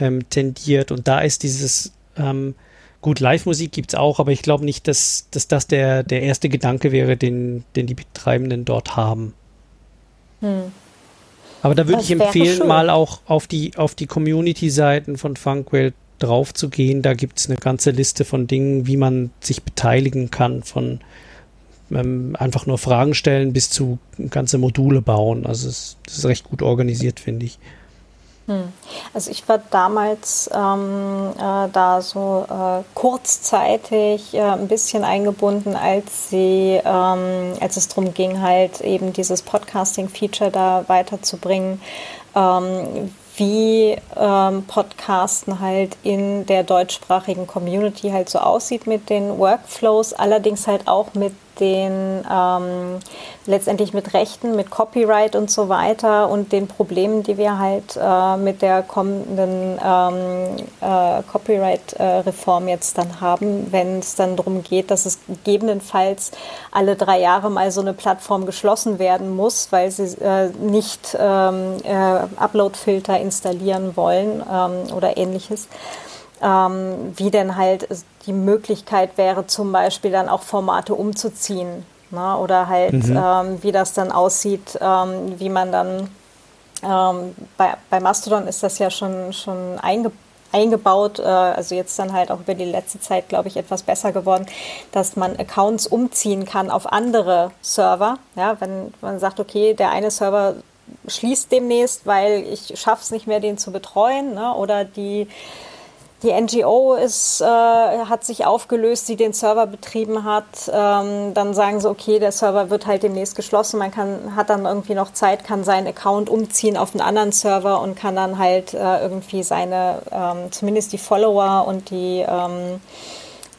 ähm, tendiert. Und da ist dieses, ähm, gut, Live-Musik gibt es auch, aber ich glaube nicht, dass, dass das der, der erste Gedanke wäre, den, den die Betreibenden dort haben. Hm. Aber da würde ich empfehlen, schön. mal auch auf die, auf die Community-Seiten von Funkwell drauf zu gehen. Da gibt es eine ganze Liste von Dingen, wie man sich beteiligen kann, von ähm, einfach nur Fragen stellen bis zu ganze Module bauen. Also es, das ist recht gut organisiert, finde ich. Hm. Also ich war damals ähm, äh, da so äh, kurzzeitig äh, ein bisschen eingebunden, als sie, ähm, als es darum ging, halt eben dieses Podcasting-Feature da weiterzubringen. Ähm, wie ähm, Podcasten halt in der deutschsprachigen Community halt so aussieht mit den Workflows, allerdings halt auch mit den ähm, letztendlich mit Rechten, mit Copyright und so weiter und den Problemen, die wir halt äh, mit der kommenden ähm, äh, Copyright-Reform jetzt dann haben, wenn es dann darum geht, dass es gegebenenfalls alle drei Jahre mal so eine Plattform geschlossen werden muss, weil sie äh, nicht ähm, äh, Upload-Filter installieren wollen ähm, oder ähnliches ähm, wie denn halt die Möglichkeit wäre, zum Beispiel dann auch Formate umzuziehen. Ne? Oder halt, mhm. ähm, wie das dann aussieht, ähm, wie man dann ähm, bei, bei Mastodon ist das ja schon, schon einge, eingebaut, äh, also jetzt dann halt auch über die letzte Zeit, glaube ich, etwas besser geworden, dass man Accounts umziehen kann auf andere Server. Ja, wenn man sagt, okay, der eine Server schließt demnächst, weil ich schaffe es nicht mehr, den zu betreuen. Ne? Oder die die NGO ist, äh, hat sich aufgelöst, die den Server betrieben hat. Ähm, dann sagen sie, okay, der Server wird halt demnächst geschlossen. Man kann, hat dann irgendwie noch Zeit, kann seinen Account umziehen auf einen anderen Server und kann dann halt äh, irgendwie seine, ähm, zumindest die Follower und die ähm,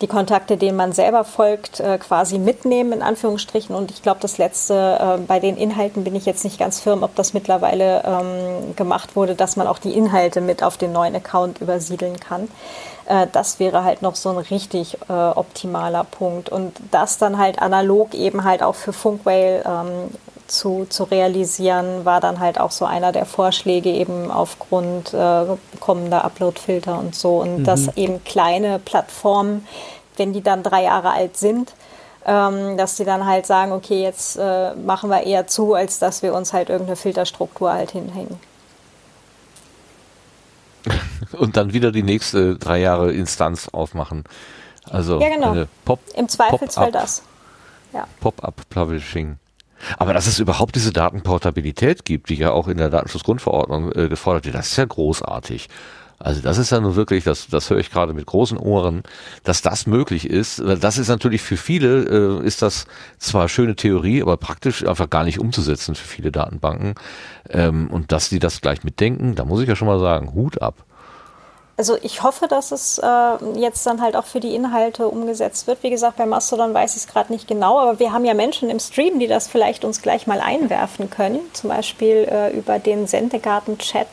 die Kontakte, denen man selber folgt, äh, quasi mitnehmen, in Anführungsstrichen. Und ich glaube, das letzte, äh, bei den Inhalten bin ich jetzt nicht ganz firm, ob das mittlerweile ähm, gemacht wurde, dass man auch die Inhalte mit auf den neuen Account übersiedeln kann. Äh, das wäre halt noch so ein richtig äh, optimaler Punkt. Und das dann halt analog eben halt auch für Funkwhale ähm, zu, zu realisieren, war dann halt auch so einer der Vorschläge eben aufgrund äh, kommender Upload-Filter und so. Und mhm. dass eben kleine Plattformen, wenn die dann drei Jahre alt sind, ähm, dass die dann halt sagen, okay, jetzt äh, machen wir eher zu, als dass wir uns halt irgendeine Filterstruktur halt hinhängen. [laughs] Und dann wieder die nächste drei Jahre Instanz aufmachen. Also ja, genau. Pop, im Zweifelsfall Pop das. Ja. Pop-up Publishing. Aber dass es überhaupt diese Datenportabilität gibt, die ja auch in der Datenschutzgrundverordnung äh, gefordert wird, das ist ja großartig. Also das ist ja nun wirklich, das, das höre ich gerade mit großen Ohren, dass das möglich ist. Das ist natürlich für viele, äh, ist das zwar schöne Theorie, aber praktisch einfach gar nicht umzusetzen für viele Datenbanken. Ähm, und dass die das gleich mitdenken, da muss ich ja schon mal sagen, Hut ab. Also ich hoffe, dass es äh, jetzt dann halt auch für die Inhalte umgesetzt wird. Wie gesagt, bei Mastodon weiß ich es gerade nicht genau, aber wir haben ja Menschen im Stream, die das vielleicht uns gleich mal einwerfen können. Zum Beispiel äh, über den Sendegarten-Chat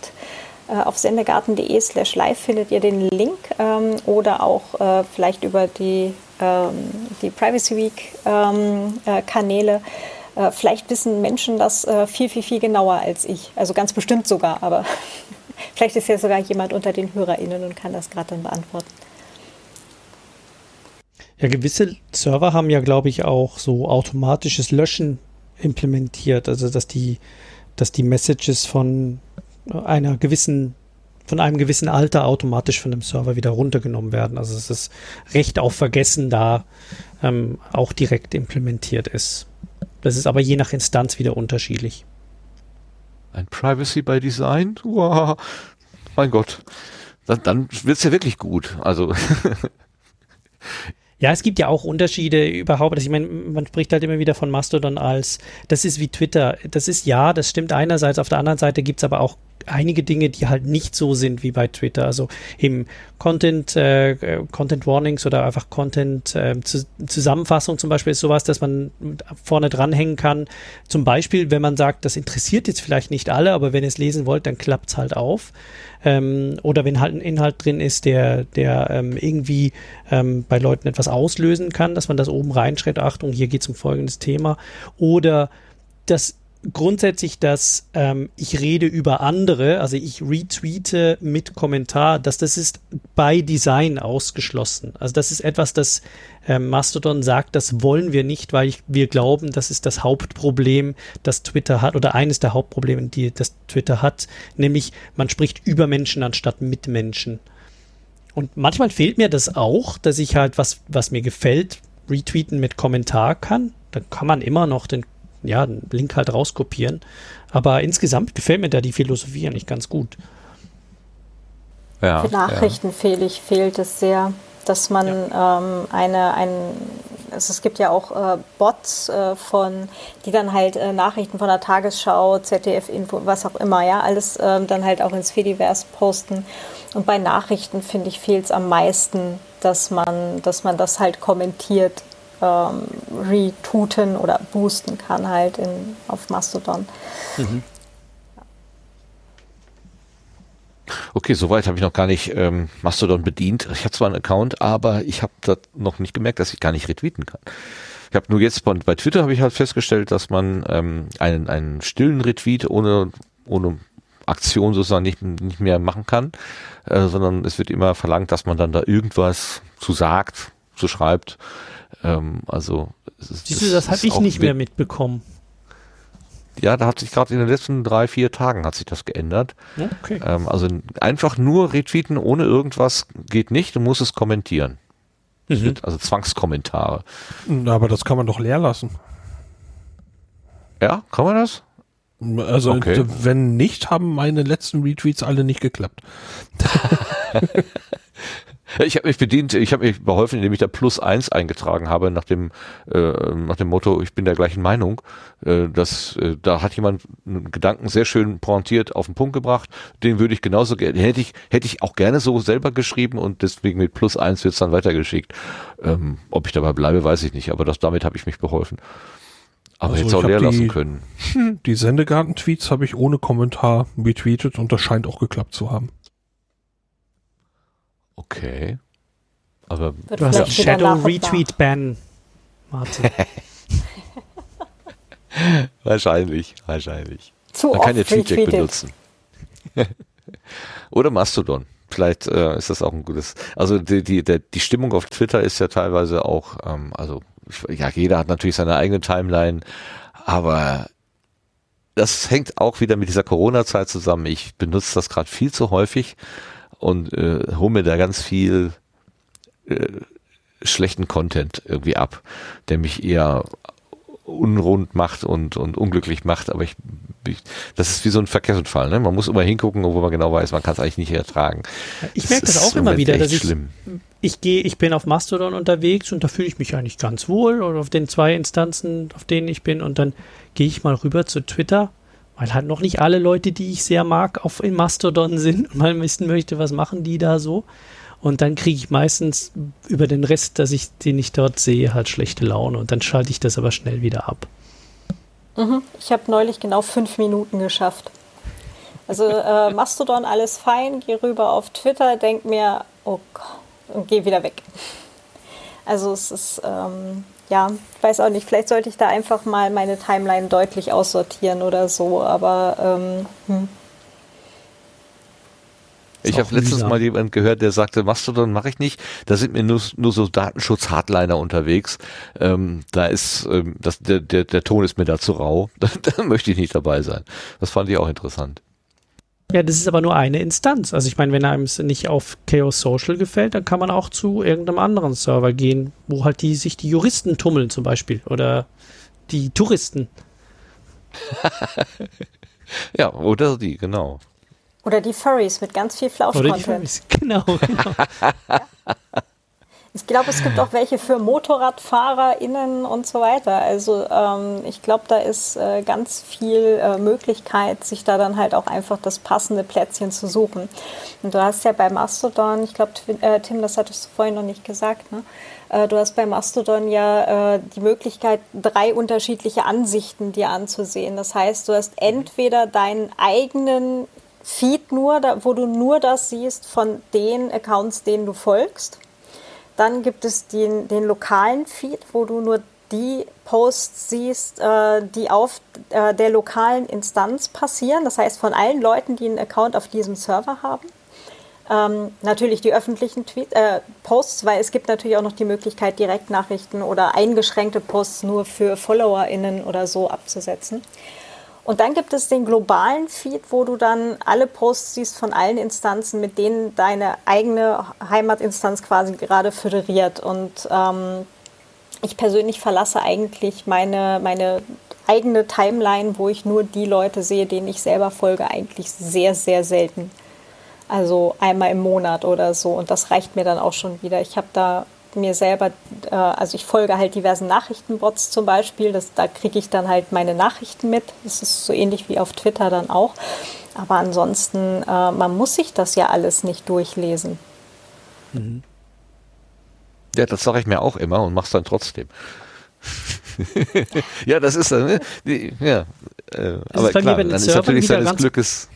äh, auf sendegarten.de slash live findet ihr den Link ähm, oder auch äh, vielleicht über die, ähm, die Privacy Week ähm, äh, Kanäle. Äh, vielleicht wissen Menschen das viel, viel, viel genauer als ich. Also ganz bestimmt sogar, aber [laughs] Vielleicht ist ja sogar jemand unter den HörerInnen und kann das gerade dann beantworten. Ja, gewisse Server haben ja, glaube ich, auch so automatisches Löschen implementiert. Also, dass die, dass die Messages von einer gewissen, von einem gewissen Alter automatisch von dem Server wieder runtergenommen werden. Also, dass das Recht auf Vergessen da ähm, auch direkt implementiert ist. Das ist aber je nach Instanz wieder unterschiedlich. Ein Privacy by Design? Wow. Mein Gott. Dann, dann wird es ja wirklich gut. Also. [laughs] Ja, es gibt ja auch Unterschiede überhaupt. Also ich meine, man spricht halt immer wieder von Mastodon als, das ist wie Twitter. Das ist ja, das stimmt einerseits. Auf der anderen Seite gibt es aber auch einige Dinge, die halt nicht so sind wie bei Twitter. Also im Content, äh, Content Warnings oder einfach Content äh, Zusammenfassung zum Beispiel ist sowas, dass man vorne dranhängen kann. Zum Beispiel, wenn man sagt, das interessiert jetzt vielleicht nicht alle, aber wenn ihr es lesen wollt, dann klappt es halt auf. Ähm, oder wenn halt ein Inhalt drin ist, der, der ähm, irgendwie ähm, bei Leuten etwas auslösen kann, dass man das oben reinschreibt, Achtung, hier geht es um folgendes Thema. Oder das grundsätzlich, dass ähm, ich rede über andere, also ich retweete mit Kommentar, dass das ist bei Design ausgeschlossen. Also das ist etwas, das ähm, Mastodon sagt, das wollen wir nicht, weil ich, wir glauben, das ist das Hauptproblem, das Twitter hat oder eines der Hauptprobleme, die das Twitter hat, nämlich man spricht über Menschen anstatt mit Menschen. Und manchmal fehlt mir das auch, dass ich halt was, was mir gefällt, retweeten mit Kommentar kann. Dann kann man immer noch den ja, einen Link halt rauskopieren. Aber insgesamt gefällt mir da die Philosophie eigentlich ganz gut. Ja, Für Nachrichten ja. fehl ich, fehlt es sehr, dass man ja. ähm, eine, ein, also es gibt ja auch äh, Bots äh, von, die dann halt äh, Nachrichten von der Tagesschau, ZDF-Info, was auch immer, ja, alles ähm, dann halt auch ins Fediverse posten. Und bei Nachrichten, finde ich, fehlt es am meisten, dass man, dass man das halt kommentiert ähm, retooten oder boosten kann halt in, auf Mastodon. Mhm. Okay, soweit habe ich noch gar nicht ähm, Mastodon bedient. Ich habe zwar einen Account, aber ich habe da noch nicht gemerkt, dass ich gar nicht retweeten kann. Ich habe nur jetzt bei, bei Twitter habe ich halt festgestellt, dass man ähm, einen, einen stillen Retweet ohne, ohne Aktion sozusagen nicht, nicht mehr machen kann, äh, sondern es wird immer verlangt, dass man dann da irgendwas zu sagt, zu schreibt. Ähm, also Siehst du, das habe ich nicht mehr mitbekommen. Ja, da hat sich gerade in den letzten drei, vier Tagen hat sich das geändert. Okay. Ähm, also einfach nur retweeten ohne irgendwas geht nicht, du musst es kommentieren. Mhm. also Zwangskommentare. Aber das kann man doch leer lassen. Ja, kann man das? Also okay. wenn nicht, haben meine letzten Retweets alle nicht geklappt. [laughs] Ich habe mich bedient, ich habe mich beholfen, indem ich da plus eins eingetragen habe nach dem äh, nach dem Motto, ich bin der gleichen Meinung. Äh, dass äh, da hat jemand einen Gedanken sehr schön pointiert auf den Punkt gebracht. Den würde ich genauso gerne, hätte ich hätte ich auch gerne so selber geschrieben und deswegen mit plus eins wird's dann weitergeschickt. Ähm, ob ich dabei bleibe, weiß ich nicht, aber das damit habe ich mich beholfen. Aber also jetzt auch leer lassen können. [laughs] Die Sendegarten-Tweets habe ich ohne Kommentar retweetet und das scheint auch geklappt zu haben. Okay. Aber du hast ja. Shadow Retweet Ban, Martin. [laughs] wahrscheinlich, wahrscheinlich. Zu Man kann ja TweetDeck benutzen. [laughs] Oder Mastodon. Vielleicht äh, ist das auch ein gutes. Also die, die, der, die Stimmung auf Twitter ist ja teilweise auch, ähm, also ja, jeder hat natürlich seine eigene Timeline, aber das hängt auch wieder mit dieser Corona-Zeit zusammen. Ich benutze das gerade viel zu häufig und äh, hole mir da ganz viel äh, schlechten Content irgendwie ab, der mich eher unrund macht und, und unglücklich macht, aber ich, ich das ist wie so ein Verkehrsunfall, ne? Man muss immer hingucken, wo man genau weiß, man kann es eigentlich nicht ertragen. Ich merke das, auch immer wieder, dass ich, schlimm. ich gehe, ich bin auf Mastodon unterwegs und da fühle ich mich eigentlich ganz wohl oder auf den zwei Instanzen, auf denen ich bin und dann gehe ich mal rüber zu Twitter weil halt noch nicht alle Leute, die ich sehr mag, auf in Mastodon sind [laughs] und mal wissen möchte, was machen die da so. Und dann kriege ich meistens über den Rest, dass ich den ich dort sehe, halt schlechte Laune. Und dann schalte ich das aber schnell wieder ab. Mhm. Ich habe neulich genau fünf Minuten geschafft. Also äh, [laughs] Mastodon alles fein, gehe rüber auf Twitter, denk mir, oh Gott, und gehe wieder weg. Also es ist, ähm, ja, weiß auch nicht, vielleicht sollte ich da einfach mal meine Timeline deutlich aussortieren oder so, aber ähm, hm. Ich habe letztens mal jemand gehört, der sagte, Mastodon mache ich nicht. Da sind mir nur, nur so Datenschutz-Hardliner unterwegs. Ähm, da ist ähm, das, der, der, der Ton ist mir da zu rau. Da, [laughs] da möchte ich nicht dabei sein. Das fand ich auch interessant. Ja, das ist aber nur eine Instanz. Also ich meine, wenn einem es nicht auf Chaos Social gefällt, dann kann man auch zu irgendeinem anderen Server gehen, wo halt die sich die Juristen tummeln zum Beispiel oder die Touristen. [laughs] ja, oder die, genau. Oder die Furries mit ganz viel Flausch-Content. [laughs] Genau, genau. ja. [laughs] Ich glaube, es gibt auch welche für MotorradfahrerInnen und so weiter. Also ähm, ich glaube, da ist äh, ganz viel äh, Möglichkeit, sich da dann halt auch einfach das passende Plätzchen zu suchen. Und du hast ja bei Mastodon, ich glaube, äh, Tim, das hattest du vorhin noch nicht gesagt, ne? Äh, du hast bei Mastodon ja äh, die Möglichkeit, drei unterschiedliche Ansichten dir anzusehen. Das heißt, du hast entweder deinen eigenen Feed nur, da, wo du nur das siehst von den Accounts, denen du folgst. Dann gibt es den, den lokalen Feed, wo du nur die Posts siehst, äh, die auf äh, der lokalen Instanz passieren. Das heißt, von allen Leuten, die einen Account auf diesem Server haben. Ähm, natürlich die öffentlichen Tweet, äh, Posts, weil es gibt natürlich auch noch die Möglichkeit, Direktnachrichten oder eingeschränkte Posts nur für FollowerInnen oder so abzusetzen. Und dann gibt es den globalen Feed, wo du dann alle Posts siehst von allen Instanzen, mit denen deine eigene Heimatinstanz quasi gerade föderiert. Und ähm, ich persönlich verlasse eigentlich meine, meine eigene Timeline, wo ich nur die Leute sehe, denen ich selber folge, eigentlich sehr, sehr selten. Also einmal im Monat oder so. Und das reicht mir dann auch schon wieder. Ich habe da mir selber, äh, also ich folge halt diversen Nachrichtenbots zum Beispiel, das, da kriege ich dann halt meine Nachrichten mit. Das ist so ähnlich wie auf Twitter dann auch. Aber ansonsten, äh, man muss sich das ja alles nicht durchlesen. Mhm. Ja, das sage ich mir auch immer und mach's dann trotzdem. [laughs] ja, das ist dann, ne? ja, äh, aber klar, dann ist natürlich seines Glückes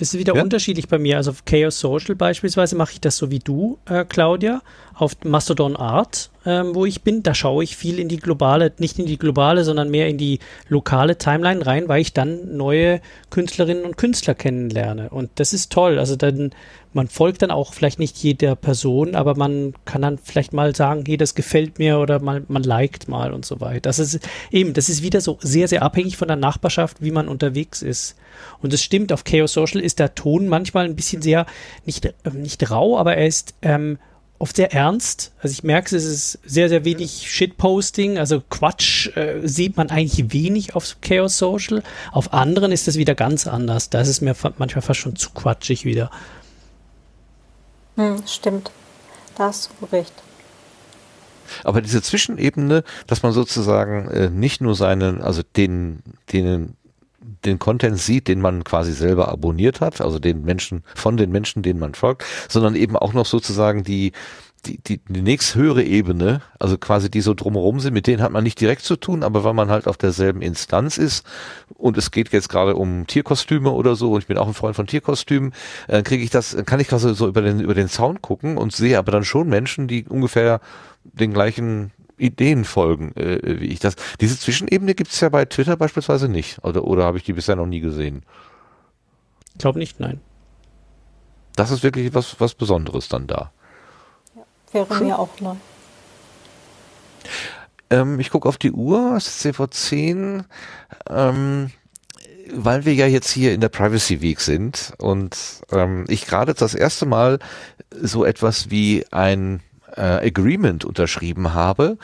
das ist wieder ja? unterschiedlich bei mir. Also auf Chaos Social beispielsweise mache ich das so wie du, äh, Claudia, auf Mastodon Art, ähm, wo ich bin. Da schaue ich viel in die globale, nicht in die globale, sondern mehr in die lokale Timeline rein, weil ich dann neue Künstlerinnen und Künstler kennenlerne. Und das ist toll. Also dann, man folgt dann auch vielleicht nicht jeder Person, aber man kann dann vielleicht mal sagen, hey, das gefällt mir oder mal, man liked mal und so weiter. Das ist eben, das ist wieder so sehr, sehr abhängig von der Nachbarschaft, wie man unterwegs ist. Und es stimmt, auf Chaos Social ist der Ton manchmal ein bisschen sehr, nicht, äh, nicht rau, aber er ist ähm, oft sehr ernst. Also ich merke, es ist sehr, sehr wenig Shitposting, also Quatsch äh, sieht man eigentlich wenig auf Chaos Social. Auf anderen ist das wieder ganz anders. Da ist es mir manchmal fast schon zu quatschig wieder. Hm, stimmt. Da hast du recht. Aber diese Zwischenebene, dass man sozusagen äh, nicht nur seinen, also den, den den Content sieht, den man quasi selber abonniert hat, also den Menschen, von den Menschen, denen man folgt, sondern eben auch noch sozusagen die, die, die, die nächst höhere Ebene, also quasi die so drumherum sind, mit denen hat man nicht direkt zu tun, aber weil man halt auf derselben Instanz ist und es geht jetzt gerade um Tierkostüme oder so und ich bin auch ein Freund von Tierkostümen, äh, kriege ich das, kann ich quasi so über den, über den Sound gucken und sehe aber dann schon Menschen, die ungefähr den gleichen Ideen folgen, äh, wie ich das. Diese Zwischenebene gibt es ja bei Twitter beispielsweise nicht. Oder, oder habe ich die bisher noch nie gesehen? Ich glaube nicht, nein. Das ist wirklich was, was Besonderes dann da. Ja, wäre Schön. mir auch neu. Ähm, ich gucke auf die Uhr, es ist CV10. Ähm, weil wir ja jetzt hier in der Privacy Week sind und ähm, ich gerade das erste Mal so etwas wie ein äh, Agreement unterschrieben habe,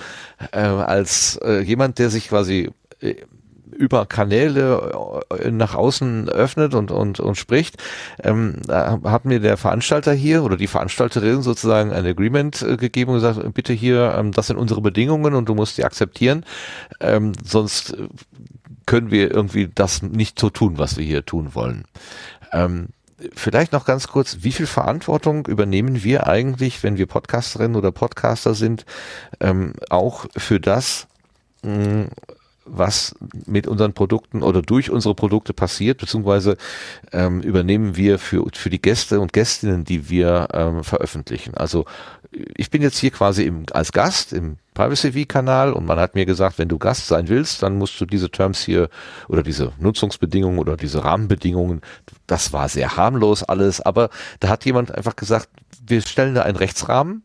äh, als äh, jemand, der sich quasi äh, über Kanäle äh, nach außen öffnet und, und, und spricht, ähm, hat mir der Veranstalter hier oder die Veranstalterin sozusagen ein Agreement äh, gegeben und gesagt, bitte hier, ähm, das sind unsere Bedingungen und du musst die akzeptieren, ähm, sonst können wir irgendwie das nicht so tun, was wir hier tun wollen. Ähm, vielleicht noch ganz kurz, wie viel Verantwortung übernehmen wir eigentlich, wenn wir Podcasterinnen oder Podcaster sind, ähm, auch für das, mh, was mit unseren Produkten oder durch unsere Produkte passiert, beziehungsweise ähm, übernehmen wir für, für die Gäste und Gästinnen, die wir ähm, veröffentlichen. Also ich bin jetzt hier quasi im, als Gast im Privacy V-Kanal und man hat mir gesagt, wenn du Gast sein willst, dann musst du diese Terms hier oder diese Nutzungsbedingungen oder diese Rahmenbedingungen, das war sehr harmlos alles, aber da hat jemand einfach gesagt, wir stellen da einen Rechtsrahmen,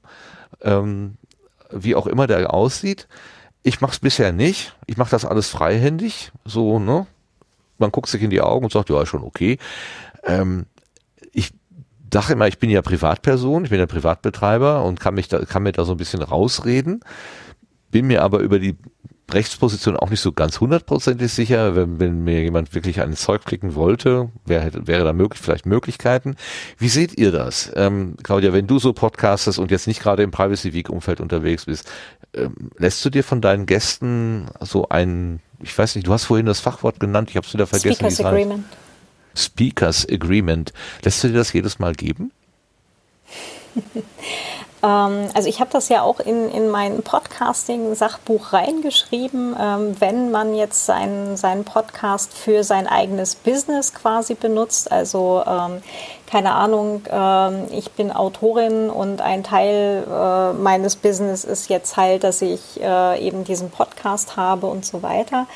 ähm, wie auch immer der aussieht. Ich mache es bisher nicht. Ich mache das alles freihändig, so ne. Man guckt sich in die Augen und sagt, ja, schon okay. Ähm, ich sage immer, ich bin ja Privatperson, ich bin ja Privatbetreiber und kann mich da, kann mir da so ein bisschen rausreden. Bin mir aber über die Rechtsposition auch nicht so ganz hundertprozentig sicher. Wenn, wenn mir jemand wirklich ein Zeug klicken wollte, wäre, wäre da möglich, vielleicht Möglichkeiten. Wie seht ihr das? Ähm, Claudia, wenn du so podcastest und jetzt nicht gerade im Privacy Week Umfeld unterwegs bist, ähm, lässt du dir von deinen Gästen so ein, ich weiß nicht, du hast vorhin das Fachwort genannt, ich habe es wieder vergessen. Speakers Agreement. Heißt. Speakers Agreement. Lässt du dir das jedes Mal geben? [laughs] Ähm, also ich habe das ja auch in, in mein Podcasting-Sachbuch reingeschrieben. Ähm, wenn man jetzt seinen, seinen Podcast für sein eigenes Business quasi benutzt, also ähm, keine Ahnung, ich bin Autorin und ein Teil äh, meines Business ist jetzt halt, dass ich äh, eben diesen Podcast habe und so weiter.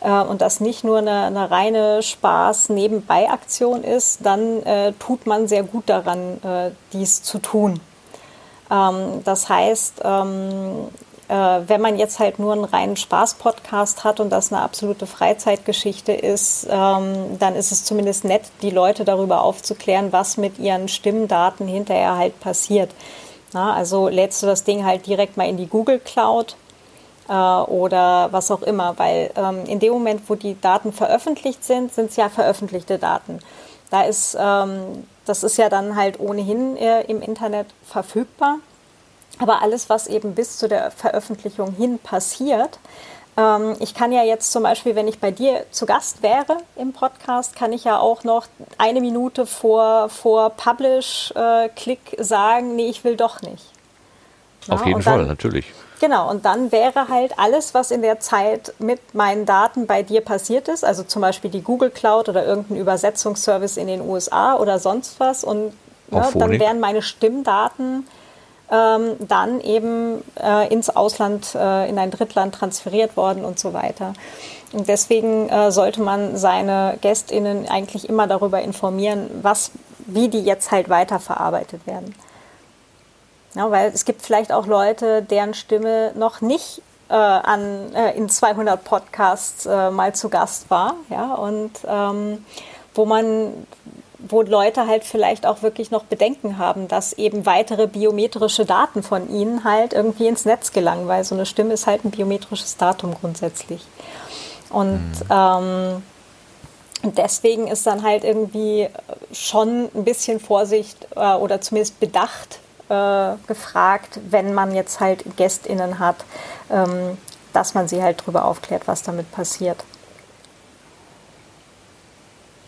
Äh, und das nicht nur eine, eine reine Spaß-Nebenbei-Aktion ist, dann tut man sehr gut daran, dies zu tun. Ähm, das heißt, ähm, äh, wenn man jetzt halt nur einen reinen Spaß-Podcast hat und das eine absolute Freizeitgeschichte ist, ähm, dann ist es zumindest nett, die Leute darüber aufzuklären, was mit ihren Stimmdaten hinterher halt passiert. Na, also lädst du das Ding halt direkt mal in die Google Cloud äh, oder was auch immer, weil ähm, in dem Moment, wo die Daten veröffentlicht sind, sind es ja veröffentlichte Daten. Da ist ähm, das ist ja dann halt ohnehin äh, im Internet verfügbar. Aber alles, was eben bis zu der Veröffentlichung hin passiert, ähm, ich kann ja jetzt zum Beispiel, wenn ich bei dir zu Gast wäre im Podcast, kann ich ja auch noch eine Minute vor, vor Publish-Klick äh, sagen, nee, ich will doch nicht. Auf ja, jeden Fall, natürlich. Genau, und dann wäre halt alles, was in der Zeit mit meinen Daten bei dir passiert ist, also zum Beispiel die Google Cloud oder irgendein Übersetzungsservice in den USA oder sonst was, und ne, dann wären meine Stimmdaten ähm, dann eben äh, ins Ausland, äh, in ein Drittland transferiert worden und so weiter. Und deswegen äh, sollte man seine GästInnen eigentlich immer darüber informieren, was, wie die jetzt halt weiterverarbeitet werden. Ja, weil es gibt vielleicht auch Leute, deren Stimme noch nicht äh, an, äh, in 200 Podcasts äh, mal zu Gast war. Ja, und ähm, wo man wo Leute halt vielleicht auch wirklich noch Bedenken haben, dass eben weitere biometrische Daten von ihnen halt irgendwie ins Netz gelangen, weil so eine Stimme ist halt ein biometrisches Datum grundsätzlich. Und mhm. ähm, deswegen ist dann halt irgendwie schon ein bisschen Vorsicht äh, oder zumindest Bedacht äh, gefragt, wenn man jetzt halt GästInnen hat, ähm, dass man sie halt darüber aufklärt, was damit passiert.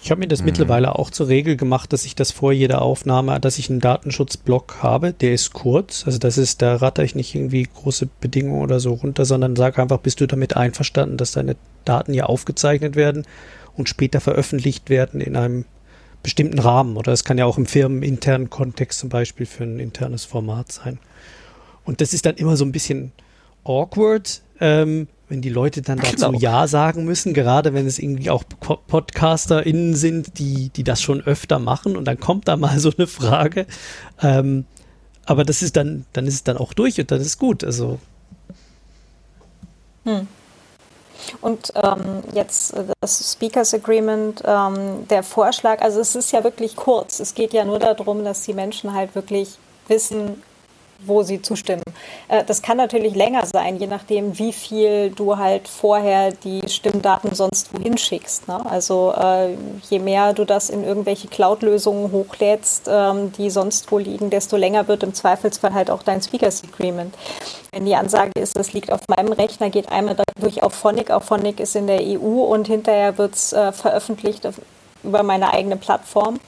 Ich habe mir das mhm. mittlerweile auch zur Regel gemacht, dass ich das vor jeder Aufnahme, dass ich einen Datenschutzblock habe, der ist kurz. Also das ist, da ratter ich nicht irgendwie große Bedingungen oder so runter, sondern sage einfach, bist du damit einverstanden, dass deine Daten hier aufgezeichnet werden und später veröffentlicht werden in einem bestimmten Rahmen. Oder es kann ja auch im firmeninternen Kontext zum Beispiel für ein internes Format sein. Und das ist dann immer so ein bisschen awkward, ähm, wenn die Leute dann dazu genau. Ja sagen müssen, gerade wenn es irgendwie auch PodcasterInnen sind, die, die das schon öfter machen und dann kommt da mal so eine Frage. Ähm, aber das ist dann, dann ist es dann auch durch und dann ist gut. Also. Hm. Und ähm, jetzt das Speakers Agreement, ähm, der Vorschlag, also es ist ja wirklich kurz. Es geht ja nur darum, dass die Menschen halt wirklich wissen, wo sie zustimmen. Äh, das kann natürlich länger sein, je nachdem, wie viel du halt vorher die Stimmdaten sonst wohin schickst. Ne? Also äh, je mehr du das in irgendwelche Cloud-Lösungen hochlädst, ähm, die sonst wo liegen, desto länger wird im Zweifelsfall halt auch dein Speakers Agreement. Wenn die Ansage ist, das liegt auf meinem Rechner, geht einmal durch auf Phonic, auf Phonic ist in der EU und hinterher wird es äh, veröffentlicht über meine eigene Plattform,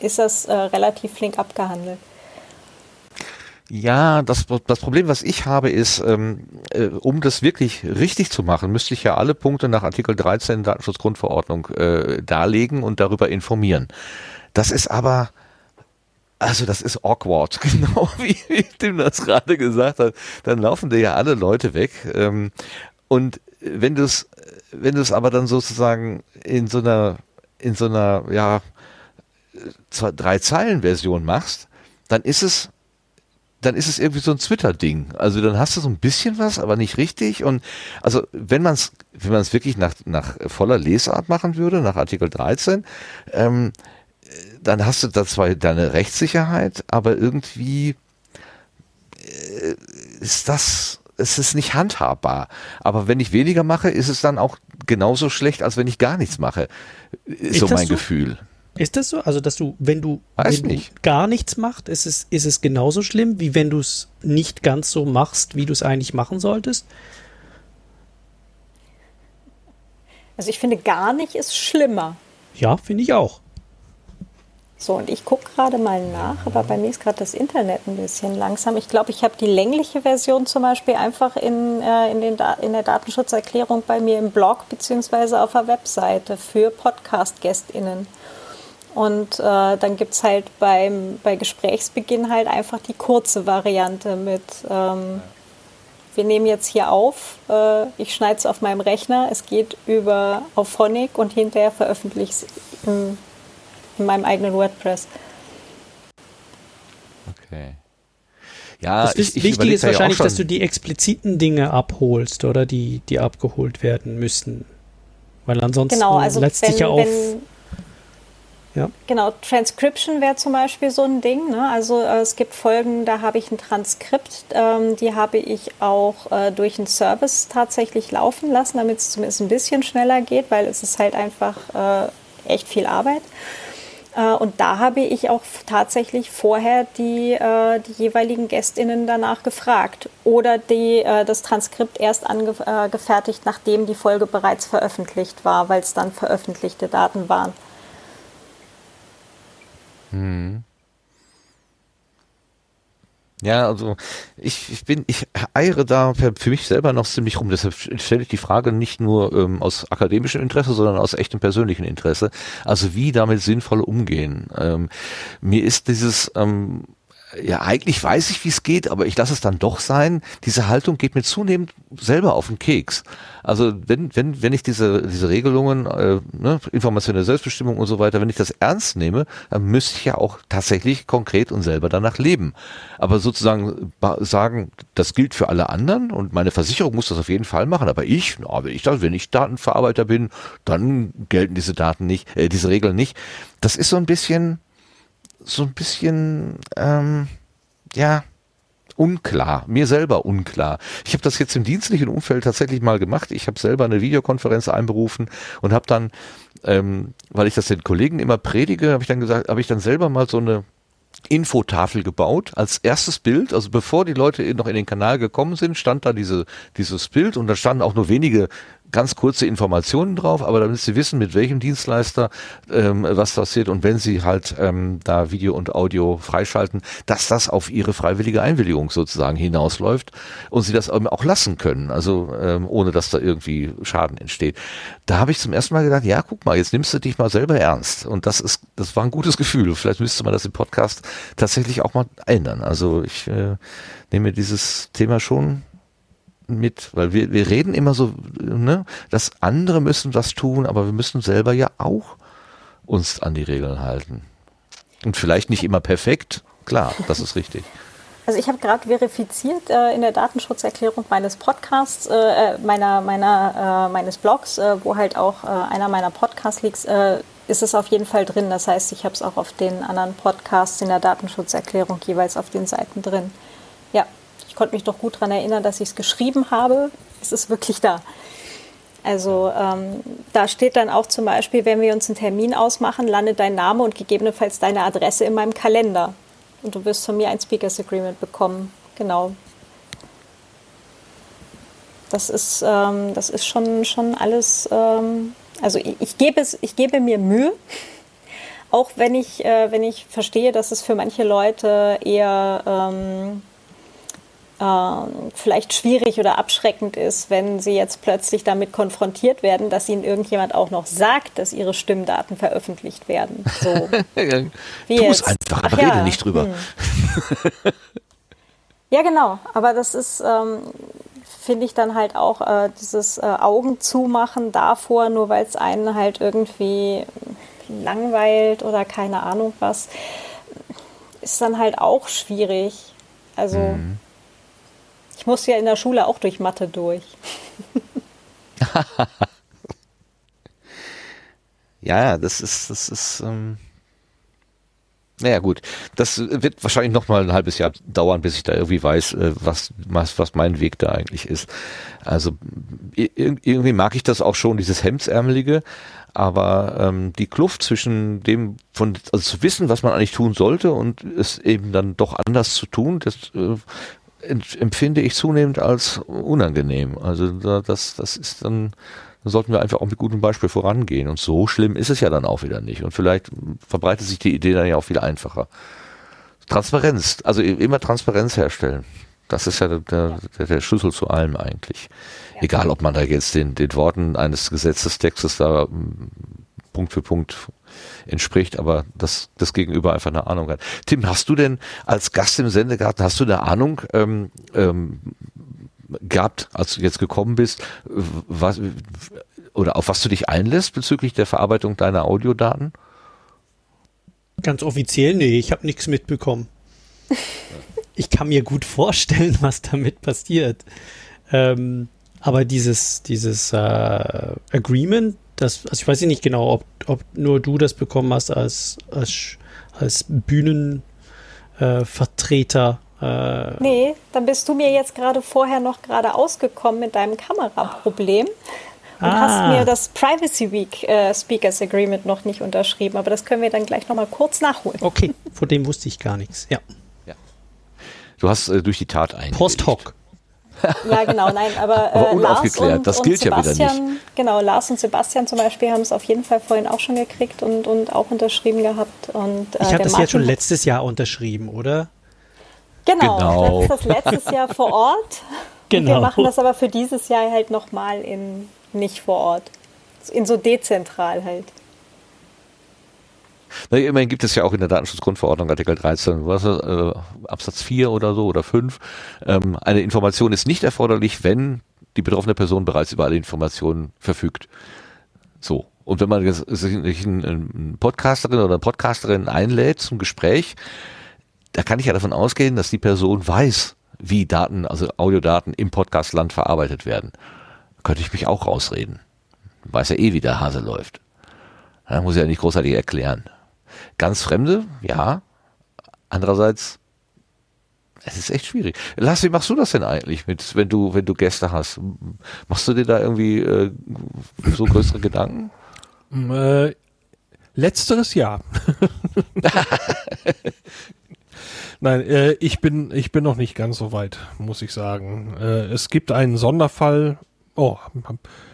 ist das relativ flink abgehandelt. Ja, das, das Problem, was ich habe, ist, ähm, äh, um das wirklich richtig zu machen, müsste ich ja alle Punkte nach Artikel 13 Datenschutzgrundverordnung äh, darlegen und darüber informieren. Das ist aber, also das ist awkward, [laughs] genau wie, wie Tim das gerade gesagt hat. Dann laufen dir ja alle Leute weg. Ähm, und wenn du es, wenn du es aber dann sozusagen in so einer, in so einer, ja, drei Zeilen Version machst, dann ist es dann ist es irgendwie so ein Twitter-Ding. Also dann hast du so ein bisschen was, aber nicht richtig. Und also wenn man es, wenn man es wirklich nach, nach voller Lesart machen würde, nach Artikel 13, ähm, dann hast du da zwar deine Rechtssicherheit, aber irgendwie äh, ist das, es ist nicht handhabbar. Aber wenn ich weniger mache, ist es dann auch genauso schlecht, als wenn ich gar nichts mache. Ist, ist so mein so? Gefühl. Ist das so? Also, dass du, wenn du, wenn du gar nichts machst, ist es, ist es genauso schlimm, wie wenn du es nicht ganz so machst, wie du es eigentlich machen solltest? Also ich finde, gar nicht ist schlimmer. Ja, finde ich auch. So, und ich gucke gerade mal nach, aber bei mir ist gerade das Internet ein bisschen langsam. Ich glaube, ich habe die längliche Version zum Beispiel einfach in, äh, in, den in der Datenschutzerklärung bei mir im Blog beziehungsweise auf der Webseite für Podcast-GästInnen. Und äh, dann gibt es halt beim, bei Gesprächsbeginn halt einfach die kurze Variante mit, ähm, wir nehmen jetzt hier auf, äh, ich schneide es auf meinem Rechner, es geht über auf Phonic und hinterher veröffentliche ich es in, in meinem eigenen WordPress. Okay. Ja, das ich, ich Wichtige ist wahrscheinlich, dass du die expliziten Dinge abholst oder die, die abgeholt werden müssen. Weil ansonsten genau, also lässt wenn, sich ja auf. Wenn, ja. Genau, Transcription wäre zum Beispiel so ein Ding. Ne? Also äh, es gibt Folgen, da habe ich ein Transkript, ähm, die habe ich auch äh, durch einen Service tatsächlich laufen lassen, damit es zumindest ein bisschen schneller geht, weil es ist halt einfach äh, echt viel Arbeit. Äh, und da habe ich auch tatsächlich vorher die, äh, die jeweiligen Gästinnen danach gefragt oder die, äh, das Transkript erst angefertigt, nachdem die Folge bereits veröffentlicht war, weil es dann veröffentlichte Daten waren. Hm. Ja, also ich, ich bin, ich eiere da für mich selber noch ziemlich rum. Deshalb stelle ich die Frage nicht nur ähm, aus akademischem Interesse, sondern aus echtem persönlichen Interesse. Also wie damit sinnvoll umgehen. Ähm, mir ist dieses ähm, ja, eigentlich weiß ich, wie es geht, aber ich lasse es dann doch sein. Diese Haltung geht mir zunehmend selber auf den Keks. Also wenn, wenn, wenn ich diese, diese Regelungen, äh, ne, informationelle Selbstbestimmung und so weiter, wenn ich das ernst nehme, dann müsste ich ja auch tatsächlich konkret und selber danach leben. Aber sozusagen sagen, das gilt für alle anderen und meine Versicherung muss das auf jeden Fall machen, aber ich, na, wenn ich wenn ich Datenverarbeiter bin, dann gelten diese Daten nicht, äh, diese Regeln nicht. Das ist so ein bisschen, so ein bisschen, ähm, ja, unklar, mir selber unklar. Ich habe das jetzt im dienstlichen Umfeld tatsächlich mal gemacht. Ich habe selber eine Videokonferenz einberufen und habe dann, ähm, weil ich das den Kollegen immer predige, habe ich dann gesagt, habe ich dann selber mal so eine Infotafel gebaut als erstes Bild, also bevor die Leute noch in den Kanal gekommen sind, stand da diese, dieses Bild und da standen auch nur wenige ganz kurze Informationen drauf, aber damit Sie wissen, mit welchem Dienstleister ähm, was passiert und wenn Sie halt ähm, da Video und Audio freischalten, dass das auf Ihre freiwillige Einwilligung sozusagen hinausläuft und Sie das auch lassen können, also ähm, ohne dass da irgendwie Schaden entsteht. Da habe ich zum ersten Mal gedacht, ja, guck mal, jetzt nimmst du dich mal selber ernst und das ist, das war ein gutes Gefühl. Vielleicht müsste man das im Podcast tatsächlich auch mal ändern. Also ich äh, nehme dieses Thema schon mit, weil wir, wir reden immer so, ne, dass andere müssen was tun, aber wir müssen selber ja auch uns an die Regeln halten. Und vielleicht nicht immer perfekt, klar, das ist richtig. Also ich habe gerade verifiziert äh, in der Datenschutzerklärung meines Podcasts, äh, äh meiner, meiner, äh, meines Blogs, äh, wo halt auch äh, einer meiner Podcasts liegt, ist es auf jeden Fall drin. Das heißt, ich habe es auch auf den anderen Podcasts in der Datenschutzerklärung jeweils auf den Seiten drin. Konnte mich doch gut daran erinnern, dass ich es geschrieben habe. Es ist wirklich da. Also ähm, da steht dann auch zum Beispiel, wenn wir uns einen Termin ausmachen, landet dein Name und gegebenenfalls deine Adresse in meinem Kalender. Und du wirst von mir ein Speakers Agreement bekommen. Genau. Das ist, ähm, das ist schon, schon alles. Ähm, also ich, ich, gebe es, ich gebe mir Mühe, auch wenn ich, äh, wenn ich verstehe, dass es für manche Leute eher ähm, vielleicht schwierig oder abschreckend ist, wenn sie jetzt plötzlich damit konfrontiert werden, dass ihnen irgendjemand auch noch sagt, dass ihre Stimmdaten veröffentlicht werden. So. [laughs] Wie tu es einfach, aber ja. rede nicht drüber. Hm. ja, genau. Aber das ist, ähm, finde ich dann halt auch äh, dieses äh, Augen zumachen davor, nur weil es einen halt irgendwie langweilt oder keine Ahnung was, ist dann halt auch schwierig. Also. Mhm ich musste ja in der Schule auch durch Mathe durch. [laughs] ja, das ist, das ist, ähm, naja gut, das wird wahrscheinlich noch mal ein halbes Jahr dauern, bis ich da irgendwie weiß, äh, was, was, was mein Weg da eigentlich ist. Also irgendwie mag ich das auch schon, dieses Hemdsärmelige, aber ähm, die Kluft zwischen dem, von, also zu wissen, was man eigentlich tun sollte und es eben dann doch anders zu tun, das äh, empfinde ich zunehmend als unangenehm. Also das, das ist dann, da sollten wir einfach auch mit gutem Beispiel vorangehen. Und so schlimm ist es ja dann auch wieder nicht. Und vielleicht verbreitet sich die Idee dann ja auch viel einfacher. Transparenz, also immer Transparenz herstellen. Das ist ja der, der, der Schlüssel zu allem eigentlich. Egal, ob man da jetzt den, den Worten eines Gesetzestextes da Punkt für Punkt entspricht, aber das, das Gegenüber einfach eine Ahnung hat. Tim, hast du denn als Gast im Sendegarten, hast du eine Ahnung ähm, ähm, gehabt, als du jetzt gekommen bist, was, oder auf was du dich einlässt bezüglich der Verarbeitung deiner Audiodaten? Ganz offiziell, nee, ich habe nichts mitbekommen. [laughs] ich kann mir gut vorstellen, [laughs] was damit passiert. Ähm, aber dieses, dieses äh, Agreement, das, also ich weiß nicht genau, ob, ob nur du das bekommen hast als, als, als Bühnenvertreter. Äh, äh, nee, dann bist du mir jetzt gerade vorher noch gerade ausgekommen mit deinem Kameraproblem und ah. hast mir das Privacy Week äh, Speakers Agreement noch nicht unterschrieben. Aber das können wir dann gleich nochmal kurz nachholen. Okay, von dem wusste ich gar nichts. Ja. ja. Du hast äh, durch die Tat ein. Post hoc. Ja, genau, nein, aber, äh, aber unaufgeklärt, Lars und, das gilt und ja wieder nicht. Genau, Lars und Sebastian zum Beispiel haben es auf jeden Fall vorhin auch schon gekriegt und, und auch unterschrieben gehabt. Und, äh, ich habe das Martin ja schon letztes Jahr unterschrieben, oder? Genau, genau. das ist das letztes Jahr vor Ort. [laughs] Genau. wir machen das aber für dieses Jahr halt nochmal in nicht vor Ort. In so dezentral halt. Na, immerhin gibt es ja auch in der Datenschutzgrundverordnung Artikel 13, was, äh, Absatz 4 oder so oder 5. Ähm, eine Information ist nicht erforderlich, wenn die betroffene Person bereits über alle Informationen verfügt. So. Und wenn man sich einen Podcasterin oder eine Podcasterin einlädt zum Gespräch, da kann ich ja davon ausgehen, dass die Person weiß, wie Daten, also Audiodaten im Podcastland verarbeitet werden. Könnte ich mich auch rausreden. Weiß ja eh, wie der Hase läuft. Da muss ich ja nicht großartig erklären. Ganz Fremde, ja. Andererseits, es ist echt schwierig. Lass, wie machst du das denn eigentlich mit, wenn du, wenn du Gäste hast? Machst du dir da irgendwie äh, so größere Gedanken? Äh, letzteres ja. [laughs] Nein, äh, ich bin ich bin noch nicht ganz so weit, muss ich sagen. Äh, es gibt einen Sonderfall. Oh,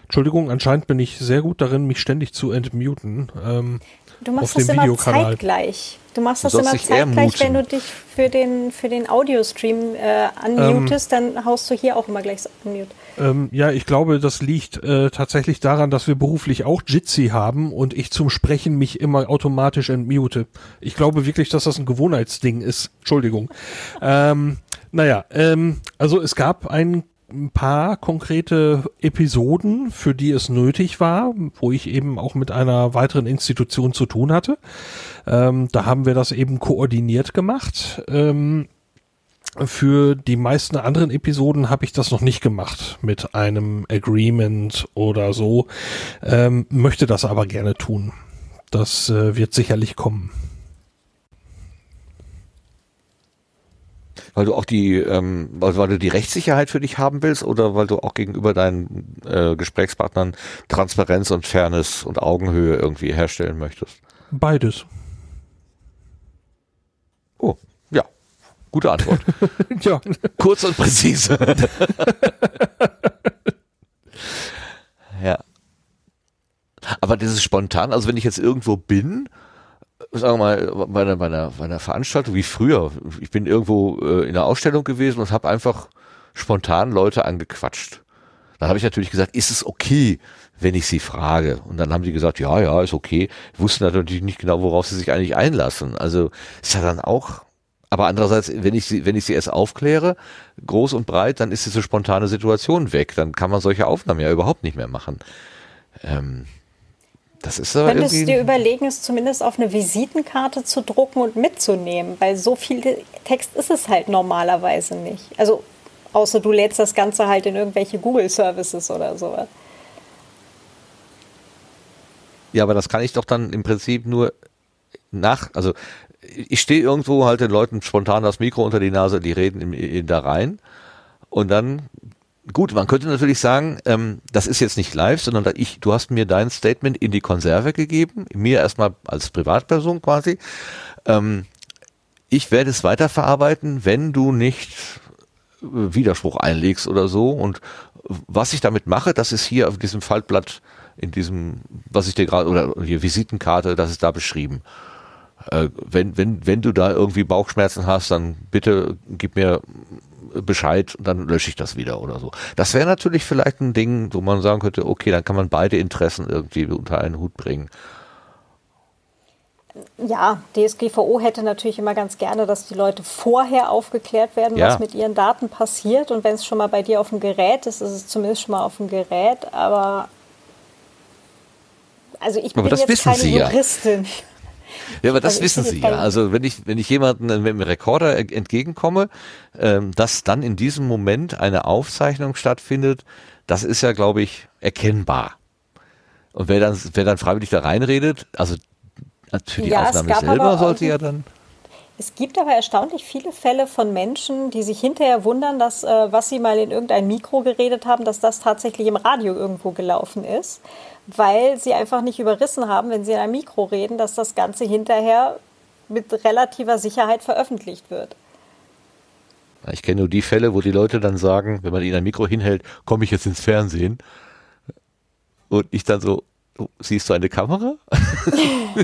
Entschuldigung, anscheinend bin ich sehr gut darin, mich ständig zu entmuten. Ähm, du machst das immer zeitgleich. Du machst das immer zeitgleich, wenn du dich für den, für den Audiostream äh, unmutest, ähm, dann haust du hier auch immer gleich unmute. Ähm, ja, ich glaube, das liegt äh, tatsächlich daran, dass wir beruflich auch Jitsi haben und ich zum Sprechen mich immer automatisch entmute. Ich glaube wirklich, dass das ein Gewohnheitsding ist. Entschuldigung. [laughs] ähm, naja, ähm, also es gab einen ein paar konkrete Episoden, für die es nötig war, wo ich eben auch mit einer weiteren Institution zu tun hatte. Ähm, da haben wir das eben koordiniert gemacht. Ähm, für die meisten anderen Episoden habe ich das noch nicht gemacht mit einem Agreement oder so, ähm, möchte das aber gerne tun. Das äh, wird sicherlich kommen. Weil du auch die, ähm, weil, weil du die Rechtssicherheit für dich haben willst oder weil du auch gegenüber deinen äh, Gesprächspartnern Transparenz und Fairness und Augenhöhe irgendwie herstellen möchtest? Beides. Oh, ja. Gute Antwort. [laughs] ja. Kurz und präzise. [laughs] ja. Aber das ist spontan, also wenn ich jetzt irgendwo bin sagen wir mal, bei einer, bei, einer, bei einer Veranstaltung wie früher. Ich bin irgendwo äh, in einer Ausstellung gewesen und habe einfach spontan Leute angequatscht. Dann habe ich natürlich gesagt, ist es okay, wenn ich sie frage? Und dann haben sie gesagt, ja, ja, ist okay. Wussten natürlich nicht genau, worauf sie sich eigentlich einlassen. Also ist ja dann auch, aber andererseits, wenn ich sie, wenn ich sie erst aufkläre, groß und breit, dann ist diese spontane Situation weg. Dann kann man solche Aufnahmen ja überhaupt nicht mehr machen. Ähm, das ist aber Könntest du dir überlegen, es zumindest auf eine Visitenkarte zu drucken und mitzunehmen, weil so viel Text ist es halt normalerweise nicht. Also außer du lädst das Ganze halt in irgendwelche Google-Services oder sowas. Ja, aber das kann ich doch dann im Prinzip nur nach, also ich stehe irgendwo halt den Leuten spontan das Mikro unter die Nase, die reden in, in da rein und dann Gut, man könnte natürlich sagen, ähm, das ist jetzt nicht live, sondern ich, du hast mir dein Statement in die Konserve gegeben, mir erstmal als Privatperson quasi. Ähm, ich werde es weiterverarbeiten, wenn du nicht äh, Widerspruch einlegst oder so. Und was ich damit mache, das ist hier auf diesem Faltblatt, in diesem, was ich dir gerade, oder hier Visitenkarte, das ist da beschrieben. Äh, wenn, wenn, wenn du da irgendwie Bauchschmerzen hast, dann bitte gib mir Bescheid und dann lösche ich das wieder oder so. Das wäre natürlich vielleicht ein Ding, wo man sagen könnte, okay, dann kann man beide Interessen irgendwie unter einen Hut bringen. Ja, DSGVO hätte natürlich immer ganz gerne, dass die Leute vorher aufgeklärt werden, ja. was mit ihren Daten passiert. Und wenn es schon mal bei dir auf dem Gerät ist, ist es zumindest schon mal auf dem Gerät. Aber also ich bin jetzt keine Juristin. Ja. Ja, aber das also wissen Sie ja. Also wenn ich, wenn ich jemanden mit dem Rekorder entgegenkomme, ähm, dass dann in diesem Moment eine Aufzeichnung stattfindet, das ist ja, glaube ich, erkennbar. Und wer dann, wer dann freiwillig da reinredet, also für die ja, Aufnahme selber sollte ja dann. Es gibt aber erstaunlich viele Fälle von Menschen, die sich hinterher wundern, dass äh, was sie mal in irgendein Mikro geredet haben, dass das tatsächlich im Radio irgendwo gelaufen ist weil sie einfach nicht überrissen haben, wenn sie in einem Mikro reden, dass das Ganze hinterher mit relativer Sicherheit veröffentlicht wird. Ich kenne nur die Fälle, wo die Leute dann sagen, wenn man ihnen ein Mikro hinhält, komme ich jetzt ins Fernsehen. Und ich dann so, oh, siehst du eine Kamera? [laughs] [laughs]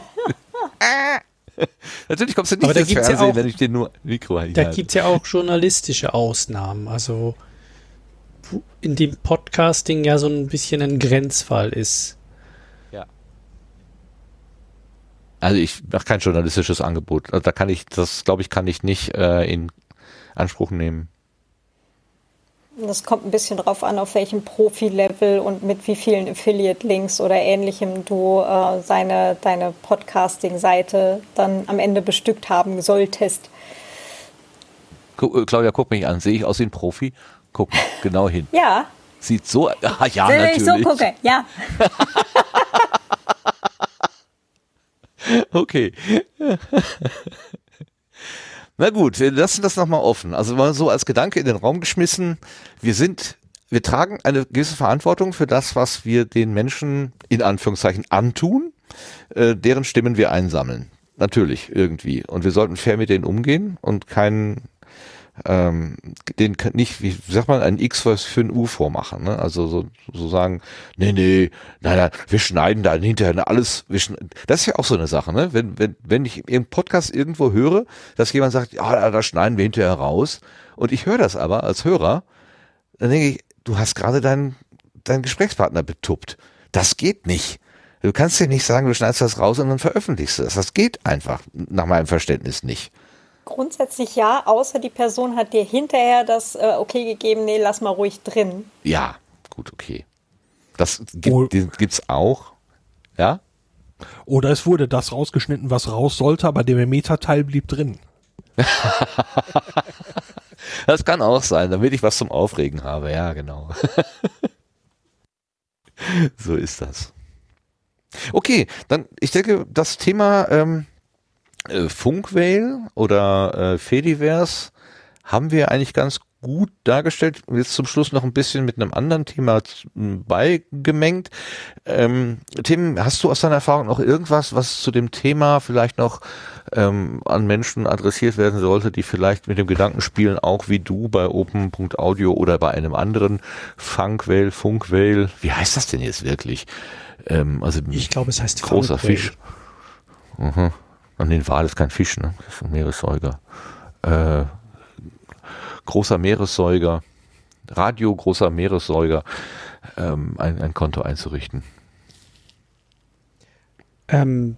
[laughs] [laughs] Natürlich kommst du nicht ins Fernsehen, ja auch, wenn ich dir nur Mikro hinhalte. Da gibt es ja auch journalistische Ausnahmen. Also in dem Podcasting ja so ein bisschen ein Grenzfall ist. Ja. Also ich mache kein journalistisches Angebot. Also da kann ich, das glaube ich, kann ich nicht äh, in Anspruch nehmen. Das kommt ein bisschen drauf an, auf welchem Profi-Level und mit wie vielen Affiliate-Links oder ähnlichem du äh, seine, deine Podcasting-Seite dann am Ende bestückt haben solltest. Äh, Claudia, guck mich an. Sehe ich aus wie ein Profi? Guck [laughs] genau hin. Ja. Sieht so, ah, ja, Wenn natürlich. ich so gucke, ja. [laughs] okay. [laughs] Na gut, wir lassen das nochmal offen. Also mal so als Gedanke in den Raum geschmissen. Wir sind, wir tragen eine gewisse Verantwortung für das, was wir den Menschen in Anführungszeichen antun, äh, deren Stimmen wir einsammeln. Natürlich, irgendwie. Und wir sollten fair mit denen umgehen und keinen ähm, den nicht, wie sagt man, ein X für ein U vormachen. Ne? Also so, so sagen, nee, nee, nein, nein, wir schneiden da hinterher alles. Wir das ist ja auch so eine Sache, ne? Wenn, wenn, wenn ich im Podcast irgendwo höre, dass jemand sagt, ja, da, da schneiden wir hinterher raus, und ich höre das aber als Hörer, dann denke ich, du hast gerade deinen, deinen Gesprächspartner betuppt. Das geht nicht. Du kannst dir nicht sagen, du schneidest das raus und dann veröffentlichst du das. Das geht einfach, nach meinem Verständnis nicht. Grundsätzlich ja, außer die Person hat dir hinterher das äh, okay gegeben, nee, lass mal ruhig drin. Ja, gut, okay. Das gibt es auch. Ja? Oder es wurde das rausgeschnitten, was raus sollte, aber der Metateil blieb drin. [laughs] das kann auch sein, damit ich was zum Aufregen habe. Ja, genau. [laughs] so ist das. Okay, dann ich denke, das Thema ähm, äh, Funkwhale oder äh, Fediverse haben wir eigentlich ganz gut dargestellt. Jetzt zum Schluss noch ein bisschen mit einem anderen Thema beigemengt. Ähm, Tim, hast du aus deiner Erfahrung noch irgendwas, was zu dem Thema vielleicht noch ähm, an Menschen adressiert werden sollte, die vielleicht mit dem Gedanken spielen, auch wie du bei Open.audio oder bei einem anderen Funkwhale, Funkwhale, wie heißt das denn jetzt wirklich? Ähm, also ich glaube, es heißt großer Funkwhale. Fisch. Mhm. Und den Wal ist kein Fisch, ne? Das ist ein Meeressäuger. Äh, großer Meeressäuger, Radio großer Meeressäuger, ähm, ein, ein Konto einzurichten. Ähm,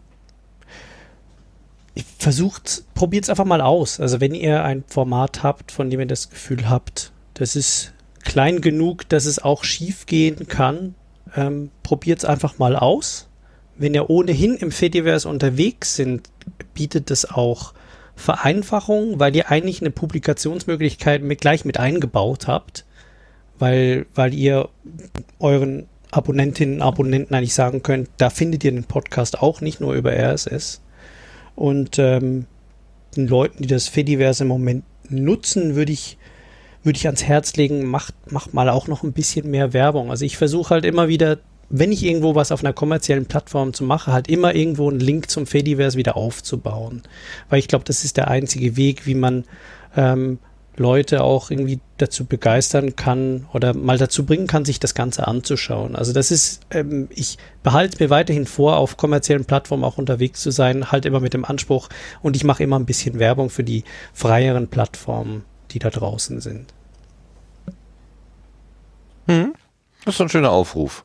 versucht, probiert es einfach mal aus. Also wenn ihr ein Format habt, von dem ihr das Gefühl habt, das ist klein genug, dass es auch schief gehen kann, ähm, probiert es einfach mal aus. Wenn ihr ohnehin im Fediverse unterwegs sind, bietet es auch Vereinfachung, weil ihr eigentlich eine Publikationsmöglichkeit mit, gleich mit eingebaut habt, weil, weil ihr euren Abonnentinnen und Abonnenten eigentlich sagen könnt, da findet ihr den Podcast auch nicht nur über RSS. Und ähm, den Leuten, die das Fediverse im Moment nutzen, würde ich, würde ich ans Herz legen, macht, macht mal auch noch ein bisschen mehr Werbung. Also ich versuche halt immer wieder wenn ich irgendwo was auf einer kommerziellen Plattform zu mache, halt immer irgendwo einen Link zum Fediverse wieder aufzubauen. Weil ich glaube, das ist der einzige Weg, wie man ähm, Leute auch irgendwie dazu begeistern kann oder mal dazu bringen kann, sich das Ganze anzuschauen. Also das ist, ähm, ich behalte mir weiterhin vor, auf kommerziellen Plattformen auch unterwegs zu sein, halt immer mit dem Anspruch und ich mache immer ein bisschen Werbung für die freieren Plattformen, die da draußen sind. Hm. Das ist ein schöner Aufruf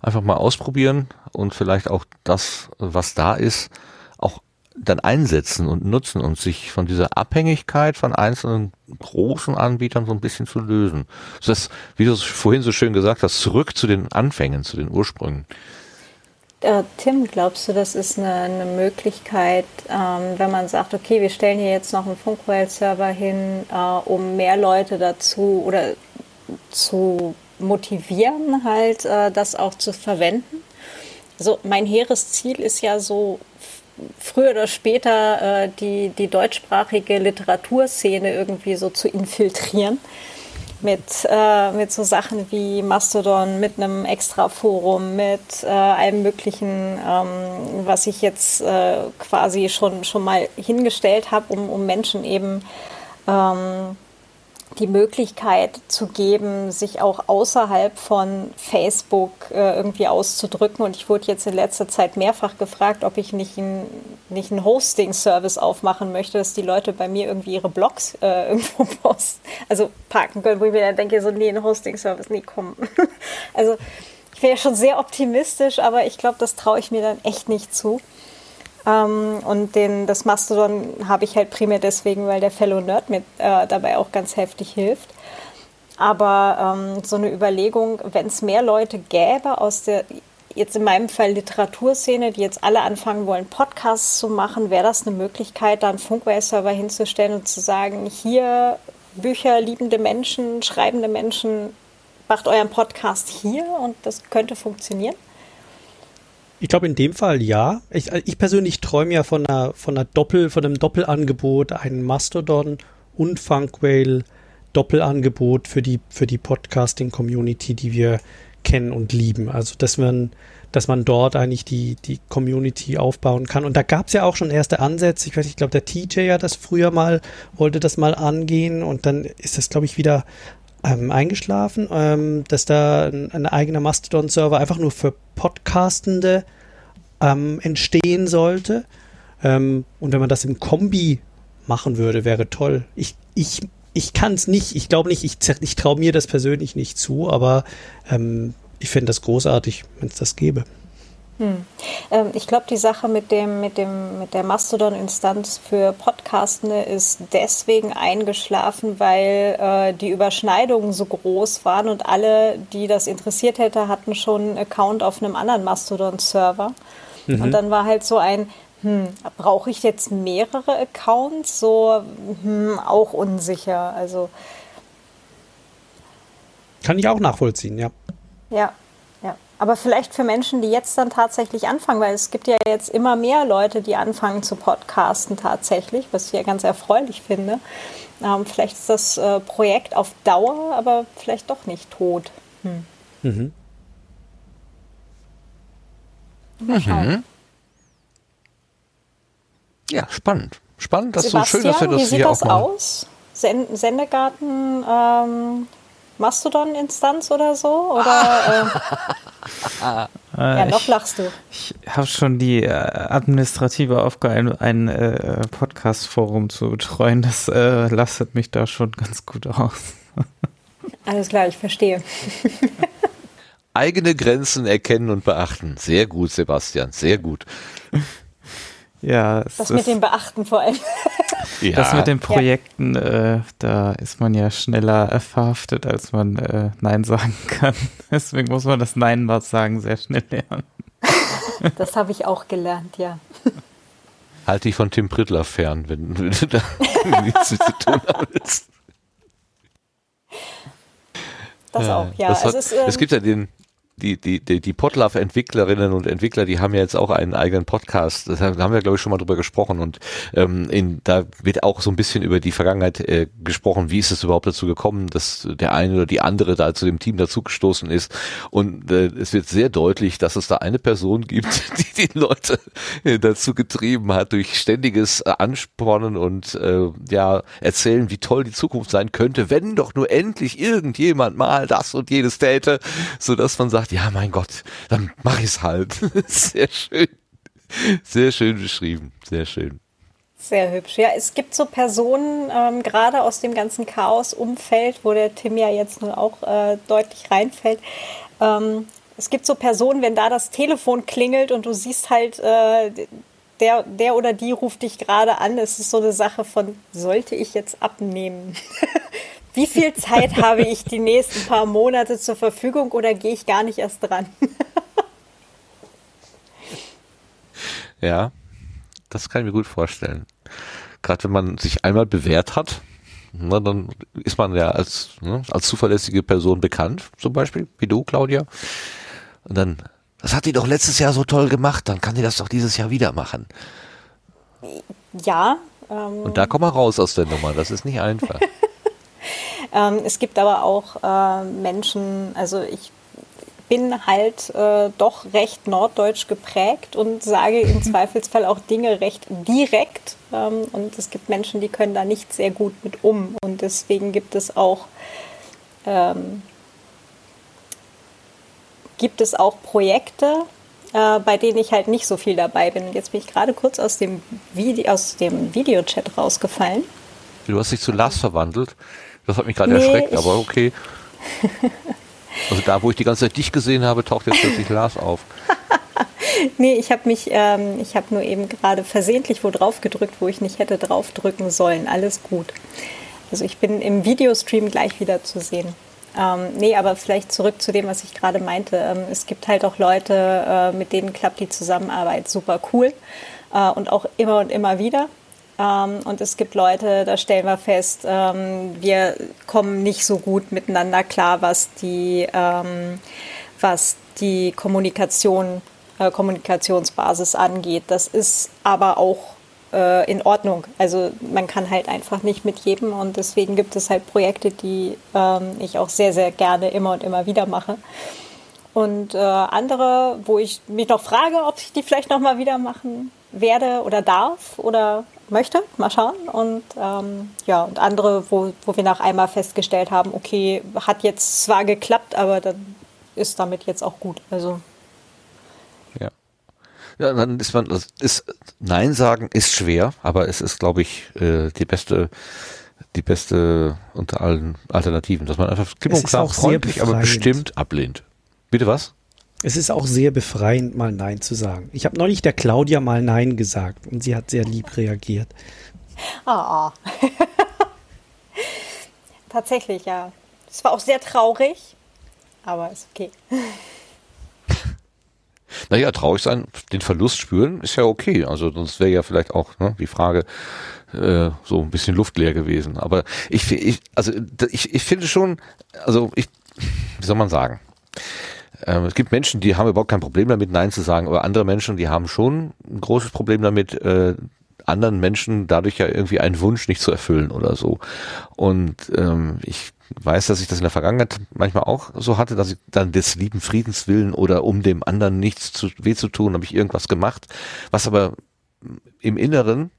einfach mal ausprobieren und vielleicht auch das, was da ist, auch dann einsetzen und nutzen und sich von dieser Abhängigkeit von einzelnen großen Anbietern so ein bisschen zu lösen. Das, wie du es vorhin so schön gesagt hast, zurück zu den Anfängen, zu den Ursprüngen. Tim, glaubst du, das ist eine, eine Möglichkeit, ähm, wenn man sagt, okay, wir stellen hier jetzt noch einen Funkwell-Server hin, äh, um mehr Leute dazu oder zu motivieren, halt äh, das auch zu verwenden. Also mein hehres Ziel ist ja so früher oder später äh, die, die deutschsprachige Literaturszene irgendwie so zu infiltrieren. Mit, äh, mit so Sachen wie Mastodon, mit einem Extra-Forum, mit äh, allem Möglichen, ähm, was ich jetzt äh, quasi schon, schon mal hingestellt habe, um, um Menschen eben ähm, die Möglichkeit zu geben, sich auch außerhalb von Facebook äh, irgendwie auszudrücken. Und ich wurde jetzt in letzter Zeit mehrfach gefragt, ob ich nicht, ein, nicht einen Hosting-Service aufmachen möchte, dass die Leute bei mir irgendwie ihre Blogs äh, [laughs] irgendwo posten, also parken können, wo ich mir dann denke, so, nee, ein Hosting-Service, nie kommen. [laughs] also ich wäre schon sehr optimistisch, aber ich glaube, das traue ich mir dann echt nicht zu. Ähm, und den, das Mastodon habe ich halt primär deswegen, weil der Fellow Nerd mir äh, dabei auch ganz heftig hilft. Aber ähm, so eine Überlegung, wenn es mehr Leute gäbe aus der, jetzt in meinem Fall Literaturszene, die jetzt alle anfangen wollen, Podcasts zu machen, wäre das eine Möglichkeit, da einen Funkware-Server hinzustellen und zu sagen, hier Bücher liebende Menschen, schreibende Menschen, macht euren Podcast hier und das könnte funktionieren? Ich glaube in dem Fall ja. Ich, ich persönlich träume ja von einer, von einer Doppel, von einem Doppelangebot, einen Mastodon und Funkwhale Doppelangebot für die, für die Podcasting-Community, die wir kennen und lieben. Also, dass man, dass man dort eigentlich die, die Community aufbauen kann. Und da gab es ja auch schon erste Ansätze. Ich weiß ich glaube, der TJ hat das früher mal, wollte das mal angehen und dann ist das, glaube ich, wieder ähm, eingeschlafen, ähm, dass da ein, ein eigener Mastodon-Server einfach nur für Podcastende ähm, entstehen sollte. Ähm, und wenn man das im Kombi machen würde, wäre toll. Ich, ich ich kann es nicht, ich glaube nicht, ich, ich traue mir das persönlich nicht zu, aber ähm, ich fände das großartig, wenn es das gäbe. Hm. Ähm, ich glaube, die Sache mit, dem, mit, dem, mit der Mastodon-Instanz für Podcastende ist deswegen eingeschlafen, weil äh, die Überschneidungen so groß waren und alle, die das interessiert hätte, hatten schon einen Account auf einem anderen Mastodon-Server. Mhm. Und dann war halt so ein, hm, brauche ich jetzt mehrere Accounts? So hm, auch unsicher. Also kann ich auch nachvollziehen, ja. Ja, ja. Aber vielleicht für Menschen, die jetzt dann tatsächlich anfangen, weil es gibt ja jetzt immer mehr Leute, die anfangen zu podcasten tatsächlich, was ich ja ganz erfreulich finde. Ähm, vielleicht ist das äh, Projekt auf Dauer, aber vielleicht doch nicht tot. Hm. Mhm. Mal schauen. Mhm. Ja, spannend. Spannend, das ist so schön, dass wir das wie sieht das auch aus? Sen Sendegarten, ähm, Mastodon-Instanz oder so? Oder, [laughs] äh, ja, noch lachst du. Ich habe schon die äh, administrative Aufgabe, ein, ein äh, Podcast-Forum zu betreuen. Das äh, lastet mich da schon ganz gut aus. [laughs] Alles klar, ich verstehe. Eigene Grenzen erkennen und beachten. Sehr gut, Sebastian, sehr gut. Ja, das mit dem Beachten vor allem. Ja. Das mit den Projekten, ja. äh, da ist man ja schneller verhaftet, als man äh, Nein sagen kann. [laughs] Deswegen muss man das Nein mal sagen sehr schnell lernen. Das habe ich auch gelernt, ja. Halt dich von Tim Prittler fern, wenn, [laughs] wenn du da nichts zu tun hast. Das auch, ja. Das hat, es, ist, ähm, es gibt ja den, die, die, die, die Podlove-Entwicklerinnen und Entwickler, die haben ja jetzt auch einen eigenen Podcast. Das haben wir, glaube ich, schon mal drüber gesprochen. Und ähm, in, da wird auch so ein bisschen über die Vergangenheit äh, gesprochen. Wie ist es überhaupt dazu gekommen, dass der eine oder die andere da zu dem Team dazugestoßen ist? Und äh, es wird sehr deutlich, dass es da eine Person gibt, [laughs] die die Leute äh, dazu getrieben hat, durch ständiges äh, Anspornen und äh, ja erzählen, wie toll die Zukunft sein könnte, wenn doch nur endlich irgendjemand mal das und jenes täte, so dass man sagt, sagt, ja, mein Gott, dann mach ich's halt. [laughs] Sehr schön. Sehr schön beschrieben. Sehr schön. Sehr hübsch. Ja, es gibt so Personen, ähm, gerade aus dem ganzen Chaos-Umfeld, wo der Tim ja jetzt nun auch äh, deutlich reinfällt. Ähm, es gibt so Personen, wenn da das Telefon klingelt und du siehst halt, äh, der, der oder die ruft dich gerade an. Es ist so eine Sache von, sollte ich jetzt abnehmen? [laughs] Wie viel Zeit habe ich die nächsten paar Monate zur Verfügung oder gehe ich gar nicht erst dran? [laughs] ja, das kann ich mir gut vorstellen. Gerade wenn man sich einmal bewährt hat, na, dann ist man ja als, ne, als zuverlässige Person bekannt, zum Beispiel, wie du, Claudia. Und dann, das hat die doch letztes Jahr so toll gemacht, dann kann die das doch dieses Jahr wieder machen. Ja. Ähm, Und da komm mal raus aus der Nummer, das ist nicht einfach. [laughs] Ähm, es gibt aber auch äh, Menschen, also ich bin halt äh, doch recht norddeutsch geprägt und sage im [laughs] Zweifelsfall auch Dinge recht direkt. Ähm, und es gibt Menschen, die können da nicht sehr gut mit um. Und deswegen gibt es auch ähm, gibt es auch Projekte, äh, bei denen ich halt nicht so viel dabei bin. Jetzt bin ich gerade kurz aus dem, Vide aus dem Videochat rausgefallen. Du hast dich zu Lars verwandelt. Das hat mich gerade nee, erschreckt, aber okay. [laughs] Also da, wo ich die ganze Zeit dich gesehen habe, taucht jetzt plötzlich Lars auf. [laughs] nee, ich habe mich, ähm, ich habe nur eben gerade versehentlich wo drauf gedrückt, wo ich nicht hätte drauf drücken sollen. Alles gut. Also ich bin im Videostream gleich wieder zu sehen. Ähm, nee, aber vielleicht zurück zu dem, was ich gerade meinte. Ähm, es gibt halt auch Leute, äh, mit denen klappt die Zusammenarbeit super cool äh, und auch immer und immer wieder. Ähm, und es gibt Leute, da stellen wir fest, ähm, wir kommen nicht so gut miteinander klar, was die, ähm, was die Kommunikation, äh, Kommunikationsbasis angeht. Das ist aber auch äh, in Ordnung. Also man kann halt einfach nicht mit jedem und deswegen gibt es halt Projekte, die ähm, ich auch sehr, sehr gerne immer und immer wieder mache. Und äh, andere, wo ich mich noch frage, ob ich die vielleicht noch mal wieder machen werde oder darf oder möchte, mal schauen. Und ähm, ja, und andere, wo, wo wir nach einmal festgestellt haben, okay, hat jetzt zwar geklappt, aber dann ist damit jetzt auch gut. Also ja, dann ist man, ist, Nein sagen ist schwer, aber es ist, glaube ich, äh, die beste, die beste unter allen Alternativen, dass man einfach klipp und klar freundlich, aber bestimmt ablehnt. Bitte was? Es ist auch sehr befreiend, mal Nein zu sagen. Ich habe neulich der Claudia mal Nein gesagt und sie hat sehr lieb reagiert. Ah. Oh. [laughs] Tatsächlich, ja. Es war auch sehr traurig, aber ist okay. [laughs] Naja, traurig sein, den Verlust spüren, ist ja okay. Also sonst wäre ja vielleicht auch ne, die Frage äh, so ein bisschen luftleer gewesen. Aber ich, ich also ich, ich finde schon, also ich, wie soll man sagen? Ähm, es gibt Menschen, die haben überhaupt kein Problem damit, Nein zu sagen, aber andere Menschen, die haben schon ein großes Problem damit, äh, anderen Menschen dadurch ja irgendwie einen Wunsch nicht zu erfüllen oder so. Und ähm, ich weiß, dass ich das in der Vergangenheit manchmal auch so hatte, dass ich dann des lieben Friedens willen oder um dem anderen nichts zu, weh zu tun, habe ich irgendwas gemacht, was aber im Inneren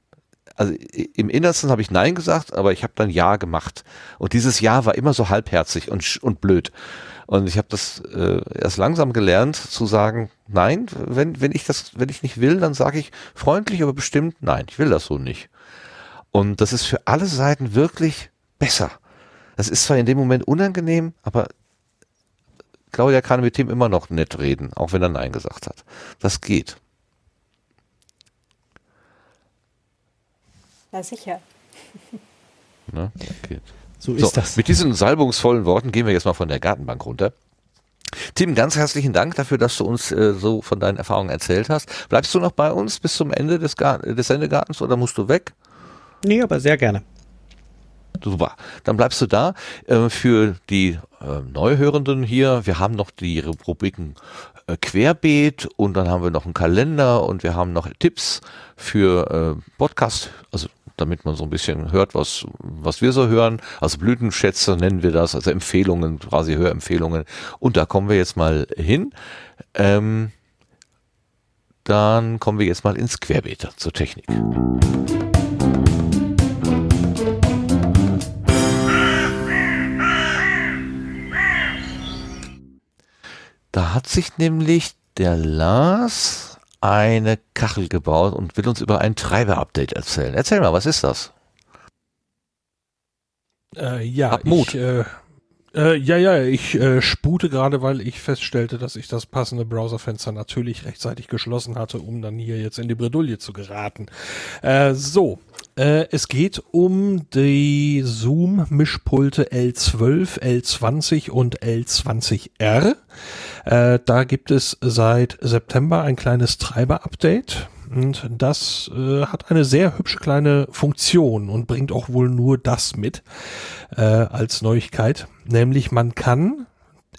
also im Innersten habe ich Nein gesagt, aber ich habe dann Ja gemacht. Und dieses Ja war immer so halbherzig und, und blöd. Und ich habe das äh, erst langsam gelernt zu sagen, nein, wenn, wenn ich das, wenn ich nicht will, dann sage ich freundlich, aber bestimmt, nein, ich will das so nicht. Und das ist für alle Seiten wirklich besser. Das ist zwar in dem Moment unangenehm, aber Claudia kann mit ihm immer noch nett reden, auch wenn er Nein gesagt hat. Das geht. Na sicher. Ne? Geht. So ist so, das. Mit diesen salbungsvollen Worten gehen wir jetzt mal von der Gartenbank runter. Tim, ganz herzlichen Dank dafür, dass du uns äh, so von deinen Erfahrungen erzählt hast. Bleibst du noch bei uns bis zum Ende des, des Sendegartens oder musst du weg? Nee, aber sehr gerne. Super. Dann bleibst du da. Äh, für die äh, Neuhörenden hier, wir haben noch die Rubriken äh, Querbeet und dann haben wir noch einen Kalender und wir haben noch Tipps für äh, Podcast, also damit man so ein bisschen hört, was, was wir so hören. Also Blütenschätze nennen wir das, also Empfehlungen, quasi Hörempfehlungen. Und da kommen wir jetzt mal hin. Ähm, dann kommen wir jetzt mal ins Querbeet zur Technik. Da hat sich nämlich der Lars eine Kachel gebaut und will uns über ein Treiber-Update erzählen. Erzähl mal, was ist das? Äh, ja, Hab Mut. Ich, äh, äh, ja, ja, ich äh, spute gerade, weil ich feststellte, dass ich das passende Browserfenster natürlich rechtzeitig geschlossen hatte, um dann hier jetzt in die Bredouille zu geraten. Äh, so, äh, es geht um die Zoom-Mischpulte L12, L20 und L20R. Äh, da gibt es seit September ein kleines Treiber-Update. Und das äh, hat eine sehr hübsche kleine Funktion und bringt auch wohl nur das mit äh, als Neuigkeit. Nämlich man kann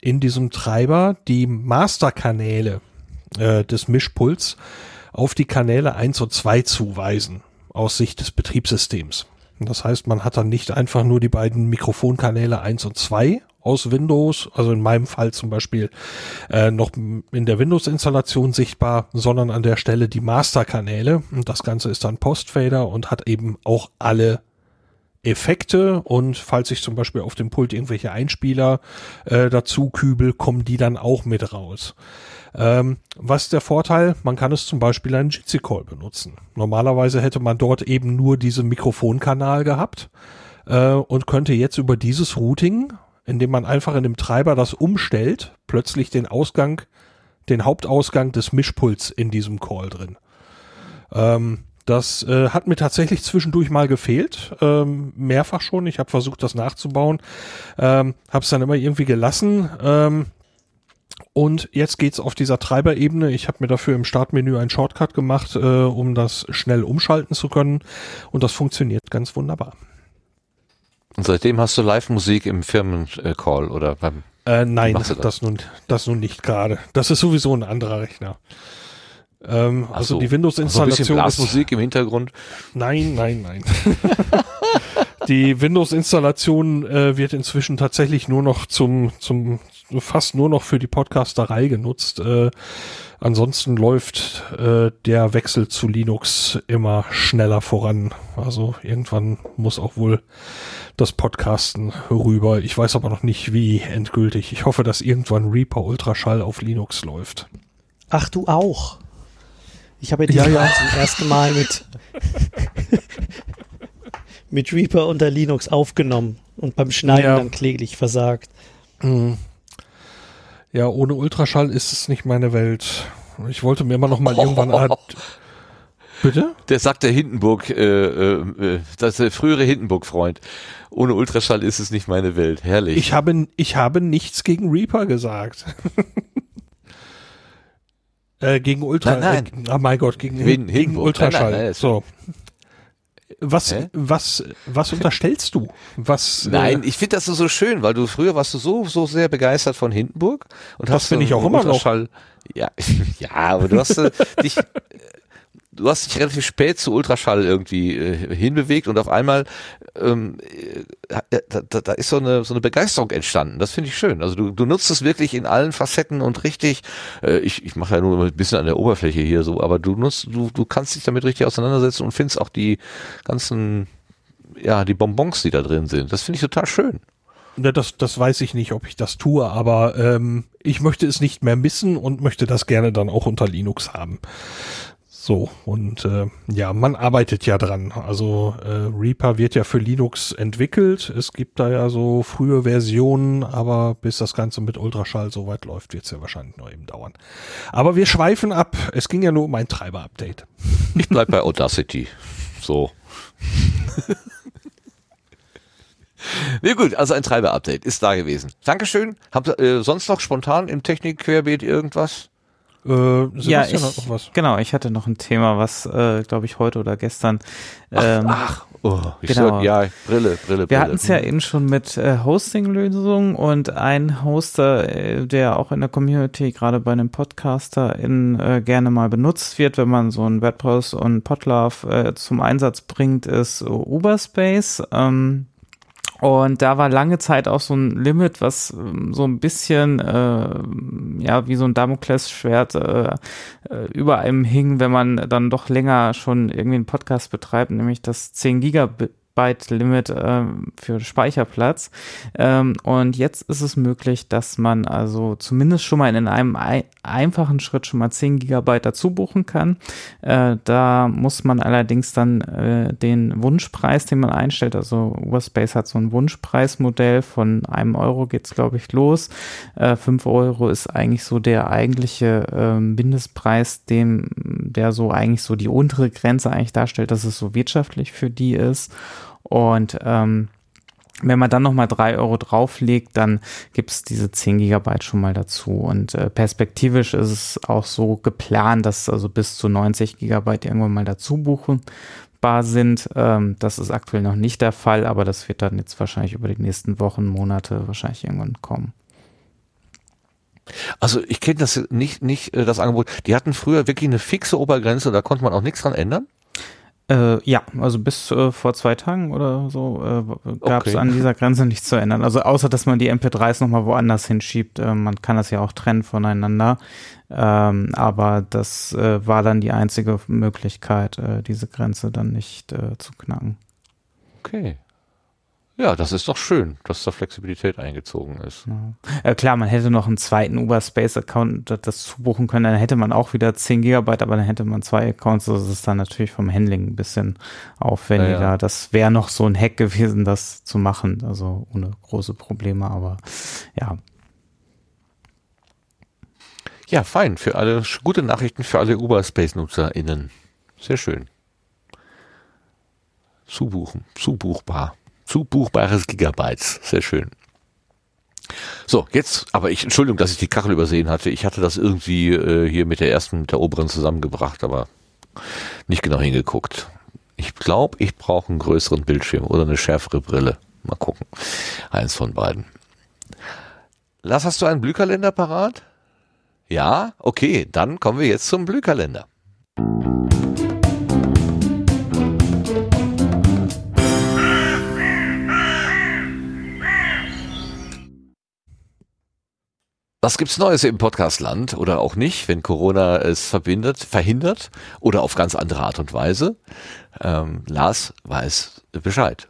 in diesem Treiber die Masterkanäle äh, des Mischpuls auf die Kanäle 1 und 2 zuweisen aus Sicht des Betriebssystems. Das heißt, man hat dann nicht einfach nur die beiden Mikrofonkanäle 1 und 2 aus Windows, also in meinem Fall zum Beispiel äh, noch in der Windows-Installation sichtbar, sondern an der Stelle die Masterkanäle. Und das Ganze ist dann Postfader und hat eben auch alle Effekte und falls ich zum Beispiel auf dem Pult irgendwelche Einspieler äh, dazu kübel, kommen die dann auch mit raus. Ähm, was ist der Vorteil? Man kann es zum Beispiel einen Jitsi Call benutzen. Normalerweise hätte man dort eben nur diesen Mikrofonkanal gehabt äh, und könnte jetzt über dieses Routing, indem man einfach in dem Treiber das umstellt, plötzlich den Ausgang den Hauptausgang des Mischpuls in diesem Call drin. Ähm, das äh, hat mir tatsächlich zwischendurch mal gefehlt, ähm, mehrfach schon. Ich habe versucht, das nachzubauen, ähm, habe es dann immer irgendwie gelassen. Ähm, und jetzt geht's auf dieser Treiberebene. Ich habe mir dafür im Startmenü einen Shortcut gemacht, äh, um das schnell umschalten zu können. Und das funktioniert ganz wunderbar. Und seitdem hast du Live-Musik im Firmencall oder beim äh, nein, das, das, nun, das nun nicht gerade. Das ist sowieso ein anderer Rechner. Ähm, also so. die Windows-Installation. Also Musik im Hintergrund. Nein, nein, nein. [laughs] die Windows-Installation äh, wird inzwischen tatsächlich nur noch zum, zum, fast nur noch für die Podcasterei genutzt. Äh, ansonsten läuft äh, der Wechsel zu Linux immer schneller voran. Also irgendwann muss auch wohl das Podcasten rüber. Ich weiß aber noch nicht wie endgültig. Ich hoffe, dass irgendwann Reaper Ultraschall auf Linux läuft. Ach, du auch. Ich habe ja, ja. zum ersten Mal mit, [laughs] mit Reaper unter Linux aufgenommen und beim Schneiden ja. dann kläglich versagt. Mhm. Ja, ohne Ultraschall ist es nicht meine Welt. Ich wollte mir immer noch mal oh. irgendwann Art [laughs] Bitte? Der sagt der Hindenburg, äh, äh, das ist der frühere Hindenburg-Freund. Ohne Ultraschall ist es nicht meine Welt. Herrlich. Ich habe, ich habe nichts gegen Reaper gesagt. [laughs] äh, gegen Ultra. Nein, nein. Äh, oh mein Gott, gegen, Hin gegen Ultraschall. Nein, nein, so. Was, was, was [laughs] unterstellst du? Was, äh, Nein, äh, ich finde das so schön, weil du früher warst du so, so sehr begeistert von Hindenburg und das hast finde ich auch immer noch. Ja, [laughs] ja, aber du hast äh, [laughs] dich du hast dich relativ spät zu Ultraschall irgendwie äh, hinbewegt und auf einmal ähm, äh, da, da, ist so eine so eine Begeisterung entstanden. Das finde ich schön. Also du, du nutzt es wirklich in allen Facetten und richtig. Äh, ich ich mache ja nur ein bisschen an der Oberfläche hier so, aber du nutzt du du kannst dich damit richtig auseinandersetzen und findest auch die ganzen ja die Bonbons, die da drin sind. Das finde ich total schön. Das, das weiß ich nicht, ob ich das tue, aber ähm, ich möchte es nicht mehr missen und möchte das gerne dann auch unter Linux haben. So, und äh, ja, man arbeitet ja dran. Also äh, Reaper wird ja für Linux entwickelt. Es gibt da ja so frühe Versionen, aber bis das Ganze mit Ultraschall so weit läuft, wird es ja wahrscheinlich noch eben dauern. Aber wir schweifen ab. Es ging ja nur um ein Treiber-Update. Ich bleib bei Audacity. So. [laughs] Nee, gut, also ein Treiber-Update ist da gewesen. Dankeschön. Habt ihr äh, sonst noch spontan im Technik-Querbeet irgendwas? Äh, ja, ich, noch was. genau, ich hatte noch ein Thema, was, äh, glaube ich, heute oder gestern. Ähm, ach, ach, oh, ich genau. Sag, ja, Brille, Brille, Wir hatten es ja eben schon mit äh, Hosting-Lösungen und ein Hoster, äh, der auch in der Community, gerade bei einem Podcaster, in, äh, gerne mal benutzt wird, wenn man so ein WordPress und Podlove äh, zum Einsatz bringt, ist Uberspace. Ähm, und da war lange Zeit auch so ein Limit, was ähm, so ein bisschen, äh, ja, wie so ein Damoklesschwert äh, äh, über einem hing, wenn man dann doch länger schon irgendwie einen Podcast betreibt, nämlich das 10 Gigabit Byte-Limit äh, für Speicherplatz. Ähm, und jetzt ist es möglich, dass man also zumindest schon mal in einem ein einfachen Schritt schon mal 10 Gigabyte dazu buchen kann. Äh, da muss man allerdings dann äh, den Wunschpreis, den man einstellt, also Uberspace hat so ein Wunschpreismodell von einem Euro geht's glaube ich los. Äh, 5 Euro ist eigentlich so der eigentliche äh, Mindestpreis, dem der so eigentlich so die untere Grenze eigentlich darstellt, dass es so wirtschaftlich für die ist. Und ähm, wenn man dann nochmal drei Euro drauflegt, dann gibt es diese 10 Gigabyte schon mal dazu. Und äh, perspektivisch ist es auch so geplant, dass also bis zu 90 Gigabyte irgendwann mal dazu buchbar sind. Ähm, das ist aktuell noch nicht der Fall, aber das wird dann jetzt wahrscheinlich über die nächsten Wochen, Monate wahrscheinlich irgendwann kommen. Also ich kenne das nicht, nicht äh, das Angebot. Die hatten früher wirklich eine fixe Obergrenze, da konnte man auch nichts dran ändern. Äh, ja, also bis äh, vor zwei Tagen oder so äh, gab es okay. an dieser Grenze nichts zu ändern. Also außer, dass man die MP3s nochmal woanders hinschiebt. Äh, man kann das ja auch trennen voneinander. Ähm, aber das äh, war dann die einzige Möglichkeit, äh, diese Grenze dann nicht zu knacken. Okay. Ja, das ist doch schön, dass da Flexibilität eingezogen ist. Ja. Äh, klar, man hätte noch einen zweiten Uberspace-Account das zubuchen können, dann hätte man auch wieder 10 Gigabyte, aber dann hätte man zwei Accounts, das ist dann natürlich vom Handling ein bisschen aufwendiger. Ja, ja. Das wäre noch so ein Hack gewesen, das zu machen, also ohne große Probleme, aber ja, Ja, fein. Für alle gute Nachrichten für alle Uberspace-NutzerInnen. Sehr schön. Zubuchen, zubuchbar. Zubuchbares Gigabytes. Sehr schön. So, jetzt, aber ich, Entschuldigung, dass ich die Kachel übersehen hatte. Ich hatte das irgendwie äh, hier mit der ersten, mit der oberen zusammengebracht, aber nicht genau hingeguckt. Ich glaube, ich brauche einen größeren Bildschirm oder eine schärfere Brille. Mal gucken. Eins von beiden. Lass, hast du einen Blühkalender parat? Ja? Okay, dann kommen wir jetzt zum Blühkalender. Was gibt's Neues im Podcastland oder auch nicht, wenn Corona es verbindet, verhindert oder auf ganz andere Art und Weise? Ähm, Lars weiß Bescheid.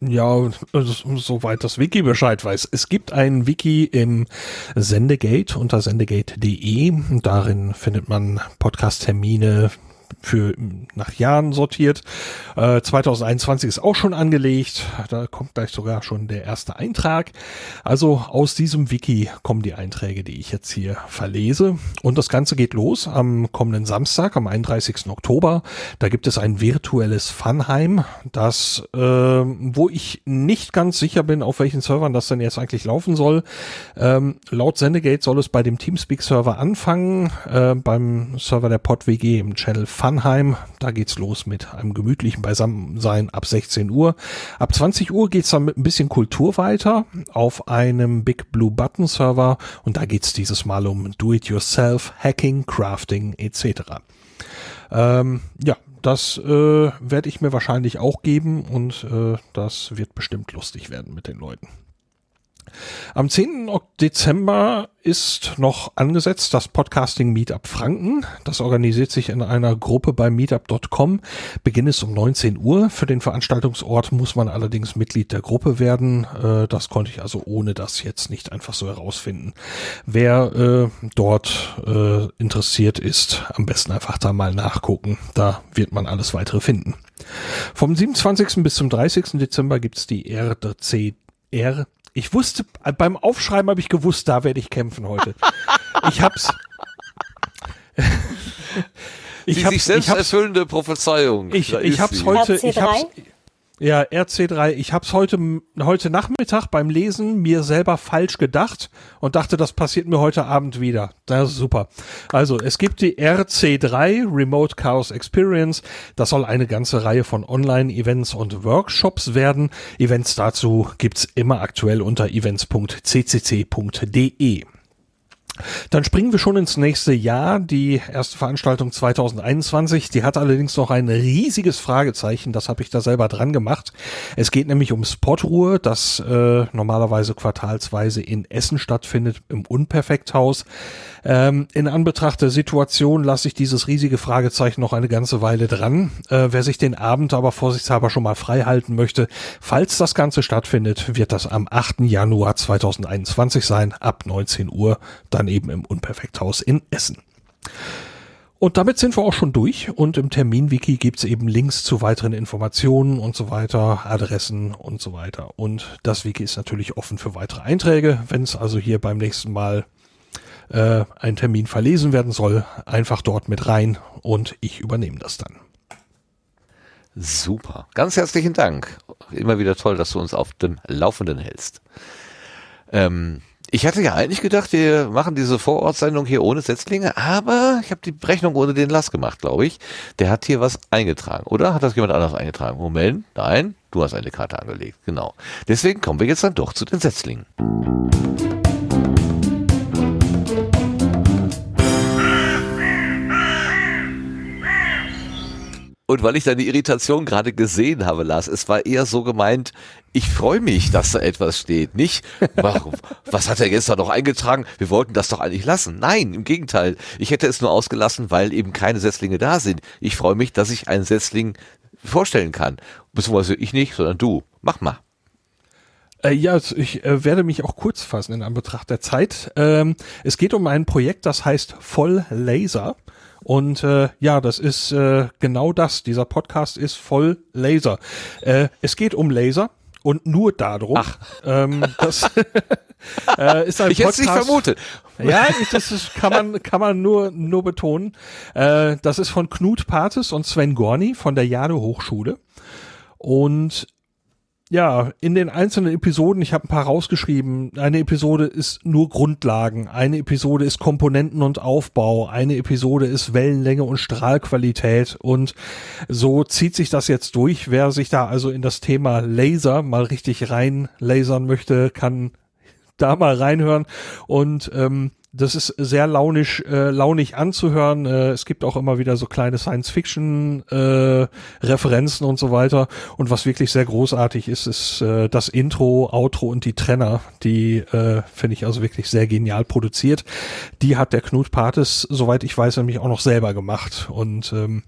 Ja, soweit das Wiki Bescheid weiß. Es gibt ein Wiki im Sendegate unter sendegate.de. Darin findet man Podcast-Termine, für nach Jahren sortiert. Äh, 2021 ist auch schon angelegt. Da kommt gleich sogar schon der erste Eintrag. Also aus diesem Wiki kommen die Einträge, die ich jetzt hier verlese. Und das Ganze geht los am kommenden Samstag, am 31. Oktober. Da gibt es ein virtuelles Funheim, das, äh, wo ich nicht ganz sicher bin, auf welchen Servern das denn jetzt eigentlich laufen soll. Ähm, laut Sendegate soll es bei dem Teamspeak-Server anfangen, äh, beim Server der PodWG im Channel Funheim. Da geht's los mit einem gemütlichen Beisammensein ab 16 Uhr. Ab 20 Uhr geht's dann mit ein bisschen Kultur weiter auf einem Big Blue Button Server und da geht's dieses Mal um Do-it-yourself, Hacking, Crafting etc. Ähm, ja, das äh, werde ich mir wahrscheinlich auch geben und äh, das wird bestimmt lustig werden mit den Leuten. Am 10. Dezember ist noch angesetzt das Podcasting Meetup Franken. Das organisiert sich in einer Gruppe bei meetup.com. Beginn ist um 19 Uhr. Für den Veranstaltungsort muss man allerdings Mitglied der Gruppe werden. Äh, das konnte ich also ohne das jetzt nicht einfach so herausfinden. Wer äh, dort äh, interessiert ist, am besten einfach da mal nachgucken. Da wird man alles weitere finden. Vom 27. bis zum 30. Dezember gibt's die RC R ich wusste, beim Aufschreiben habe ich gewusst, da werde ich kämpfen heute. ich hab's. ich Die hab's, sich selbst erfüllende Prophezeiung. Ich, ich hab's heute, ich hab's, ja, RC3. Ich habe es heute, heute Nachmittag beim Lesen mir selber falsch gedacht und dachte, das passiert mir heute Abend wieder. Das ist super. Also, es gibt die RC3, Remote Chaos Experience. Das soll eine ganze Reihe von Online-Events und Workshops werden. Events dazu gibt's immer aktuell unter events.ccc.de. Dann springen wir schon ins nächste Jahr. Die erste Veranstaltung 2021, die hat allerdings noch ein riesiges Fragezeichen. Das habe ich da selber dran gemacht. Es geht nämlich um Spotruhe, das äh, normalerweise quartalsweise in Essen stattfindet, im Unperfekthaus. Ähm, in Anbetracht der Situation lasse ich dieses riesige Fragezeichen noch eine ganze Weile dran. Äh, wer sich den Abend aber vorsichtshalber schon mal frei halten möchte, falls das Ganze stattfindet, wird das am 8. Januar 2021 sein, ab 19 Uhr, dann eben im Unperfekthaus in Essen. Und damit sind wir auch schon durch und im Terminwiki gibt's eben Links zu weiteren Informationen und so weiter, Adressen und so weiter. Und das Wiki ist natürlich offen für weitere Einträge. Wenn es also hier beim nächsten Mal äh, ein Termin verlesen werden soll, einfach dort mit rein und ich übernehme das dann. Super. Ganz herzlichen Dank. Immer wieder toll, dass du uns auf dem Laufenden hältst. Ähm, ich hatte ja eigentlich gedacht, wir machen diese Vorortsendung hier ohne Setzlinge, aber ich habe die Berechnung ohne den Lass gemacht, glaube ich. Der hat hier was eingetragen, oder? Hat das jemand anders eingetragen? Moment, nein, du hast eine Karte angelegt, genau. Deswegen kommen wir jetzt dann doch zu den Setzlingen. Und weil ich deine Irritation gerade gesehen habe, Lars, es war eher so gemeint, ich freue mich, dass da etwas steht. Nicht, was hat er gestern noch eingetragen? Wir wollten das doch eigentlich lassen. Nein, im Gegenteil. Ich hätte es nur ausgelassen, weil eben keine Setzlinge da sind. Ich freue mich, dass ich einen Setzling vorstellen kann. Beziehungsweise ich nicht, sondern du. Mach mal. Äh, ja, also ich äh, werde mich auch kurz fassen in Anbetracht der Zeit. Ähm, es geht um ein Projekt, das heißt Voll Laser. Und äh, ja, das ist äh, genau das. Dieser Podcast ist voll Laser. Äh, es geht um Laser und nur darum. Ach. Ähm, das [laughs] Äh, ist ein ich hätte es nicht vermutet. Ja, das ist, kann man kann man nur nur betonen. Äh, das ist von Knut Pates und Sven Gorni von der Jade Hochschule. Und ja, in den einzelnen Episoden, ich habe ein paar rausgeschrieben, eine Episode ist nur Grundlagen, eine Episode ist Komponenten und Aufbau, eine Episode ist Wellenlänge und Strahlqualität. Und so zieht sich das jetzt durch. Wer sich da also in das Thema Laser mal richtig rein lasern möchte, kann da mal reinhören. Und ähm, das ist sehr launisch, äh, launig anzuhören. Äh, es gibt auch immer wieder so kleine Science-Fiction-Referenzen äh, und so weiter. Und was wirklich sehr großartig ist, ist äh, das Intro, Outro und die Trenner. Die äh, finde ich also wirklich sehr genial produziert. Die hat der Knut Pates, soweit ich weiß, nämlich auch noch selber gemacht. Und ähm,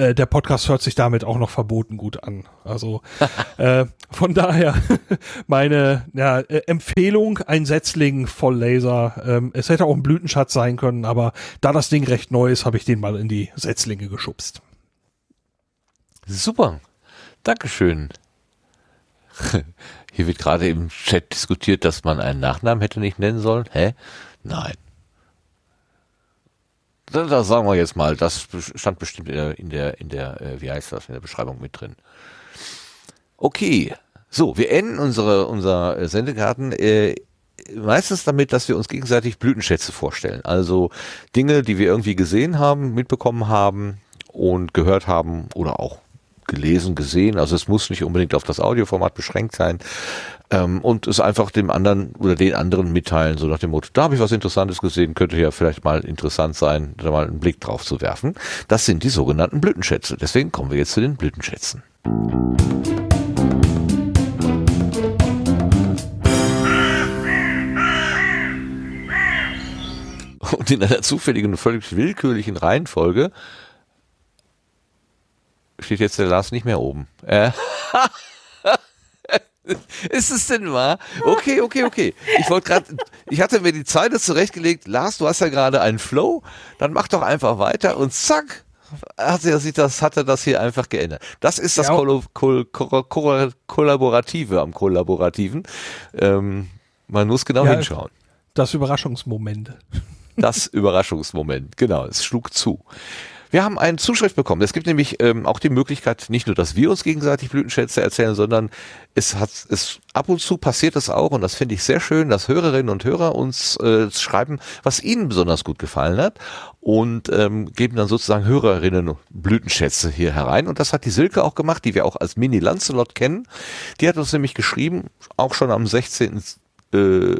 äh, der Podcast hört sich damit auch noch verboten gut an. Also [laughs] äh, von daher [laughs] meine ja, äh, Empfehlung, ein Setzling voll Laser. Ähm, es hätte auch ein Blütenschatz sein können, aber da das Ding recht neu ist, habe ich den mal in die Setzlinge geschubst. Super. Dankeschön. [laughs] Hier wird gerade im Chat diskutiert, dass man einen Nachnamen hätte nicht nennen sollen. Hä? Nein das sagen wir jetzt mal, das stand bestimmt in der, in der, in der äh, wie heißt das, in der Beschreibung mit drin. Okay, so, wir enden unsere, unser äh, Sendegarten äh, meistens damit, dass wir uns gegenseitig Blütenschätze vorstellen. Also Dinge, die wir irgendwie gesehen haben, mitbekommen haben und gehört haben oder auch gelesen, gesehen. Also es muss nicht unbedingt auf das Audioformat beschränkt sein. Ähm, und es einfach dem anderen oder den anderen mitteilen, so nach dem Motto, da habe ich was Interessantes gesehen, könnte ja vielleicht mal interessant sein, da mal einen Blick drauf zu werfen. Das sind die sogenannten Blütenschätze. Deswegen kommen wir jetzt zu den Blütenschätzen. Und in einer zufälligen und völlig willkürlichen Reihenfolge steht jetzt der Lars nicht mehr oben. Äh, [laughs] Ist es denn wahr? Okay, okay, okay. Ich wollte gerade, ich hatte mir die Zeile zurechtgelegt. Lars, du hast ja gerade einen Flow. Dann mach doch einfach weiter und zack, hat er sich das, hat er das hier einfach geändert. Das ist das ja. Kol Kol Kol Kollaborative am Kollaborativen. Ähm, man muss genau ja, hinschauen. Das Überraschungsmoment. Das Überraschungsmoment, genau. Es schlug zu. Wir haben eine Zuschrift bekommen. Es gibt nämlich ähm, auch die Möglichkeit, nicht nur, dass wir uns gegenseitig Blütenschätze erzählen, sondern es hat es ab und zu passiert es auch und das finde ich sehr schön, dass Hörerinnen und Hörer uns äh, schreiben, was ihnen besonders gut gefallen hat und ähm, geben dann sozusagen Hörerinnen Blütenschätze hier herein und das hat die Silke auch gemacht, die wir auch als Mini Lancelot kennen. Die hat uns nämlich geschrieben, auch schon am 16. Äh,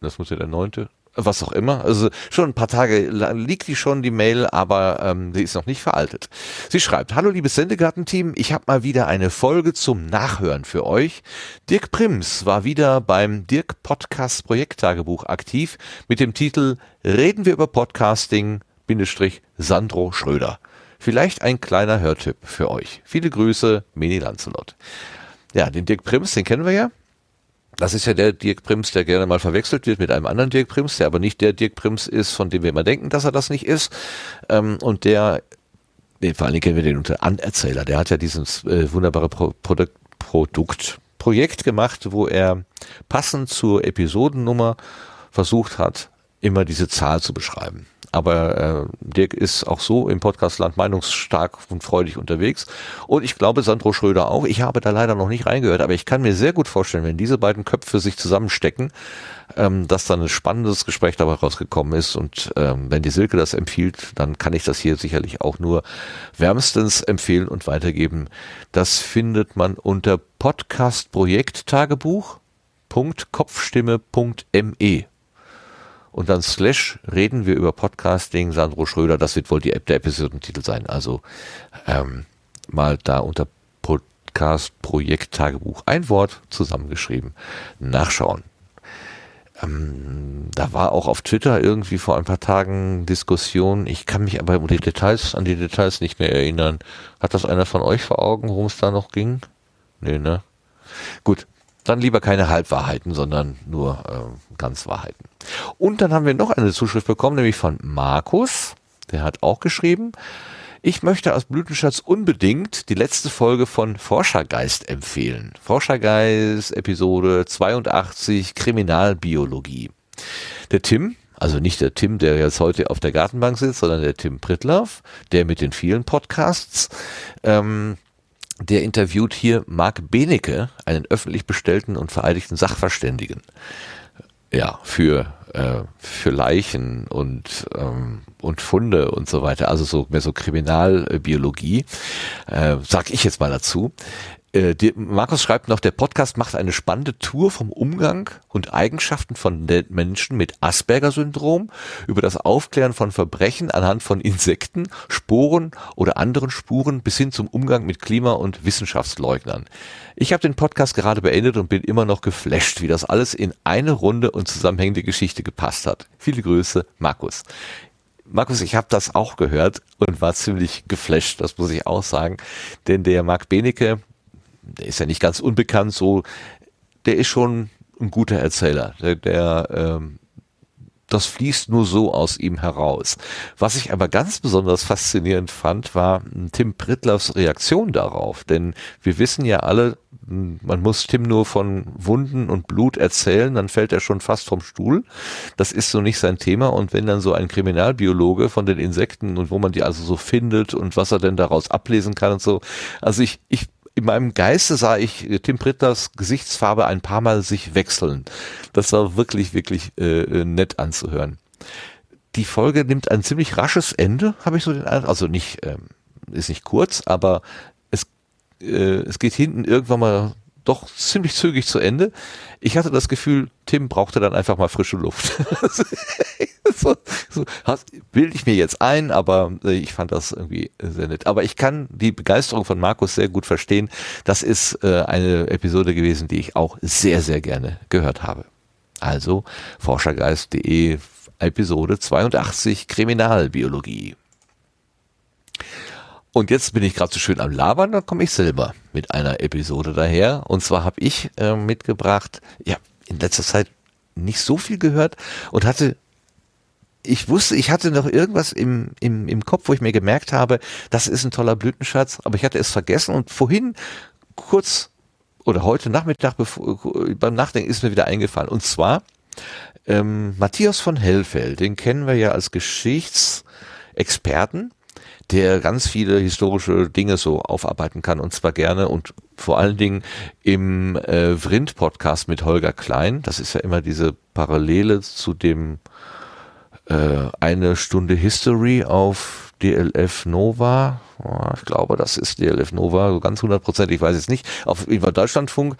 das muss ja der neunte, was auch immer. Also schon ein paar Tage liegt die schon, die Mail, aber ähm, sie ist noch nicht veraltet. Sie schreibt, Hallo liebes Sendegarten-Team, ich habe mal wieder eine Folge zum Nachhören für euch. Dirk Prims war wieder beim Dirk Podcast Projekttagebuch aktiv mit dem Titel Reden wir über Podcasting, Bindestrich Sandro Schröder. Vielleicht ein kleiner Hörtipp für euch. Viele Grüße, Mini Lancelot. Ja, den Dirk Prims, den kennen wir ja. Das ist ja der Dirk Prims, der gerne mal verwechselt wird mit einem anderen Dirk Prims, der aber nicht der Dirk Prims ist, von dem wir immer denken, dass er das nicht ist. Ähm, und der, nee, vor allem kennen wir den unter Anerzähler, der hat ja dieses äh, wunderbare Pro Produkt, Produkt, Projekt gemacht, wo er passend zur Episodennummer versucht hat, immer diese Zahl zu beschreiben. Aber äh, Dirk ist auch so im Podcastland meinungsstark und freudig unterwegs. Und ich glaube, Sandro Schröder auch. Ich habe da leider noch nicht reingehört, aber ich kann mir sehr gut vorstellen, wenn diese beiden Köpfe sich zusammenstecken, ähm, dass dann ein spannendes Gespräch dabei rausgekommen ist. Und ähm, wenn die Silke das empfiehlt, dann kann ich das hier sicherlich auch nur wärmstens empfehlen und weitergeben. Das findet man unter podcastprojekttagebuch.kopfstimme.me und dann slash reden wir über Podcasting, Sandro Schröder, das wird wohl die App der Episodentitel sein. Also ähm, mal da unter Podcast Projekt Tagebuch ein Wort zusammengeschrieben nachschauen. Ähm, da war auch auf Twitter irgendwie vor ein paar Tagen Diskussion. Ich kann mich aber um die Details, an die Details nicht mehr erinnern. Hat das einer von euch vor Augen, worum es da noch ging? Nee, ne? Gut, dann lieber keine Halbwahrheiten, sondern nur äh, Ganzwahrheiten. Und dann haben wir noch eine Zuschrift bekommen, nämlich von Markus. Der hat auch geschrieben, Ich möchte aus Blütenschatz unbedingt die letzte Folge von Forschergeist empfehlen. Forschergeist, Episode 82, Kriminalbiologie. Der Tim, also nicht der Tim, der jetzt heute auf der Gartenbank sitzt, sondern der Tim Pritlaff, der mit den vielen Podcasts, ähm, der interviewt hier Marc Benecke, einen öffentlich bestellten und vereidigten Sachverständigen. Ja, für äh, für Leichen und ähm, und Funde und so weiter, also so mehr so Kriminalbiologie, äh, sag ich jetzt mal dazu. Äh, die, Markus schreibt noch, der Podcast macht eine spannende Tour vom Umgang und Eigenschaften von Menschen mit Asperger-Syndrom über das Aufklären von Verbrechen anhand von Insekten, Sporen oder anderen Spuren bis hin zum Umgang mit Klima- und Wissenschaftsleugnern. Ich habe den Podcast gerade beendet und bin immer noch geflasht, wie das alles in eine runde und zusammenhängende Geschichte gepasst hat. Viele Grüße, Markus. Markus, ich habe das auch gehört und war ziemlich geflasht, das muss ich auch sagen. Denn der Marc Benecke, der ist ja nicht ganz unbekannt, so, der ist schon ein guter Erzähler. Der, der ähm, das fließt nur so aus ihm heraus. Was ich aber ganz besonders faszinierend fand, war Tim Prittlaffs Reaktion darauf. Denn wir wissen ja alle, man muss Tim nur von Wunden und Blut erzählen, dann fällt er schon fast vom Stuhl. Das ist so nicht sein Thema. Und wenn dann so ein Kriminalbiologe von den Insekten und wo man die also so findet und was er denn daraus ablesen kann und so. Also ich, ich in meinem Geiste sah ich Tim Pritters Gesichtsfarbe ein paar Mal sich wechseln. Das war wirklich, wirklich äh, äh, nett anzuhören. Die Folge nimmt ein ziemlich rasches Ende, habe ich so den Eindruck. Also nicht, ähm, ist nicht kurz, aber es, äh, es geht hinten irgendwann mal doch ziemlich zügig zu Ende. Ich hatte das Gefühl, Tim brauchte dann einfach mal frische Luft. [laughs] so, so, bilde ich mir jetzt ein, aber äh, ich fand das irgendwie sehr nett. Aber ich kann die Begeisterung von Markus sehr gut verstehen. Das ist äh, eine Episode gewesen, die ich auch sehr, sehr gerne gehört habe. Also forschergeist.de Episode 82 Kriminalbiologie. Und jetzt bin ich gerade so schön am Labern, dann komme ich selber mit einer Episode daher. Und zwar habe ich äh, mitgebracht, ja, in letzter Zeit nicht so viel gehört und hatte, ich wusste, ich hatte noch irgendwas im, im, im Kopf, wo ich mir gemerkt habe, das ist ein toller Blütenschatz, aber ich hatte es vergessen und vorhin kurz oder heute Nachmittag bevor, beim Nachdenken ist mir wieder eingefallen. Und zwar ähm, Matthias von Hellfeld, den kennen wir ja als Geschichtsexperten der ganz viele historische Dinge so aufarbeiten kann und zwar gerne und vor allen Dingen im äh, Vrind-Podcast mit Holger Klein. Das ist ja immer diese Parallele zu dem äh, eine Stunde History auf DLF Nova. Oh, ich glaube, das ist DLF Nova, so ganz hundertprozentig, ich weiß es nicht, auf über Deutschlandfunk.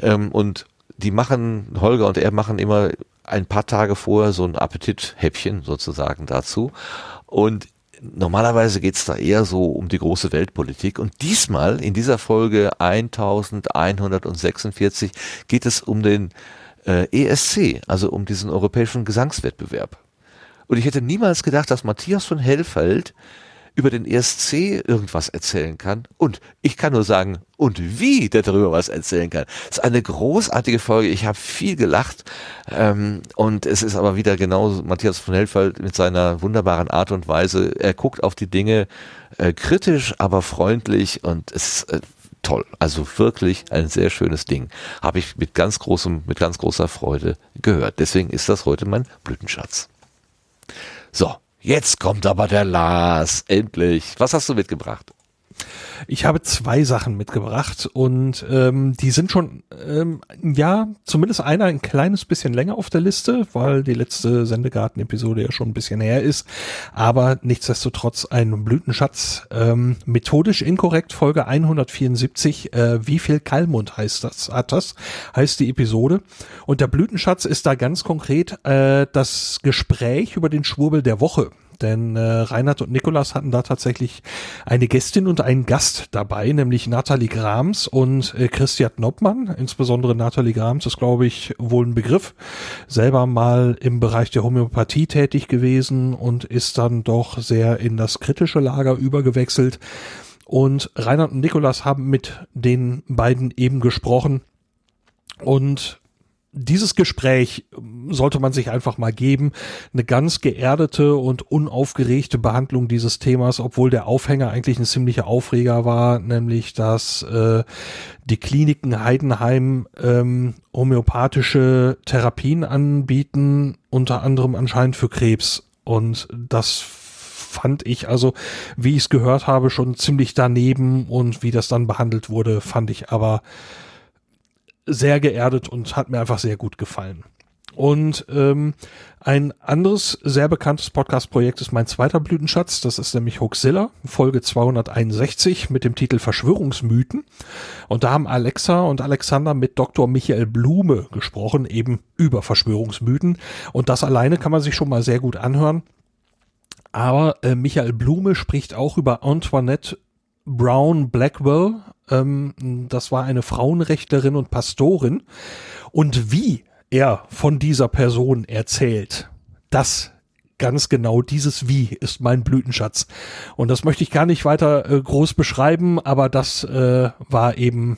Ähm, und die machen, Holger und er machen immer ein paar Tage vorher so ein Appetithäppchen sozusagen dazu. Und normalerweise geht's da eher so um die große Weltpolitik. Und diesmal in dieser Folge 1146 geht es um den äh, ESC, also um diesen europäischen Gesangswettbewerb. Und ich hätte niemals gedacht, dass Matthias von Hellfeld über den ESC irgendwas erzählen kann. Und ich kann nur sagen, und wie der darüber was erzählen kann. Es ist eine großartige Folge. Ich habe viel gelacht. Ähm, und es ist aber wieder genau Matthias von Helfeld mit seiner wunderbaren Art und Weise. Er guckt auf die Dinge äh, kritisch, aber freundlich und es ist äh, toll. Also wirklich ein sehr schönes Ding. Habe ich mit ganz großem, mit ganz großer Freude gehört. Deswegen ist das heute mein Blütenschatz. So, Jetzt kommt aber der Lars. Endlich. Was hast du mitgebracht? Ich habe zwei Sachen mitgebracht und ähm, die sind schon, ähm, ja, zumindest einer ein kleines bisschen länger auf der Liste, weil die letzte Sendegarten-Episode ja schon ein bisschen her ist. Aber nichtsdestotrotz ein Blütenschatz. Ähm, methodisch inkorrekt, Folge 174. Äh, wie viel Kalmund heißt das? Hat das? Heißt die Episode. Und der Blütenschatz ist da ganz konkret äh, das Gespräch über den Schwurbel der Woche denn äh, Reinhard und Nikolas hatten da tatsächlich eine Gästin und einen Gast dabei, nämlich Nathalie Grams und äh, Christian Noppmann. Insbesondere Nathalie Grams ist, glaube ich, wohl ein Begriff. Selber mal im Bereich der Homöopathie tätig gewesen und ist dann doch sehr in das kritische Lager übergewechselt. Und Reinhard und Nikolas haben mit den beiden eben gesprochen und dieses Gespräch ähm, sollte man sich einfach mal geben. Eine ganz geerdete und unaufgeregte Behandlung dieses Themas, obwohl der Aufhänger eigentlich ein ziemlicher Aufreger war, nämlich dass äh, die Kliniken Heidenheim ähm, homöopathische Therapien anbieten, unter anderem anscheinend für Krebs. Und das fand ich also, wie ich es gehört habe, schon ziemlich daneben und wie das dann behandelt wurde, fand ich aber sehr geerdet und hat mir einfach sehr gut gefallen. Und ähm, ein anderes sehr bekanntes Podcast-Projekt ist mein zweiter Blütenschatz. Das ist nämlich Hoaxilla, Folge 261 mit dem Titel Verschwörungsmythen. Und da haben Alexa und Alexander mit Dr. Michael Blume gesprochen, eben über Verschwörungsmythen. Und das alleine kann man sich schon mal sehr gut anhören. Aber äh, Michael Blume spricht auch über Antoinette Brown Blackwell. Ähm, das war eine Frauenrechtlerin und Pastorin. Und wie er von dieser Person erzählt, das ganz genau dieses Wie ist mein Blütenschatz. Und das möchte ich gar nicht weiter äh, groß beschreiben, aber das äh, war eben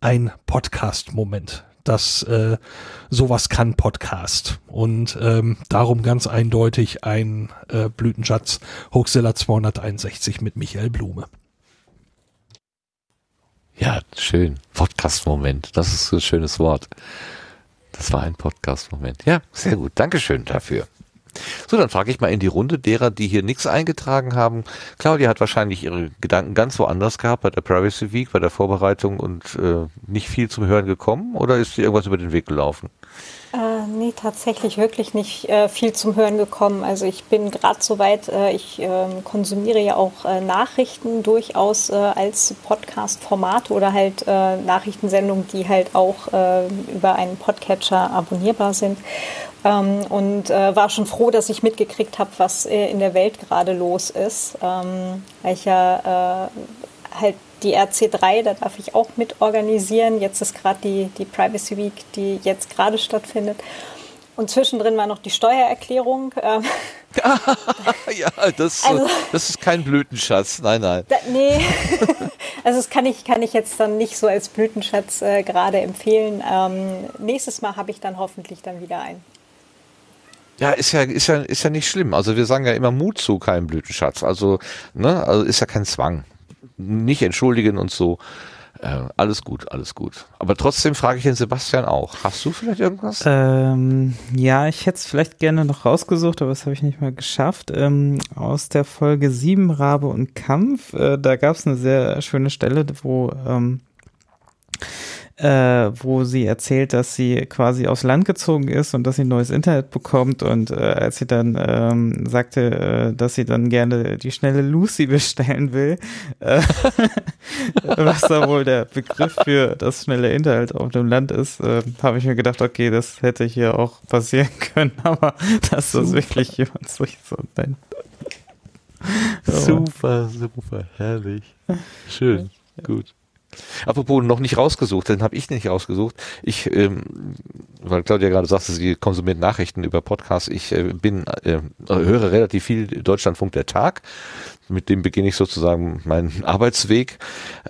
ein Podcast-Moment. Das äh, sowas kann Podcast. Und ähm, darum ganz eindeutig ein äh, Blütenschatz Hoaxilla 261 mit Michael Blume. Ja, schön. Podcast-Moment. Das ist ein schönes Wort. Das war ein Podcast-Moment. Ja, sehr gut. Dankeschön dafür. So, dann frage ich mal in die Runde derer, die hier nichts eingetragen haben. Claudia hat wahrscheinlich ihre Gedanken ganz woanders gehabt bei der Privacy Week, bei der Vorbereitung und äh, nicht viel zum Hören gekommen oder ist dir irgendwas über den Weg gelaufen? Äh, nee, tatsächlich wirklich nicht äh, viel zum Hören gekommen. Also ich bin gerade so weit, äh, ich ähm, konsumiere ja auch äh, Nachrichten durchaus äh, als Podcast-Format oder halt äh, Nachrichtensendungen, die halt auch über einen Podcatcher abonnierbar sind. Ähm, und war schon froh, dass ich mitgekriegt habe, was in der Welt gerade los ist. Ähm, weil ich ja halt die RC3, da darf ich auch mit organisieren. Jetzt ist gerade die, die Privacy Week, die jetzt gerade stattfindet. Und zwischendrin war noch die Steuererklärung. Ähm. [laughs] ja, das, also, das ist kein Blütenschatz. Nein, nein. Da, nee, [laughs] also das kann ich, kann ich jetzt dann nicht so als Blütenschatz äh, gerade empfehlen. Ähm, nächstes Mal habe ich dann hoffentlich dann wieder einen. Ja, ist ja, ist ja, ist ja nicht schlimm. Also wir sagen ja immer Mut zu keinem Blütenschatz. Also, ne, also ist ja kein Zwang nicht entschuldigen und so. Äh, alles gut, alles gut. Aber trotzdem frage ich den Sebastian auch. Hast du vielleicht irgendwas? Ähm, ja, ich hätte es vielleicht gerne noch rausgesucht, aber das habe ich nicht mal geschafft. Ähm, aus der Folge 7 Rabe und Kampf, äh, da gab es eine sehr schöne Stelle, wo ähm, äh, wo sie erzählt, dass sie quasi aufs Land gezogen ist und dass sie neues Internet bekommt und äh, als sie dann ähm, sagte, äh, dass sie dann gerne die schnelle Lucy [laughs] bestellen will, äh, [laughs] was da wohl der Begriff für das schnelle Internet auf dem Land ist, äh, habe ich mir gedacht, okay, das hätte hier auch passieren [laughs] können, aber dass das wirklich jemand sich so nennt. Super, super, herrlich. Schön, gut. Apropos noch nicht rausgesucht, den habe ich nicht rausgesucht. Ich, ähm, weil Claudia gerade sagte, sie konsumiert Nachrichten über Podcasts. Ich äh, bin, äh, höre relativ viel Deutschlandfunk der Tag. Mit dem beginne ich sozusagen meinen [laughs] Arbeitsweg.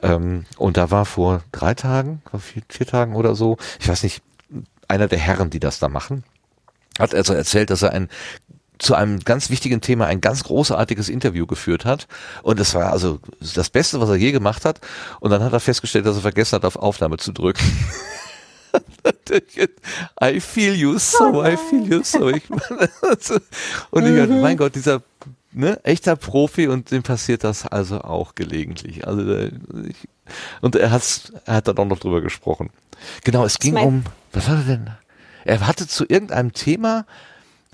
Ähm, und da war vor drei Tagen, vier, vier Tagen oder so, ich weiß nicht, einer der Herren, die das da machen, hat also erzählt, dass er ein zu einem ganz wichtigen Thema ein ganz großartiges Interview geführt hat. Und es war also das Beste, was er je gemacht hat. Und dann hat er festgestellt, dass er vergessen hat, auf Aufnahme zu drücken. [laughs] I feel you so, I feel you so. Ich, [laughs] und ich dachte, mein Gott, dieser ne, echter Profi und dem passiert das also auch gelegentlich. Also ich, und er hat, er hat dann auch noch drüber gesprochen. Genau, es ging um, was war er denn? Er hatte zu irgendeinem Thema,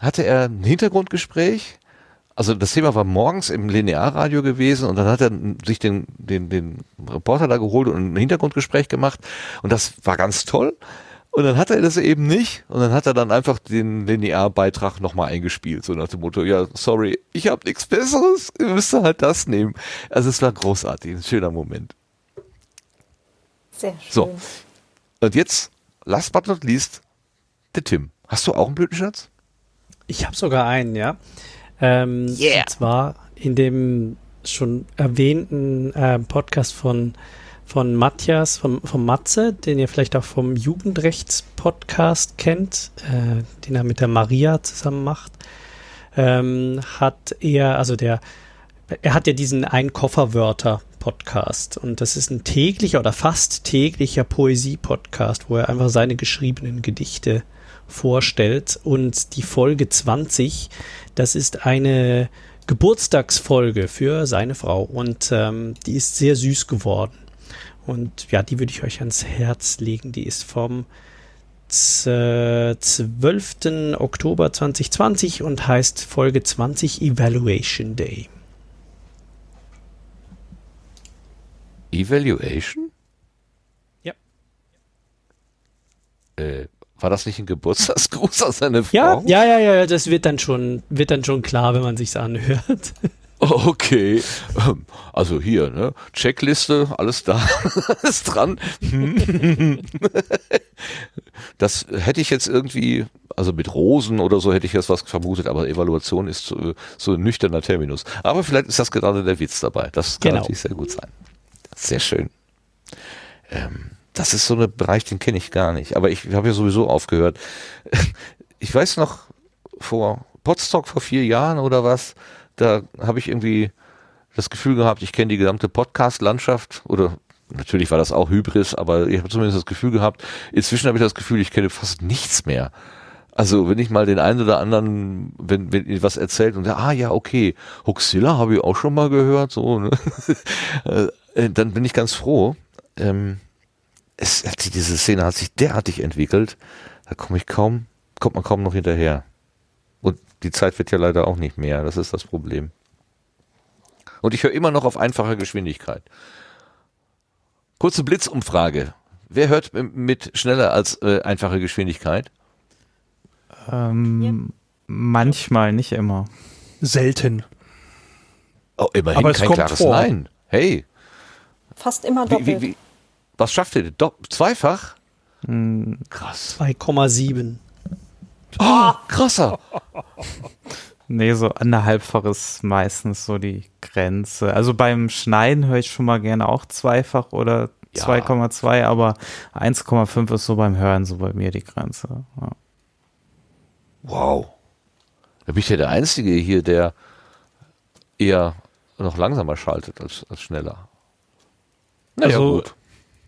hatte er ein Hintergrundgespräch. Also das Thema war morgens im Linearradio gewesen und dann hat er sich den, den, den Reporter da geholt und ein Hintergrundgespräch gemacht und das war ganz toll. Und dann hat er das eben nicht und dann hat er dann einfach den Linearbeitrag nochmal eingespielt, so nach dem Motto, ja, sorry, ich habe nichts Besseres, ihr müsst halt das nehmen. Also es war großartig, ein schöner Moment. Sehr schön. So, und jetzt, last but not least, der Tim. Hast du auch einen Blütenschatz? Ich habe sogar einen, ja. Ähm, yeah. Und zwar in dem schon erwähnten äh, Podcast von, von Matthias, vom, vom Matze, den ihr vielleicht auch vom Jugendrechts-Podcast kennt, äh, den er mit der Maria zusammen macht, ähm, hat er, also der, er hat ja diesen Ein-Kofferwörter-Podcast und das ist ein täglicher oder fast täglicher Poesie-Podcast, wo er einfach seine geschriebenen Gedichte vorstellt und die Folge 20, das ist eine Geburtstagsfolge für seine Frau und ähm, die ist sehr süß geworden. Und ja, die würde ich euch ans Herz legen. Die ist vom 12. Oktober 2020 und heißt Folge 20 Evaluation Day. Evaluation? Ja. Äh, war das nicht ein Geburtstagsgruß an seine Frau? Ja, ja, ja, ja, das wird dann schon, wird dann schon klar, wenn man sich's anhört. [laughs] Okay, ähm, also hier, ne? Checkliste, alles da, [laughs] alles dran. [laughs] Das hätte ich jetzt irgendwie, also mit Rosen oder so hätte ich jetzt was vermutet, aber Evaluation ist so, so ein nüchterner Terminus. Aber vielleicht ist das gerade der Witz dabei. Das kann genau. natürlich sehr gut sein. Sehr schön. Ähm, das ist so ein Bereich, den kenne ich gar nicht. Aber ich habe ja sowieso aufgehört. [laughs] Ich weiß noch, vor Potsdok vor vier Jahren oder was, da habe ich irgendwie das Gefühl gehabt, ich kenne die gesamte Podcast-Landschaft oder natürlich war das auch Hybris, aber ich habe zumindest das Gefühl gehabt, inzwischen habe ich das Gefühl, ich kenne fast nichts mehr. Also wenn ich mal den einen oder anderen, wenn, wenn ihr was erzählt und ah ja, okay, Huxilla habe ich auch schon mal gehört, so, ne? [laughs] Äh, dann bin ich ganz froh. Ähm, es, diese Szene hat sich derartig entwickelt, da komme ich kaum, kommt man kaum noch hinterher. Und die Zeit wird ja leider auch nicht mehr. Das ist das Problem. Und ich höre immer noch auf einfache Geschwindigkeit. Kurze Blitzumfrage. Wer hört mit schneller als äh, einfache Geschwindigkeit? Ähm, ja. Manchmal, nicht immer. Selten. Oh, immerhin Aber kein klares vor. Nein. Hey. Fast immer doppelt. Wie, wie, wie, was schafft ihr? Do Zweifach? Hm. Krass. 2,7. Oh, krasser. Nee, so anderthalbfaches meistens so die Grenze. Also beim Schneiden höre ich schon mal gerne auch zweifach oder ja. 2,2, aber 1,5 ist so beim Hören so bei mir die Grenze. Ja. Wow. Da bin ich ja der Einzige hier, der eher noch langsamer schaltet als, als schneller. Naja, also, gut.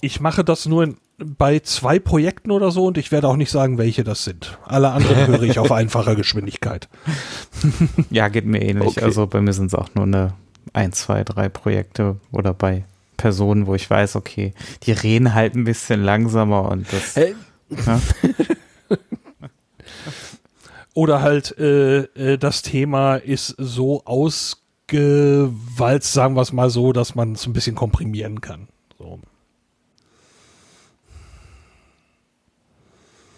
Ich mache das nur in bei zwei Projekten oder so und ich werde auch nicht sagen, welche das sind. Alle anderen höre ich auf [laughs] einfacher Geschwindigkeit. ja, geht mir ähnlich. Okay. Also bei mir sind es auch nur eine ein, zwei, drei Projekte oder bei Personen, wo ich weiß, okay, die reden halt ein bisschen langsamer und das. Hey. Ja. [laughs] oder halt äh, äh, das Thema ist so ausgewalzt, sagen wir es mal so, dass man es ein bisschen komprimieren kann. So.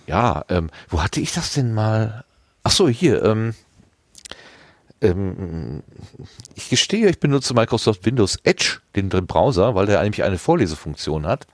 Ja, ähm, wo hatte ich das denn mal? Ach so, hier. Ähm, ähm, ich gestehe, ich benutze Microsoft Windows Edge, den, den Browser, weil der eigentlich eine Vorlesefunktion hat.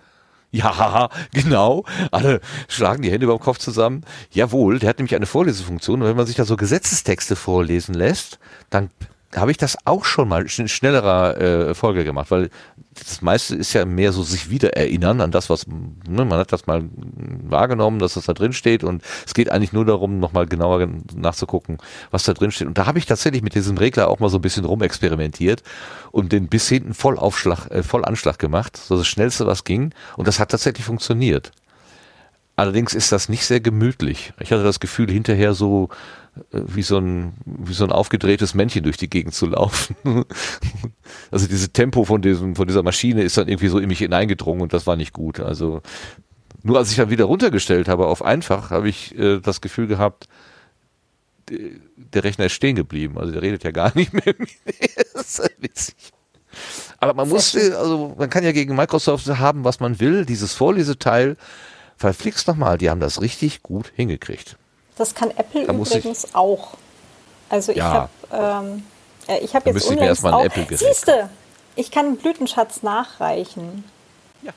Ja, [laughs] genau. Alle schlagen die Hände über dem Kopf zusammen. Jawohl, der hat nämlich eine Vorlesefunktion. Und wenn man sich da so Gesetzestexte vorlesen lässt, dann habe ich das auch schon mal in schnellerer äh, Folge gemacht, weil das meiste ist ja mehr so sich wieder erinnern an das, was, ne, man hat das mal wahrgenommen, dass das da drin steht und es geht eigentlich nur darum, nochmal genauer nachzugucken, was da drin steht. Und da habe ich tatsächlich mit diesem Regler auch mal so ein bisschen rumexperimentiert und den bis hinten Vollaufschlag, äh, Vollanschlag gemacht, so das Schnellste, was ging und das hat tatsächlich funktioniert. Allerdings ist das nicht sehr gemütlich. Ich hatte das Gefühl, hinterher so wie so ein, wie so ein aufgedrehtes Männchen durch die Gegend zu laufen. [laughs] also dieses Tempo von diesem, von dieser Maschine ist dann irgendwie so in mich hineingedrungen und das war nicht gut. Also nur als ich dann wieder runtergestellt habe auf einfach, habe ich äh, das Gefühl gehabt, der Rechner ist stehen geblieben. Also der redet ja gar [laughs] nicht mehr. das ist witzig. Aber man muss, also man kann ja gegen Microsoft haben, was man will. Dieses Vorleseteil, verflixt nochmal, die haben das richtig gut hingekriegt. Das kann Apple da übrigens ich, auch. Also ich ja, habe ähm, äh, ich habe jetzt unlängst auch. Siehste, ich kann einen Blütenschatz nachreichen. Ja.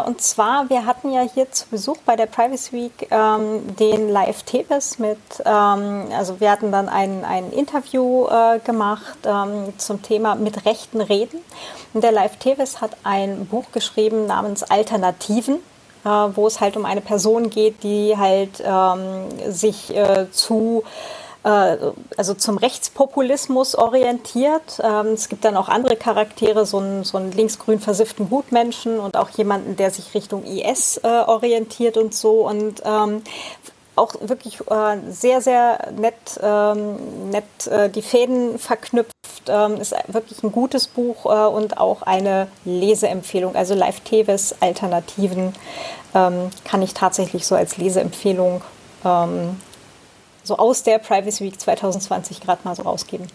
Äh, und zwar, wir hatten ja hier zu Besuch bei der Privacy Week ähm, den Live Tebes mit, ähm, also wir hatten dann ein, ein Interview äh, gemacht ähm, zum Thema mit Rechten reden. Und der Live Tebes hat ein Buch geschrieben namens Alternativen. Wo es halt um eine Person geht, die halt ähm, sich äh, zu äh, also zum Rechtspopulismus orientiert. Ähm, es gibt dann auch andere Charaktere, so einen, so einen linksgrün versifften Gutmenschen und auch jemanden, der sich Richtung IS äh, orientiert und so. Und ähm, auch wirklich äh, sehr, sehr nett, ähm, nett äh, die Fäden verknüpft. Ähm, ist wirklich ein gutes Buch äh, und auch eine Leseempfehlung. Also Live Teves Alternativen ähm, kann ich tatsächlich so als Leseempfehlung ähm, so aus der Privacy Week 2020 gerade mal so rausgeben.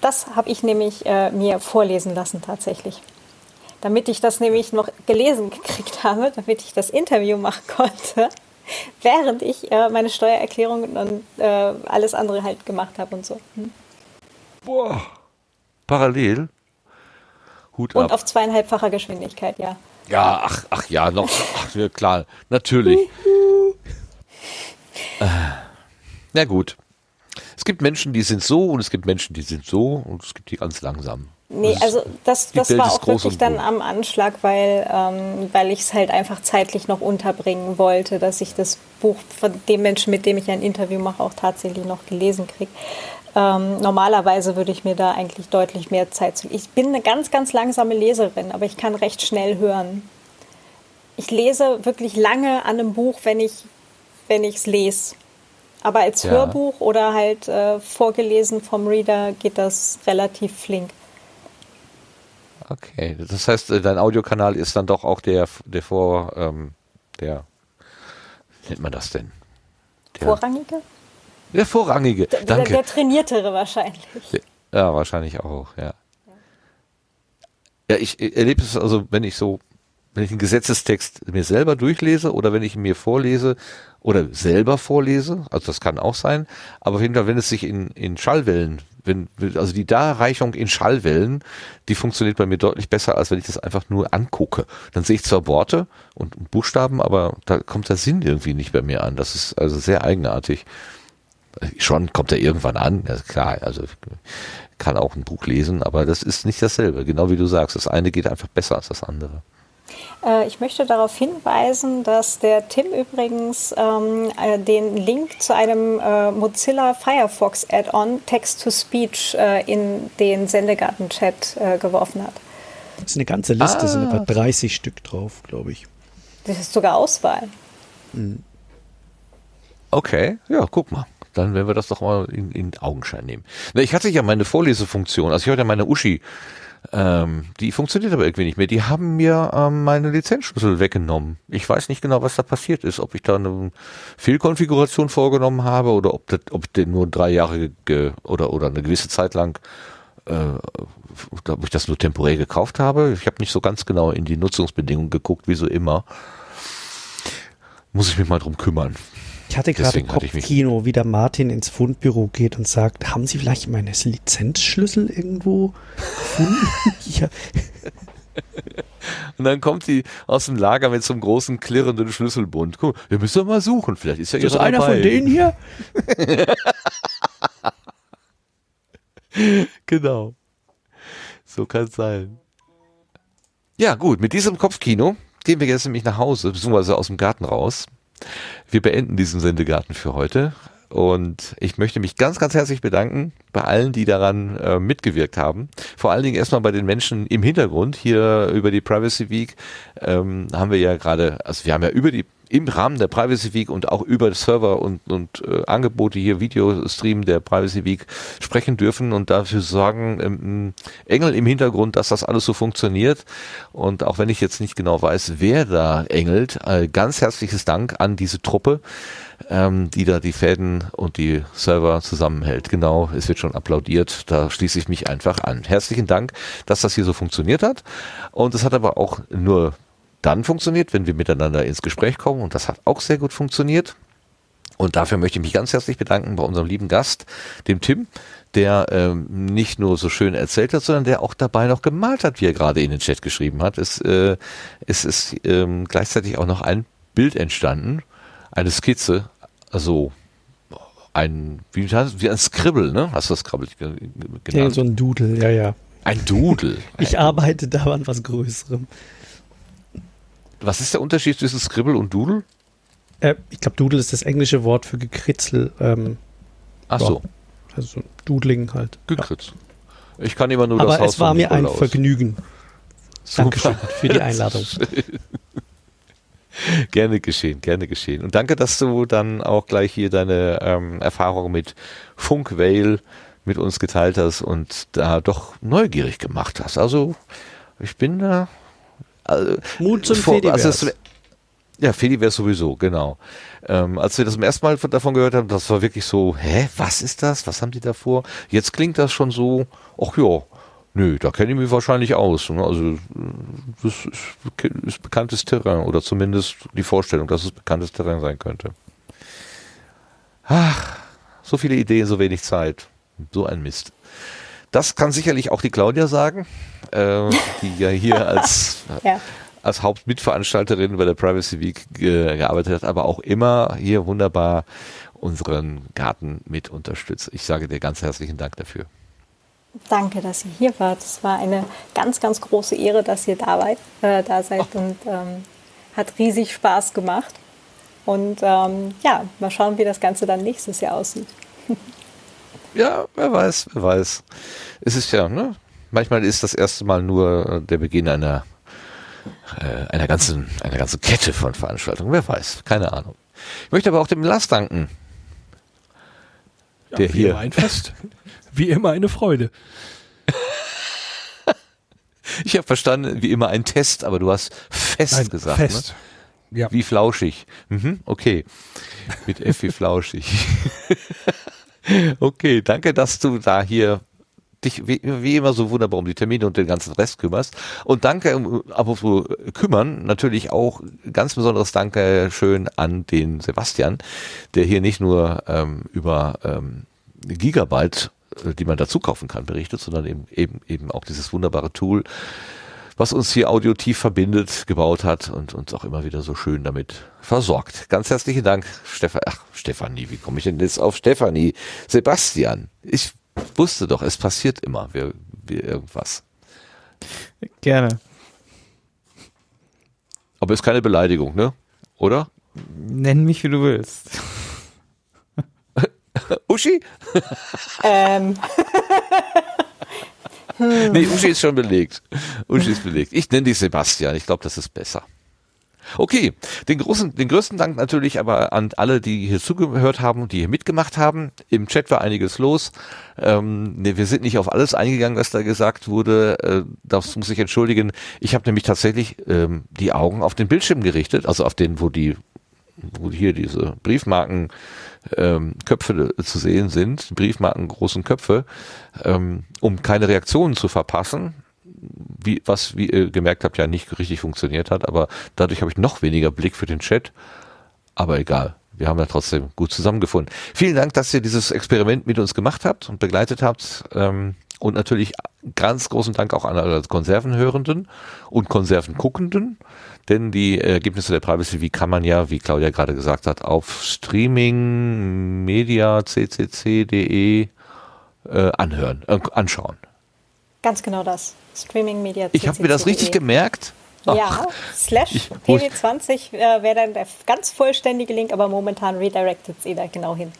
Das habe ich nämlich äh, mir vorlesen lassen tatsächlich. Damit ich das nämlich noch gelesen gekriegt habe, damit ich das Interview machen konnte, [laughs] während ich äh, meine Steuererklärung und äh, alles andere halt gemacht habe und so. Hm. Boah, parallel? Hut und ab. auf zweieinhalbfacher Geschwindigkeit, ja. Ja, ach, ach ja, noch, ach, ja, klar, natürlich. Na gut. Es gibt Menschen, die sind so und es gibt Menschen, die sind so und es gibt die ganz langsam. Nee, also das, das war auch wirklich dann am Anschlag, weil, ähm, weil ich es halt einfach zeitlich noch unterbringen wollte, dass ich das Buch von dem Menschen, mit dem ich ein Interview mache, auch tatsächlich noch gelesen kriege. Ähm, normalerweise würde ich mir da eigentlich deutlich mehr Zeit zu. Ich bin eine ganz, ganz langsame Leserin, aber ich kann recht schnell hören. Ich lese wirklich lange an einem Buch, wenn ich wenn ich es lese. Aber als ja. Hörbuch oder halt äh, vorgelesen vom Reader geht das relativ flink. Okay, das heißt, äh, dein Audiokanal ist dann doch auch der, der vor, ähm, der, wie nennt man das denn? Der, Vorrangige? Der Vorrangige, der, danke. Der, der trainiertere wahrscheinlich. Ja, wahrscheinlich auch, ja. Ja, ich erlebe es also, wenn ich so, wenn ich einen Gesetzestext mir selber durchlese oder wenn ich ihn mir vorlese, oder selber vorlese, also das kann auch sein, aber auf jeden Fall, wenn es sich in, in Schallwellen, wenn, also die Darreichung in Schallwellen, die funktioniert bei mir deutlich besser, als wenn ich das einfach nur angucke. Dann sehe ich zwar Worte und Buchstaben, aber da kommt der Sinn irgendwie nicht bei mir an. Das ist also sehr eigenartig. Schon kommt er irgendwann an, ja, klar, also kann auch ein Buch lesen, aber das ist nicht dasselbe, genau wie du sagst. Das eine geht einfach besser als das andere. Äh, ich möchte darauf hinweisen, dass der Tim übrigens ähm, äh, den Link zu einem äh, Mozilla Firefox Add-on Text-to-Speech äh, in den Sendegarten-Chat äh, geworfen hat. Das ist eine ganze Liste, ah. sind etwa 30 Stück drauf, glaube ich. Das ist sogar Auswahl. Mhm. Okay, ja, guck mal. Dann werden wir das doch mal in, in Augenschein nehmen. Na, ich hatte ja meine Vorlesefunktion, also ich hatte ja meine Uschi ähm, die funktioniert aber irgendwie nicht mehr. Die haben mir ähm, meine Lizenzschlüssel weggenommen. Ich weiß nicht genau, was da passiert ist. Ob ich da eine Fehlkonfiguration vorgenommen habe oder ob, das, ob ich den nur drei Jahre oder, oder eine gewisse Zeit lang äh, ob ich das nur temporär gekauft habe. Ich habe nicht so ganz genau in die Nutzungsbedingungen geguckt, wie so immer. Muss ich mich mal drum kümmern. Ich hatte gerade Kopfkino, wie der Martin ins Fundbüro geht und sagt, haben Sie vielleicht meine Lizenzschlüssel irgendwo gefunden? [laughs] ja. Und dann kommt sie aus dem Lager mit so einem großen klirrenden Schlüsselbund. Guck, wir müssen doch mal suchen. Vielleicht ist ja ist das einer dabei. von denen hier? [laughs] genau. So kann es sein. Ja, gut, mit diesem Kopfkino gehen wir jetzt nämlich nach Hause, beziehungsweise aus dem Garten raus. Wir beenden diesen Sendegarten für heute. Und ich möchte mich ganz, ganz herzlich bedanken bei allen, die daran äh, mitgewirkt haben. Vor allen Dingen erstmal bei den Menschen im Hintergrund. Hier über die Privacy Week ähm, haben wir ja gerade, also wir haben ja über die im Rahmen der Privacy Week und auch über Server und, und äh, Angebote hier, Videostream der Privacy Week sprechen dürfen und dafür sorgen, ähm, Engel im Hintergrund, dass das alles so funktioniert. Und auch wenn ich jetzt nicht genau weiß, wer da engelt, äh, ganz herzliches Dank an diese Truppe, ähm, die da die Fäden und die Server zusammenhält. Genau, es wird schon applaudiert, da schließe ich mich einfach an. Herzlichen Dank, dass das hier so funktioniert hat. Und es hat aber auch nur dann funktioniert, wenn wir miteinander ins Gespräch kommen und das hat auch sehr gut funktioniert. Und dafür möchte ich mich ganz herzlich bedanken bei unserem lieben Gast, dem Tim, der ähm, nicht nur so schön erzählt hat, sondern der auch dabei noch gemalt hat, wie er gerade in den Chat geschrieben hat. Es, äh, es ist ähm, gleichzeitig auch noch ein Bild entstanden, eine Skizze, also ein, wie, wie ein Scribble, ne? Hast du das Scribble genannt? Ja, so ein Doodle, ja, ja. Ein Doodle. [laughs] ich arbeite da an was Größerem. Was ist der Unterschied zwischen Scribble und Doodle? Äh, ich glaube, Doodle ist das englische Wort für Gekritzel. Ähm, Ach so. Also so Doodling halt. Gekritzel. Ja. Ich kann immer nur Aber das Haus es war mir ein aus. Vergnügen. Super. Dankeschön für die [laughs] Einladung. gerne geschehen, gerne geschehen. Und danke, dass du dann auch gleich hier deine ähm, Erfahrung mit Funk Vale mit uns geteilt hast und da doch neugierig gemacht hast. Also ich bin da. Also, Mut zum vor, also ja, Fediverse sowieso, genau. Ähm, als wir das zum ersten Mal davon gehört haben, das war wirklich so, hä, was ist das? Was haben die da vor? Jetzt klingt das schon so, ach ja, nö, da kenne ich mich wahrscheinlich aus. Ne? Also das ist, ist, bekanntes Terrain oder zumindest die Vorstellung, dass es bekanntes Terrain sein könnte. Ach, so viele Ideen, so wenig Zeit. So ein Mist. Das kann sicherlich auch die Claudia sagen, äh, die ja hier [laughs] als ja als Hauptmitveranstalterin bei der Privacy Week ge gearbeitet hat, aber auch immer hier wunderbar unseren Garten mit unterstützt. Ich sage dir ganz herzlichen Dank dafür. Danke, dass ihr hier wart. Es war eine ganz, ganz große Ehre, dass ihr da, weit, äh, da seid Ach. und ähm, hat riesig Spaß gemacht. Und ähm, ja, mal schauen, wie das Ganze dann nächstes Jahr aussieht. [laughs] ja, wer weiß, wer weiß. Es ist ja, ne? Manchmal ist das erste Mal nur der Beginn einer äh, einer ganzen, einer ganzen Kette von Veranstaltungen. Wer weiß, keine Ahnung. Ich möchte aber auch dem Lars danken. Ja, der wie hier. Immer ein Fest. Wie immer eine Freude. [laughs] ich habe verstanden, wie immer ein Test, aber du hast fest Nein, gesagt. Fest. Ne? Ja. Wie flauschig. Mhm, okay. Mit F wie [laughs] flauschig. [laughs] okay, danke, dass du da hier dich wie, wie, immer so wunderbar um die Termine und den ganzen Rest kümmerst. Und danke, apropos kümmern, natürlich auch ganz besonderes Danke schön an den Sebastian, der hier nicht nur ähm, über ähm, Gigabyte, äh, die man dazu kaufen kann, berichtet, sondern eben, eben, eben auch dieses wunderbare Tool, was uns hier audiotief verbindet, gebaut hat und uns auch immer wieder so schön damit versorgt. Ganz herzlichen Dank, Stefan, ach, Stefanie, wie komme ich denn jetzt auf Stefanie? Sebastian, ich wusste doch, es passiert immer wie, wie irgendwas. Gerne. Aber ist keine Beleidigung, ne? Oder? Nenn mich, wie du willst. [laughs] Uschi? Ähm. [laughs] [laughs] Nee, Uschi ist schon belegt. Uschi ist belegt. Ich nenne dich Sebastian. Ich glaube, das ist besser. Okay, den, großen, den größten Dank natürlich aber an alle, die hier zugehört haben und die hier mitgemacht haben. Im Chat war einiges los. Ähm, nee, wir sind nicht auf alles eingegangen, was da gesagt wurde. Äh, das muss ich entschuldigen. Ich habe nämlich tatsächlich ähm, die Augen auf den Bildschirm gerichtet, also auf den, wo die, wo hier diese Briefmarken ähm, Köpfe zu sehen sind, Briefmarken großen Köpfe, ähm, um keine Reaktionen zu verpassen wie, was, wie ihr gemerkt habt, ja nicht richtig funktioniert hat, aber dadurch habe ich noch weniger Blick für den Chat. Aber egal. Wir haben ja trotzdem gut zusammengefunden. Vielen Dank, dass ihr dieses Experiment mit uns gemacht habt und begleitet habt. Ähm, und natürlich ganz großen Dank auch an alle Konservenhörenden und Konservenguckenden. Denn die Ergebnisse der Privacy wie kann man ja, wie Claudia gerade gesagt hat, auf Streaming Media ccc.de äh, anhören, äh, anschauen. Ganz genau das. Streaming Media. Ich habe mir das richtig gemerkt. Ach, ja, slash PW20 äh, wäre dann der ganz vollständige Link, aber momentan redirected sie da genau hin.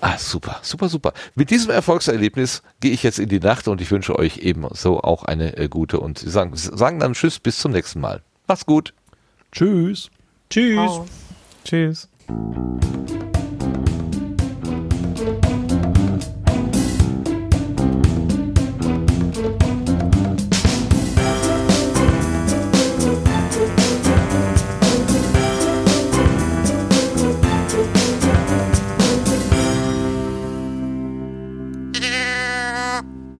Ah, super, super, super. Mit diesem Erfolgserlebnis gehe ich jetzt in die Nacht und ich wünsche euch ebenso auch eine äh, gute und Sie sagen, sagen dann Tschüss, bis zum nächsten Mal. Macht's gut. Tschüss. Tschüss. Tschüss.